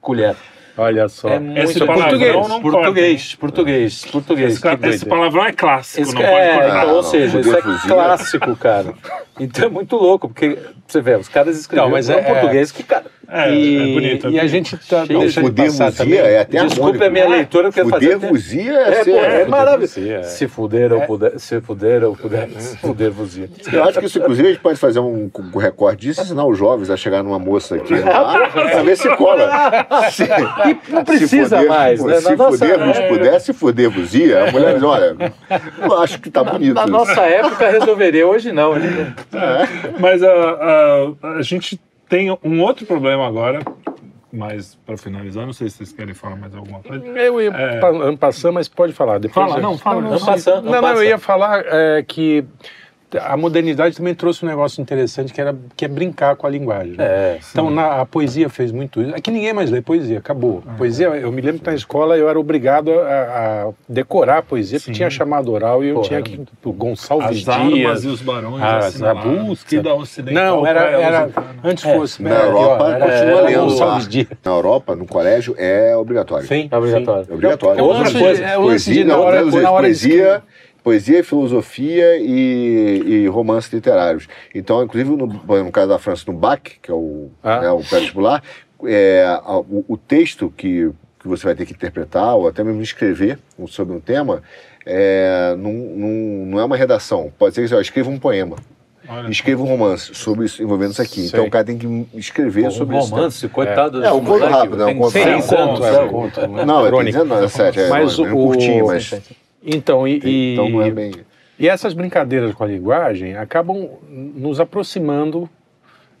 colher. Olha só. É muito Esse palavrão português, não português, português, português, Esse, ca- que esse doideira. palavrão é clássico, Esse- não pode é, cortar. então, ou seja, isso é clássico, cara. Então é muito louco, porque você vê, os caras escreveram Não, mas um é- português que, cara. É, e, é bonito. é e a gente tá Cheio. deixando de Fuder passar vuzia também. é até Desculpe a minha leitura, porque fazia Fuder tempo. vuzia é, É, ser- é maravilhoso. É. Se fuder ou puder, se fuder ou puder, se fuder vuzia. Eu acho que isso, inclusive, a gente pode fazer um, um recorde disso e ensinar os jovens a chegar numa moça aqui no bar, pra ver se cola. Se, E não precisa se fuder, mais, né? Se fuder, se puder, se fuder vuzia, a mulher diz, olha, eu acho que tá bonito. Na nossa época resolveria, hoje não. Hoje não. Mas a, a, a gente tem um outro problema agora, mas para finalizar, não sei se vocês querem falar mais alguma coisa. Eu ia É. pa- passando, mas pode falar. Depois Fala, eu- não, fala. Não passando, Não, não, eu ia falar é, que a modernidade também trouxe um negócio interessante que, era, que é brincar com a linguagem. né? É, Então na, a poesia fez muito isso. É que ninguém mais lê poesia, acabou. Ah. Poesia, eu me lembro que na escola eu era obrigado a, a decorar a poesia, porque tinha chamado oral e eu Pô, tinha era que. O Gonçalves As armas Dias. e os barões as que da ocidental Não, era, era antes É, fosse. Na era Europa, era- continua era lendo Gonçalves. Dias. Na Europa, no colégio, é obrigatório. Sim, É obrigatório. É obrigatório. É Outra coisa, é Poesia, na hora, traduzir, poesia, poesia, filosofia e, e romances literários. Então, inclusive, no, no caso da França, no BAC, que é o, Ah. né, o pré-vestibular, é, o, o texto que, que você vai ter que interpretar, ou até mesmo escrever sobre um tema, é, não, não, não é uma redação. Pode ser que você escreva um poema, Olha, escreva um romance sobre isso, envolvendo isso aqui. Sei. Então, o cara tem que escrever Um sobre isso. romance, coitado. É, um desse conto rápido, né? Um conto rápido. anos, Conto, é, sabe? um conto, né? Não, eu tô Crônica. dizendo, não, é sete, é, Mas é, um o- curtinho, mas... Então, e, e- Então não é bem... e essas brincadeiras com a linguagem acabam nos aproximando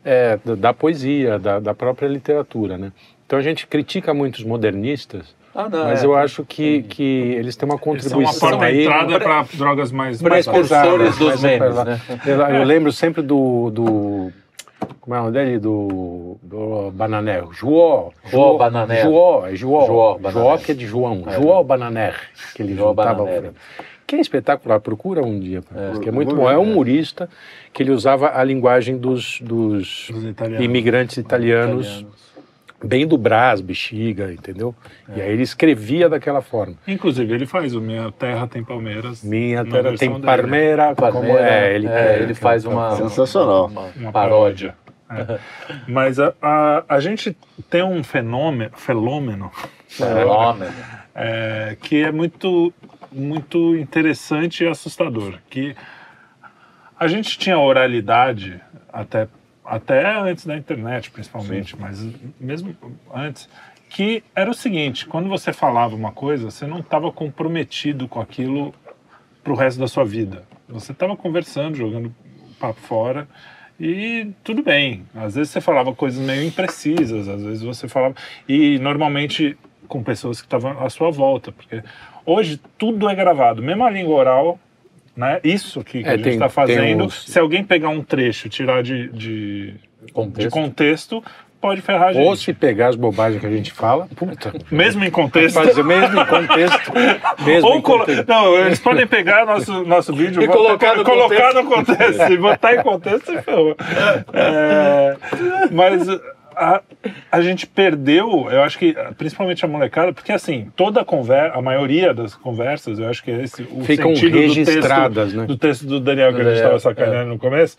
é, da, da poesia, da, da própria literatura, né? Então a gente critica muito os modernistas, Ah, não, mas é. eu acho que, que eles têm uma Eles são uma contribuição porta aí. entrada para drogas mais mais Precursores pesadas, dos mais memes, né? Eu, eu lembro sempre do, do como é o nome dele? Do, do Bananer. Joó. Joó Bananer. Joó, é Joó, Bananer. que é de João. É. Joó Bananer. Que ele Joó juntava. Bananer. Que é espetacular, procura um dia. É. que é muito bom. É um humorista que ele usava a linguagem dos, dos Dos italianos. imigrantes italianos, bem do Brás, Bexiga, entendeu? E aí ele escrevia daquela forma. Inclusive, ele faz o Minha Terra Tem Palmeiras. Minha terra tem dele. Parmeira, como Palmeira, é, ele, é, ele faz uma- Sensacional. uma, Uma paródia. É. Mas a, a, a gente tem um fenômeno, fenômeno Fenômeno. é, que é muito, muito interessante e assustador. Que a gente tinha oralidade até, até antes da internet, principalmente, mas mesmo antes, que era o seguinte: quando você falava uma coisa, você não estava comprometido com aquilo para o resto da sua vida. Você estava conversando, jogando papo fora. E tudo bem. Às vezes você falava coisas meio imprecisas, às vezes você falava. E normalmente com pessoas que estavam à sua volta. Porque hoje tudo é gravado, mesmo a língua oral. Né? Isso aqui que É, a gente está fazendo, uns- se alguém pegar um trecho e tirar de, de, de Contexto. contexto, pode ferrar a gente. Ou se pegar as bobagens que a gente fala, puta. Mesmo em contexto. Fazer mesmo em contexto. Mesmo Ou em colo... contexto. Não, eles podem pegar nosso, nosso vídeo E colocar no colocar no contexto. E botar em contexto, você ferrou. É, mas a, a gente perdeu, eu acho que, principalmente a molecada, porque assim, toda a conversa, a maioria das conversas, eu acho que é esse o Ficam sentido registradas, do texto, né? do texto do Daniel que a gente estava sacaneando no começo.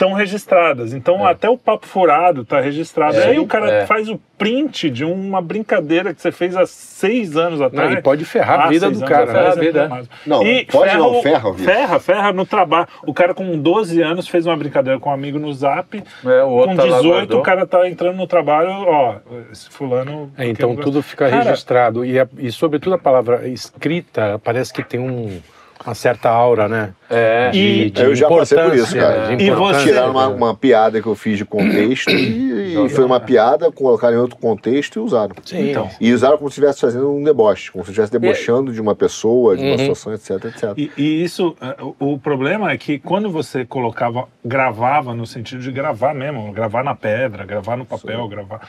Estão registradas. Então, até o papo furado está registrado. É, Aí o cara é. faz o print de uma brincadeira que você fez há seis anos Não, atrás. e pode ferrar a vida do cara. atrás, ferra a vida, é é. mais. Não, E pode não, ferra a vida. Ferra, ferra no trabalho. O cara com 12 anos fez uma brincadeira com um amigo no zap. É, o outro com tá lá 18, guardou. o cara tá entrando no trabalho, ó, esse fulano... É, então tudo fica Cara, registrado. E, a- e, sobretudo, a palavra escrita parece que tem um, uma certa aura, né? É. E- Eu já passei por isso, cara. de E você- Tiraram uma, uma piada que eu fiz de contexto e, e foi uma piada, colocaram em outro contexto e usaram. Sim. Então. E usaram como se estivesse fazendo um deboche, como se estivesse debochando de uma pessoa, de uma Uhum. situação, etc, etc. E, e isso, é, o, o problema é que quando você colocava, gravava no sentido de gravar mesmo, gravar na pedra, gravar no papel, gravar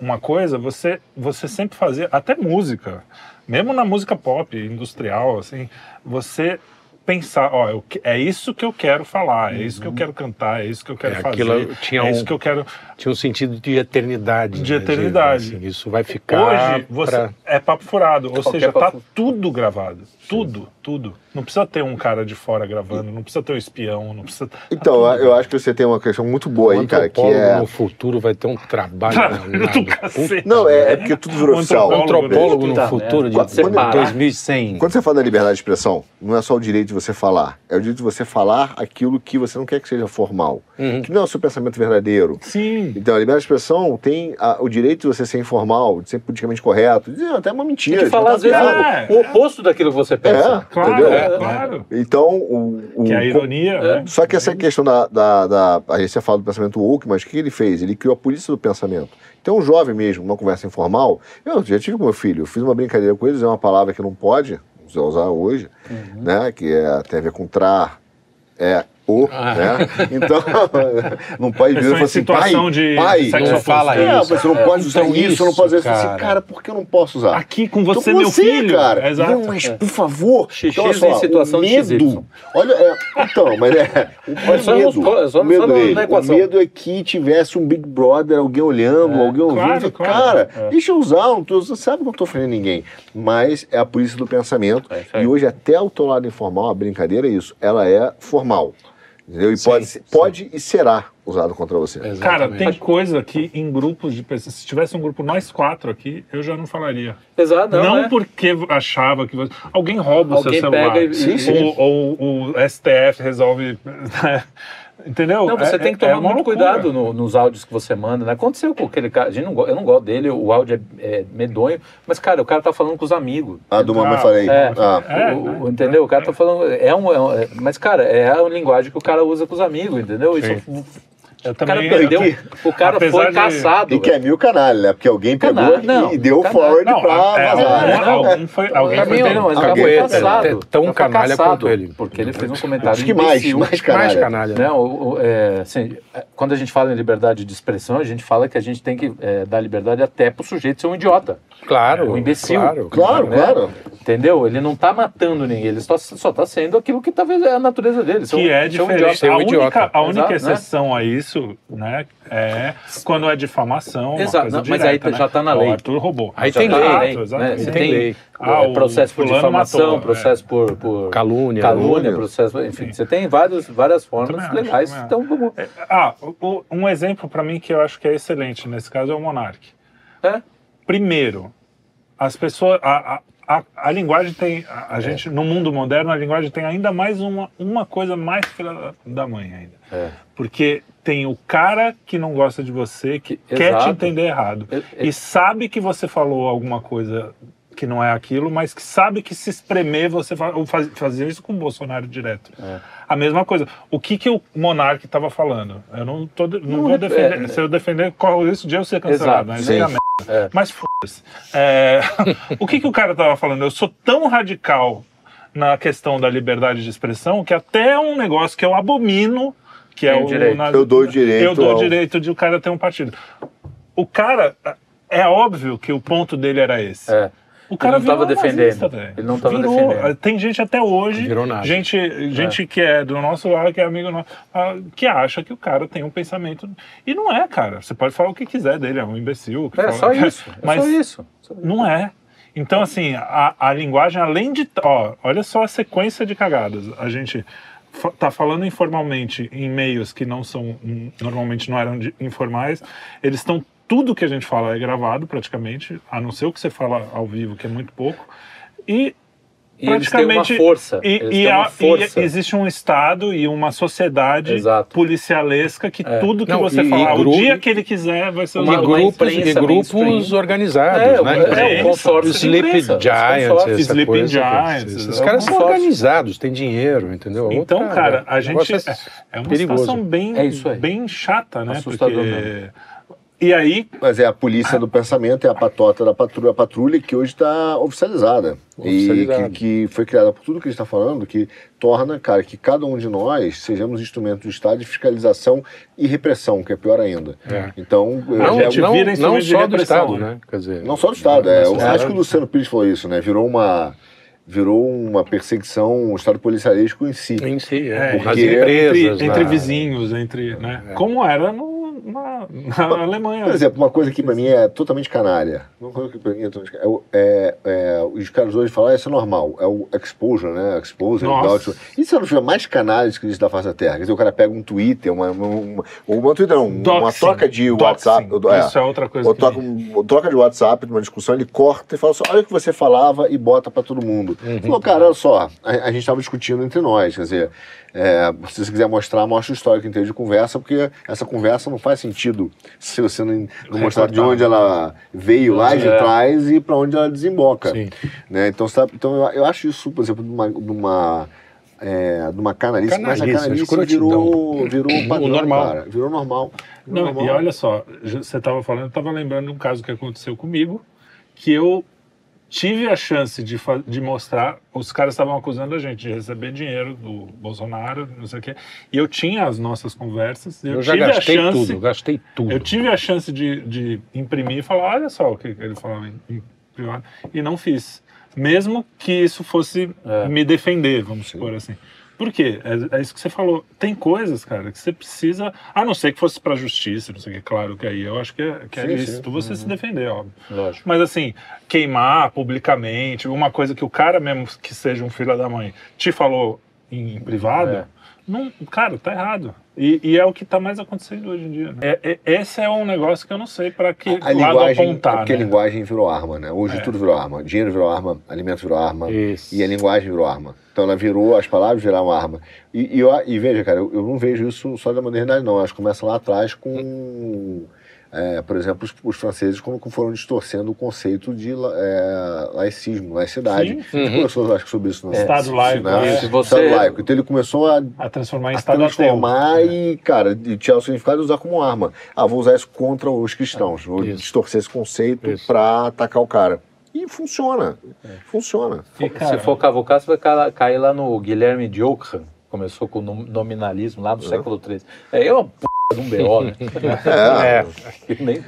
uma coisa, você, você sempre fazia, até música, mesmo na música pop, industrial, assim, você pensar, ó, eu é isso que eu quero falar, é isso que eu quero cantar, é isso que eu quero É, fazer, aquilo tinha é um- isso que eu quero. Tinha um sentido de eternidade. De né? eternidade. assim, isso vai ficar. Hoje você pra- é papo furado, ou Qualquer seja, tá papo- tudo gravado, tudo, tudo. Não precisa ter um cara de fora gravando, não precisa ter um espião, não precisa. tá Então, tudo eu acho que você tem uma questão muito boa aí, cara, que antropólogo é. no futuro vai ter um trabalho. Cacete. Não, é, é porque tudo virou O oficial. antropólogo- Antropólogo no futuro de Quando você parar- 2100. Quando você fala da liberdade de expressão, não é só o direito de você falar, é o direito de você falar aquilo que você não quer que seja formal, Uhum. que não é o seu pensamento verdadeiro. Sim. Então, a liberdade de expressão tem a- o direito de você ser informal, de ser politicamente correto, de dizer até uma mentira. de falar, às vezes, É. o, oposto daquilo que você pensa. É, Claro, entendeu? é, claro. Então, o, o- Que é a ironia, né? Só que essa questão da, da, da a gente fala do pensamento woke, mas o que ele fez? Ele criou a polícia do pensamento. Então, um jovem mesmo, numa conversa informal, eu já tive com meu filho, eu fiz uma brincadeira com eles, é uma palavra que não pode usar usar hoje, Uhum. né? Que é, tem a ver com trar, é o, Ah. né? Então, não pode dizer em assim, pai, de pai, não fala é, isso. você não pode usar Então isso, não isso, pode dizer assim, cara. cara, por que eu não posso usar? Aqui com você, com meu você, filho. cara. Exato. Não, mas por favor. Xixis olha só, em situação de medo. XY. Olha, é, então, mas é. O, É só medo, é só o medo, só no- o medo é que tivesse um Big Brother, alguém olhando, alguém ouvindo. claro, e claro. Cara, deixa eu usar, não tô, você sabe que eu não tô ofendendo ninguém. Mas é a polícia do pensamento. É isso e hoje, até o teu lado informal, a brincadeira é isso. Ela é formal. Entendeu? E Sim, pode, sim. pode e será usado contra você. Cara, Exatamente. tem coisa que em grupos de pessoas. Se tivesse um grupo nós quatro aqui, eu já não falaria. Exato, não, Não, é. porque achava que você... alguém rouba o Alguém seu celular. pega e- Sim, sim. Ou, ou o STF resolve. Entendeu? Não, você É- tem que é tomar uma muito loucura. cuidado no- nos áudios que você manda. Né? Aconteceu com aquele cara. a gente não eu não gosto dele, o áudio é, é medonho. Mas, cara, o cara tá falando com os amigos. Ah, do mamãe Ah, falei. é. Ah, É, O- o- entendeu? O cara tá falando. É um, é um- é- mas, cara, é a linguagem que o cara usa com os amigos, entendeu? Isso, Eu o cara perdeu. eu- O cara foi de- caçado. E que é mil canalha, né? Porque alguém pegou Canalha, não, e deu canalha. forward Não, pra é, vazar. né? algum- foi, alguém foi não, mas Alguém foi caçado. pego. Tão canalha quanto ele. Porque ele fez um comentário Acho que mais, mais Mais canalha. canalha. Né, o- o- é, assim, é, quando a gente fala em liberdade de expressão, a gente fala que a gente tem que é, dar liberdade até pro sujeito ser um idiota. Claro. um imbecil. Claro, Claro, né? claro. Entendeu? Ele não tá matando ninguém, ele só, só tá sendo aquilo que talvez é a natureza dele. ser um- Que é ser um diferente. idiota. Ser um a única, idiota. a única Exato, né? exceção a isso, né, é quando é difamação, uma Exato, coisa não, mas aí direta, já né? tá na O lei. Arthur roubou. Aí Já tem tá lei, né? exatamente. Você Tem tem lei. Ah, é, o processo por difamação, matou, é. processo por, por Calúnia. calúnia, Calúnia. processo, enfim, você tem vários, várias formas Também legais. Então, vamos. É, Ah, um exemplo para mim que eu acho que é excelente nesse caso é o Monark. É, Primeiro, as pessoas. A, a, a, linguagem tem. A, É. a gente, no mundo moderno, a linguagem tem ainda mais uma, uma coisa mais filha da- mãe ainda. é. Porque tem o cara que não gosta de você, que Que- quer te exato. entender errado. É, é. E sabe que você falou alguma coisa que não é aquilo, mas que sabe que se espremer você faz, fazia isso com o Bolsonaro direto. É. A mesma coisa. O que, que o Monark estava falando? Eu não, tô, não Não, vou é- defender. é- se eu defender, corre isso de eu ser cancelado. Exato, aí é. É. mas foda-se. É, o que, que o cara estava falando? Eu sou tão radical na questão da liberdade de expressão que até um negócio que eu abomino, que é Tem o o. direito. na- Eu dou o direito Eu dou ao- direito de o cara ter um partido. O cara. É óbvio que o ponto dele era esse. É. O cara Ele não tava virou defendendo. nazista. Ele não tava Virou. defendendo. Tem gente até hoje, gente, gente que é do nosso lado, que é amigo nosso, ah, que acha que o cara tem um pensamento. E não é, cara. Você pode falar o que quiser dele, é um imbecil. que É fala- só isso. É Mas só isso. não é. Então, assim, a, a linguagem, além de. Ó, olha só a sequência de cagadas. A gente tá falando informalmente em meios que não são. hum, normalmente não eram de- informais. Eles estão. Tudo que a gente fala é gravado praticamente, a não ser o que você fala ao vivo, que é muito pouco. E E eles têm uma praticamente. força. E, eles e têm uma a- e força. existe um Estado e uma sociedade Exato. policialesca que É. tudo que Não, você e- falar, e o dia que ele quiser, vai ser Uma- E usado. uma grupos, e grupos organizados, É, né? é, é o consórcio de Sleep Giants, Sleeping coisa. Giants, Esses é caras são organizados, têm dinheiro, entendeu? Então, Outra- cara, a gente é, é uma perigoso. situação bem, É bem chata, né? Assustador Porque mesmo. E aí Mas é a polícia do pensamento, é a patota da patrulha, a patrulha que hoje está oficializada. Oficializada. E que, que foi criada por tudo que a gente está falando, que torna, cara, que cada um de nós sejamos instrumentos do Estado de fiscalização e repressão, que é pior ainda. É. Então, Não, é- gente não, vira não só do Estado, né? né? Quer dizer, não só do Estado, é, eu é. acho que o Luciano Pires falou isso, né? Virou uma. virou uma perseguição, um estado policialesco em si. Em si, é. É, Nas porque- empresas. entre, entre na- vizinhos, entre, né? É. Como era no, na, na Alemanha. Por exemplo, uma coisa que pra mim é totalmente canalha. Uma coisa que pra mim é totalmente canalha. É, é, é, os caras hoje falam, ah, isso é normal. É o exposure, né? Exposure. Nossa. doubt. Isso é uma mais canalha que existe da face da Terra. Quer dizer, o cara pega um Twitter, uma, uma, ou uma Twitter não, uma Doxing, troca de doxing. WhatsApp. é, Isso é outra coisa ou que troca, um- troca de WhatsApp, numa discussão, ele corta e fala assim, olha o que você falava e bota pra todo mundo. Uhum. Falou, cara, olha só, a, a gente estava discutindo entre nós, quer dizer, é, se você quiser mostrar, mostra o histórico inteiro de conversa, porque essa conversa não faz sentido se você não, não mostrar de onde ela veio lá de É. trás e para onde ela desemboca. Né? Então, sabe, então eu, eu acho isso, por exemplo, numa, numa, é, numa canalice, mas a Canalice, virou, virou padrão, normal. cara. Virou normal. Virou Não, normal. e olha só, você estava falando, eu estava lembrando de um caso que aconteceu comigo, que eu tive a chance de, de mostrar, os caras estavam acusando a gente de receber dinheiro do Bolsonaro, não sei o quê, e eu tinha as nossas conversas, eu, Eu já tive gastei a chance, tudo, gastei tudo. eu tive a chance de, de imprimir e falar, olha só o que ele falava em, em privado, e não fiz. Mesmo que isso fosse É. me defender, vamos supor assim. Por quê? É, é isso que você falou. Tem coisas, cara, que você precisa. A não ser que fosse pra justiça, não sei o que. Claro que aí eu acho que é, que é Sim, lícito sim. você se defender, óbvio. Lógico. Mas assim, queimar publicamente, uma coisa que o cara mesmo que seja um filho da mãe te falou em privado, É. não, cara, tá errado. E, e é o que tá mais acontecendo hoje em dia. né? É, é- esse é um negócio que eu não sei para que A lado linguagem, apontar. porque a né? linguagem virou arma, né? Hoje É. tudo virou arma. Dinheiro virou arma, alimento virou arma. Isso. E a linguagem virou arma. Então ela virou, as palavras viraram arma. E, e, eu- e veja, cara, eu, eu não vejo isso só da modernidade, não. Acho que começa lá atrás com, é, por exemplo, os, os franceses como que foram distorcendo o conceito de é, laicismo, laicidade. Sim, gente conversou, acho que, sobre isso no Estado laico, né? é. Se você- Estado laico. Então ele começou a A transformar em a estado ateu. transformar e, cara, e tirar o significado e usar como arma. Ah, vou usar isso contra os cristãos, vou Isso. distorcer esse conceito Isso. pra atacar o cara. E funciona, funciona. E, cara, Se for cavucar, você vai ca- cair lá no Guilherme de Ockham. Começou com o nom- nominalismo lá no século XIII. É, é uma p de um B.O., né? É, Eu nem-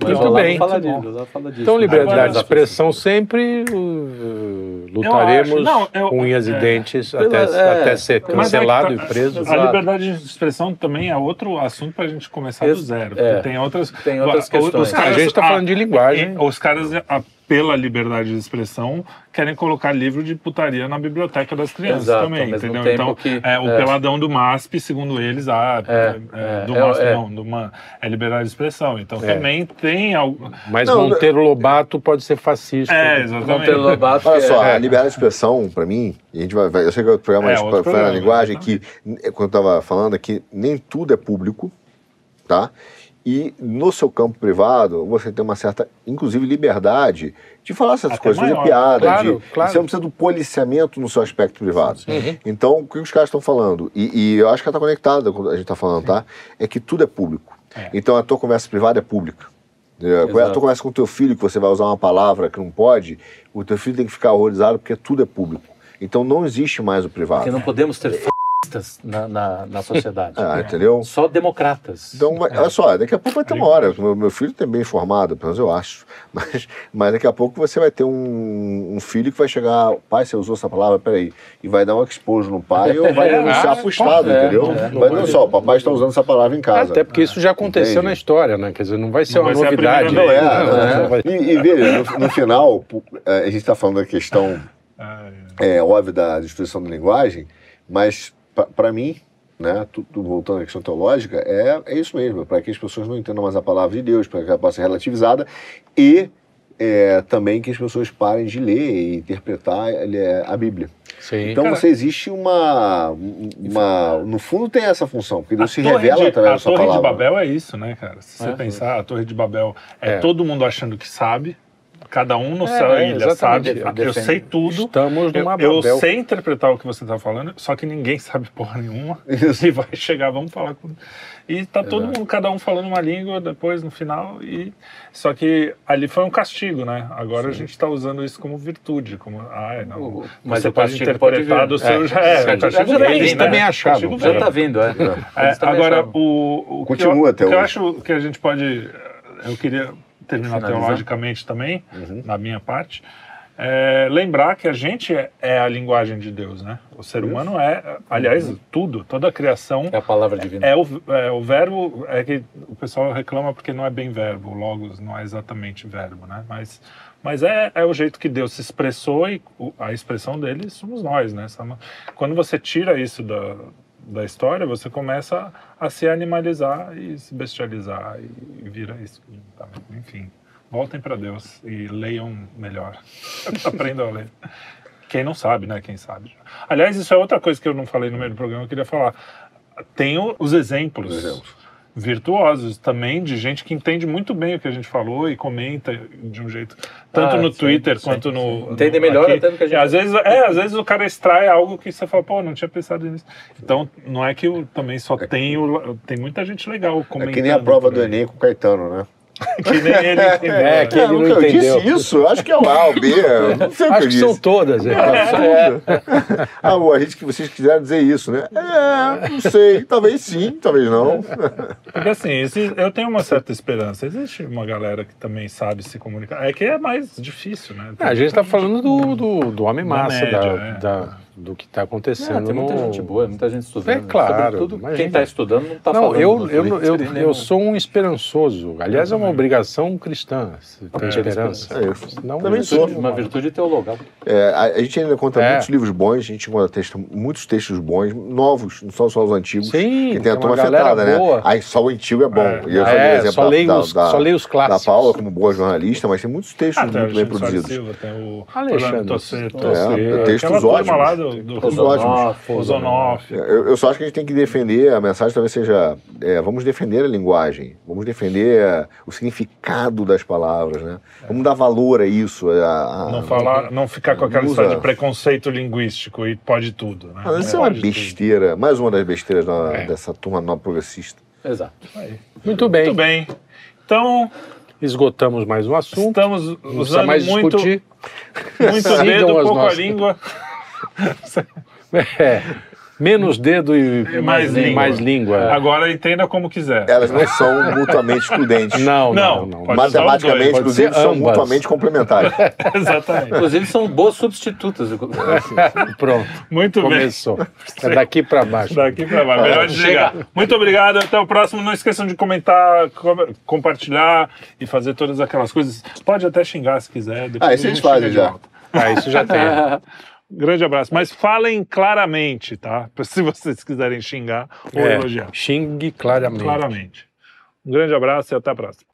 Mas Muito bem. Fala disso, fala disso. Então, liberdade de expressão sempre uh, lutaremos não, eu- com unhas é. e dentes Pela- até, é. até ser é cancelado tá- e preso. A liberdade de expressão também é outro assunto para a gente começar do Esse- zero. é. porque Tem outras, Tem outras Os- questões. Os A caras, gente está ah, falando de linguagem. Os caras, ah, pela liberdade de expressão, querem colocar livro de putaria na biblioteca das crianças Exato, também, entendeu? Então, que- é, o é. peladão do MASP, segundo eles, ah, É, é, é, do é, MASP é. não, do Ma- é liberdade de expressão. Então É. também tem algo. Mas Não, Monteiro Lobato pode ser fascista. É, exatamente. Monteiro Lobato, Olha que só, é- a liberdade de expressão, pra mim, e a gente vai, vai- eu sei que o programa É, é, outro foi na programa, linguagem, que, eh, quando eu tava falando aqui, nem tudo é público, tá? E no seu campo privado, você tem uma certa, inclusive, liberdade de falar essas Até coisas, fazer maior. piada, Claro, de, claro. você não precisa do policiamento no seu aspecto privado. Então, o que os caras estão falando, e, e eu acho que ela está conectada com o que a gente está falando, tá? É que tudo é público. É. Então, a tua conversa privada é pública. É, Quando tua conversa com o teu filho, que você vai usar uma palavra que não pode, o teu filho tem que ficar horrorizado porque tudo é público. Então, não existe mais o privado. Porque não podemos ter fascistas na, na, na sociedade. Ah, entendeu? Só democratas. Então, mas, olha só, daqui a pouco vai ter uma hora. Meu, meu filho tem bem informado, pelo menos eu acho. Mas, mas daqui a pouco você vai ter um, um filho que vai chegar, pai, você usou essa palavra, peraí, e vai dar um expose no pai ou vai É, denunciar ah, pro Estado, é, entendeu? é. Mas não só, o papai está usando essa palavra em casa. Até porque isso já aconteceu Entende? na história, né? Quer dizer, não vai ser Não uma vai ser novidade. primeira Não é, Não, não é. Não vai- E, e veja, no, no final, a gente está falando da questão Ah, é óbvio da destruição da linguagem, mas para mim, né, tudo voltando à questão teológica, é, é isso mesmo, para que as pessoas não entendam mais a palavra de Deus, para que ela possa ser relativizada e é, também que as pessoas parem de ler e interpretar é, a Bíblia. Sim. Então Cara, você existe uma, uma, no fundo tem essa função, porque A Deus se revela de- através a da sua Torre de palavra. Babel é isso, né, cara? Se você É. pensar, a Torre de Babel é, É. todo mundo achando que sabe, cada um no É, seu é, ilha sabe, exatamente. eu sei tudo. Estamos Eu, numa eu Babel. sei interpretar o que você está falando, só que ninguém sabe porra nenhuma. Isso. E vai chegar, vamos falar com. E tá todo Exato. mundo, cada um falando uma língua depois no final. E só que ali foi um castigo, né? Agora a gente está usando isso como virtude, como ah, não. O- mas você pode interpretar do vir. seu. É, É, já- o castigo já eles né? também achavam. castigo Já vem. tá vindo, é. É, agora, achavam. o, o Continua que eu, até o que eu acho que a gente pode. Eu queria terminar Finalizar. teologicamente também, Uhum. na minha parte. é, lembrar que a gente é, é a linguagem de Deus, né? O ser humano é, aliás, tudo, toda a criação É a palavra divina. é o, é o verbo, é que o pessoal reclama porque não é bem verbo, logos não é exatamente verbo, né? Mas, mas é, é o jeito que Deus se expressou e a expressão dele somos nós, né? Quando você tira isso da, da história, você começa a se animalizar e se bestializar e vira isso. tá? Enfim, voltem para Deus e leiam melhor. Aprendam a ler. Quem não sabe, né? Quem sabe. Aliás, isso é outra coisa que eu não falei no meio do programa, eu queria falar. Tem os exemplos Exemplos. Virtuosos também de gente que entende muito bem o que a gente falou e comenta de um jeito tanto Ah, no sim, Twitter sim, quanto sim. no Entende no- melhor aqui. até do que a gente- E às vezes é às vezes o cara extrai algo que você fala pô não tinha pensado nisso então não é que eu também só tem o, tem muita gente legal É comentando que nem a prova do. Enem com o Caetano, né? que nem ele entendeu. É, que ele eu não nunca entendeu. disse isso, eu acho que é o A, o B, eu não sei o que Acho eu que são todas. é. Ah, bom, a gente que vocês quiseram dizer isso, né? É, não sei, talvez sim, talvez não. Porque assim, eu tenho uma certa esperança. Existe uma galera que também sabe se comunicar. É que é mais difícil, né? É, a gente está falando do, do, do homem Da massa, média, da, é. da- do que está Ah, acontecendo. tem muita no- gente boa, muita gente estudando. É claro, Sobretudo imagina. quem está estudando não está falando. eu, eu, eu, nem eu sou um esperançoso. Aliás, é uma obrigação cristã ter É, esperança. É, eu Não, também sou. Uma virtude teologal. É, a, a gente ainda conta É. muitos livros bons, a gente encontra texto, muitos textos bons, novos, não são só os antigos. Sim, que tem a turma afetada, né? boa. Aí só o antigo é bom. É. E eu só dei É, exemplo só da- leio da, os- da, só leio os da clássicos. Paula como boa jornalista, mas tem muitos textos Ah, muito bem Alexandre produzidos. Silva, tem o Alexandre É, é, textos ótimos. Do. Ozonoff. Eu, eu só acho que a gente tem que defender, a mensagem talvez seja, é, vamos defender a linguagem, vamos defender é, o significado das palavras, né? Vamos dar valor a isso. A, a- Não, falar, não ficar com aquela Usa- história de preconceito linguístico e pode tudo. Né? Ah, isso é uma Pode tudo. besteira, mais uma das besteiras da- É. dessa turma nova progressista. Exato. Muito bem. Muito bem. Então, Esgotamos mais um assunto. estamos usando mais muito, discutir. muito dedo, pouco nossas- a língua. É, menos dedo e E mais língua. mais língua. Agora entenda como quiser. Elas não são mutuamente excludentes. Não, Não, não, não. Matematicamente, inclusive, são mutuamente complementares. Exatamente. Inclusive são boas substitutas. Pronto, Muito bem. começou. É daqui para baixo. Daqui pra baixo. Melhor desligar. Muito obrigado. Até o próximo. Não esqueçam de comentar, com- compartilhar e fazer todas aquelas coisas. Pode até xingar se quiser. depois Ah, isso a gente de já. volta. Ah, isso já tem. Grande abraço. Mas falem claramente, tá? Se vocês quiserem xingar ou É, elogiar. xingue claramente. Claramente. Um grande abraço e até a próxima.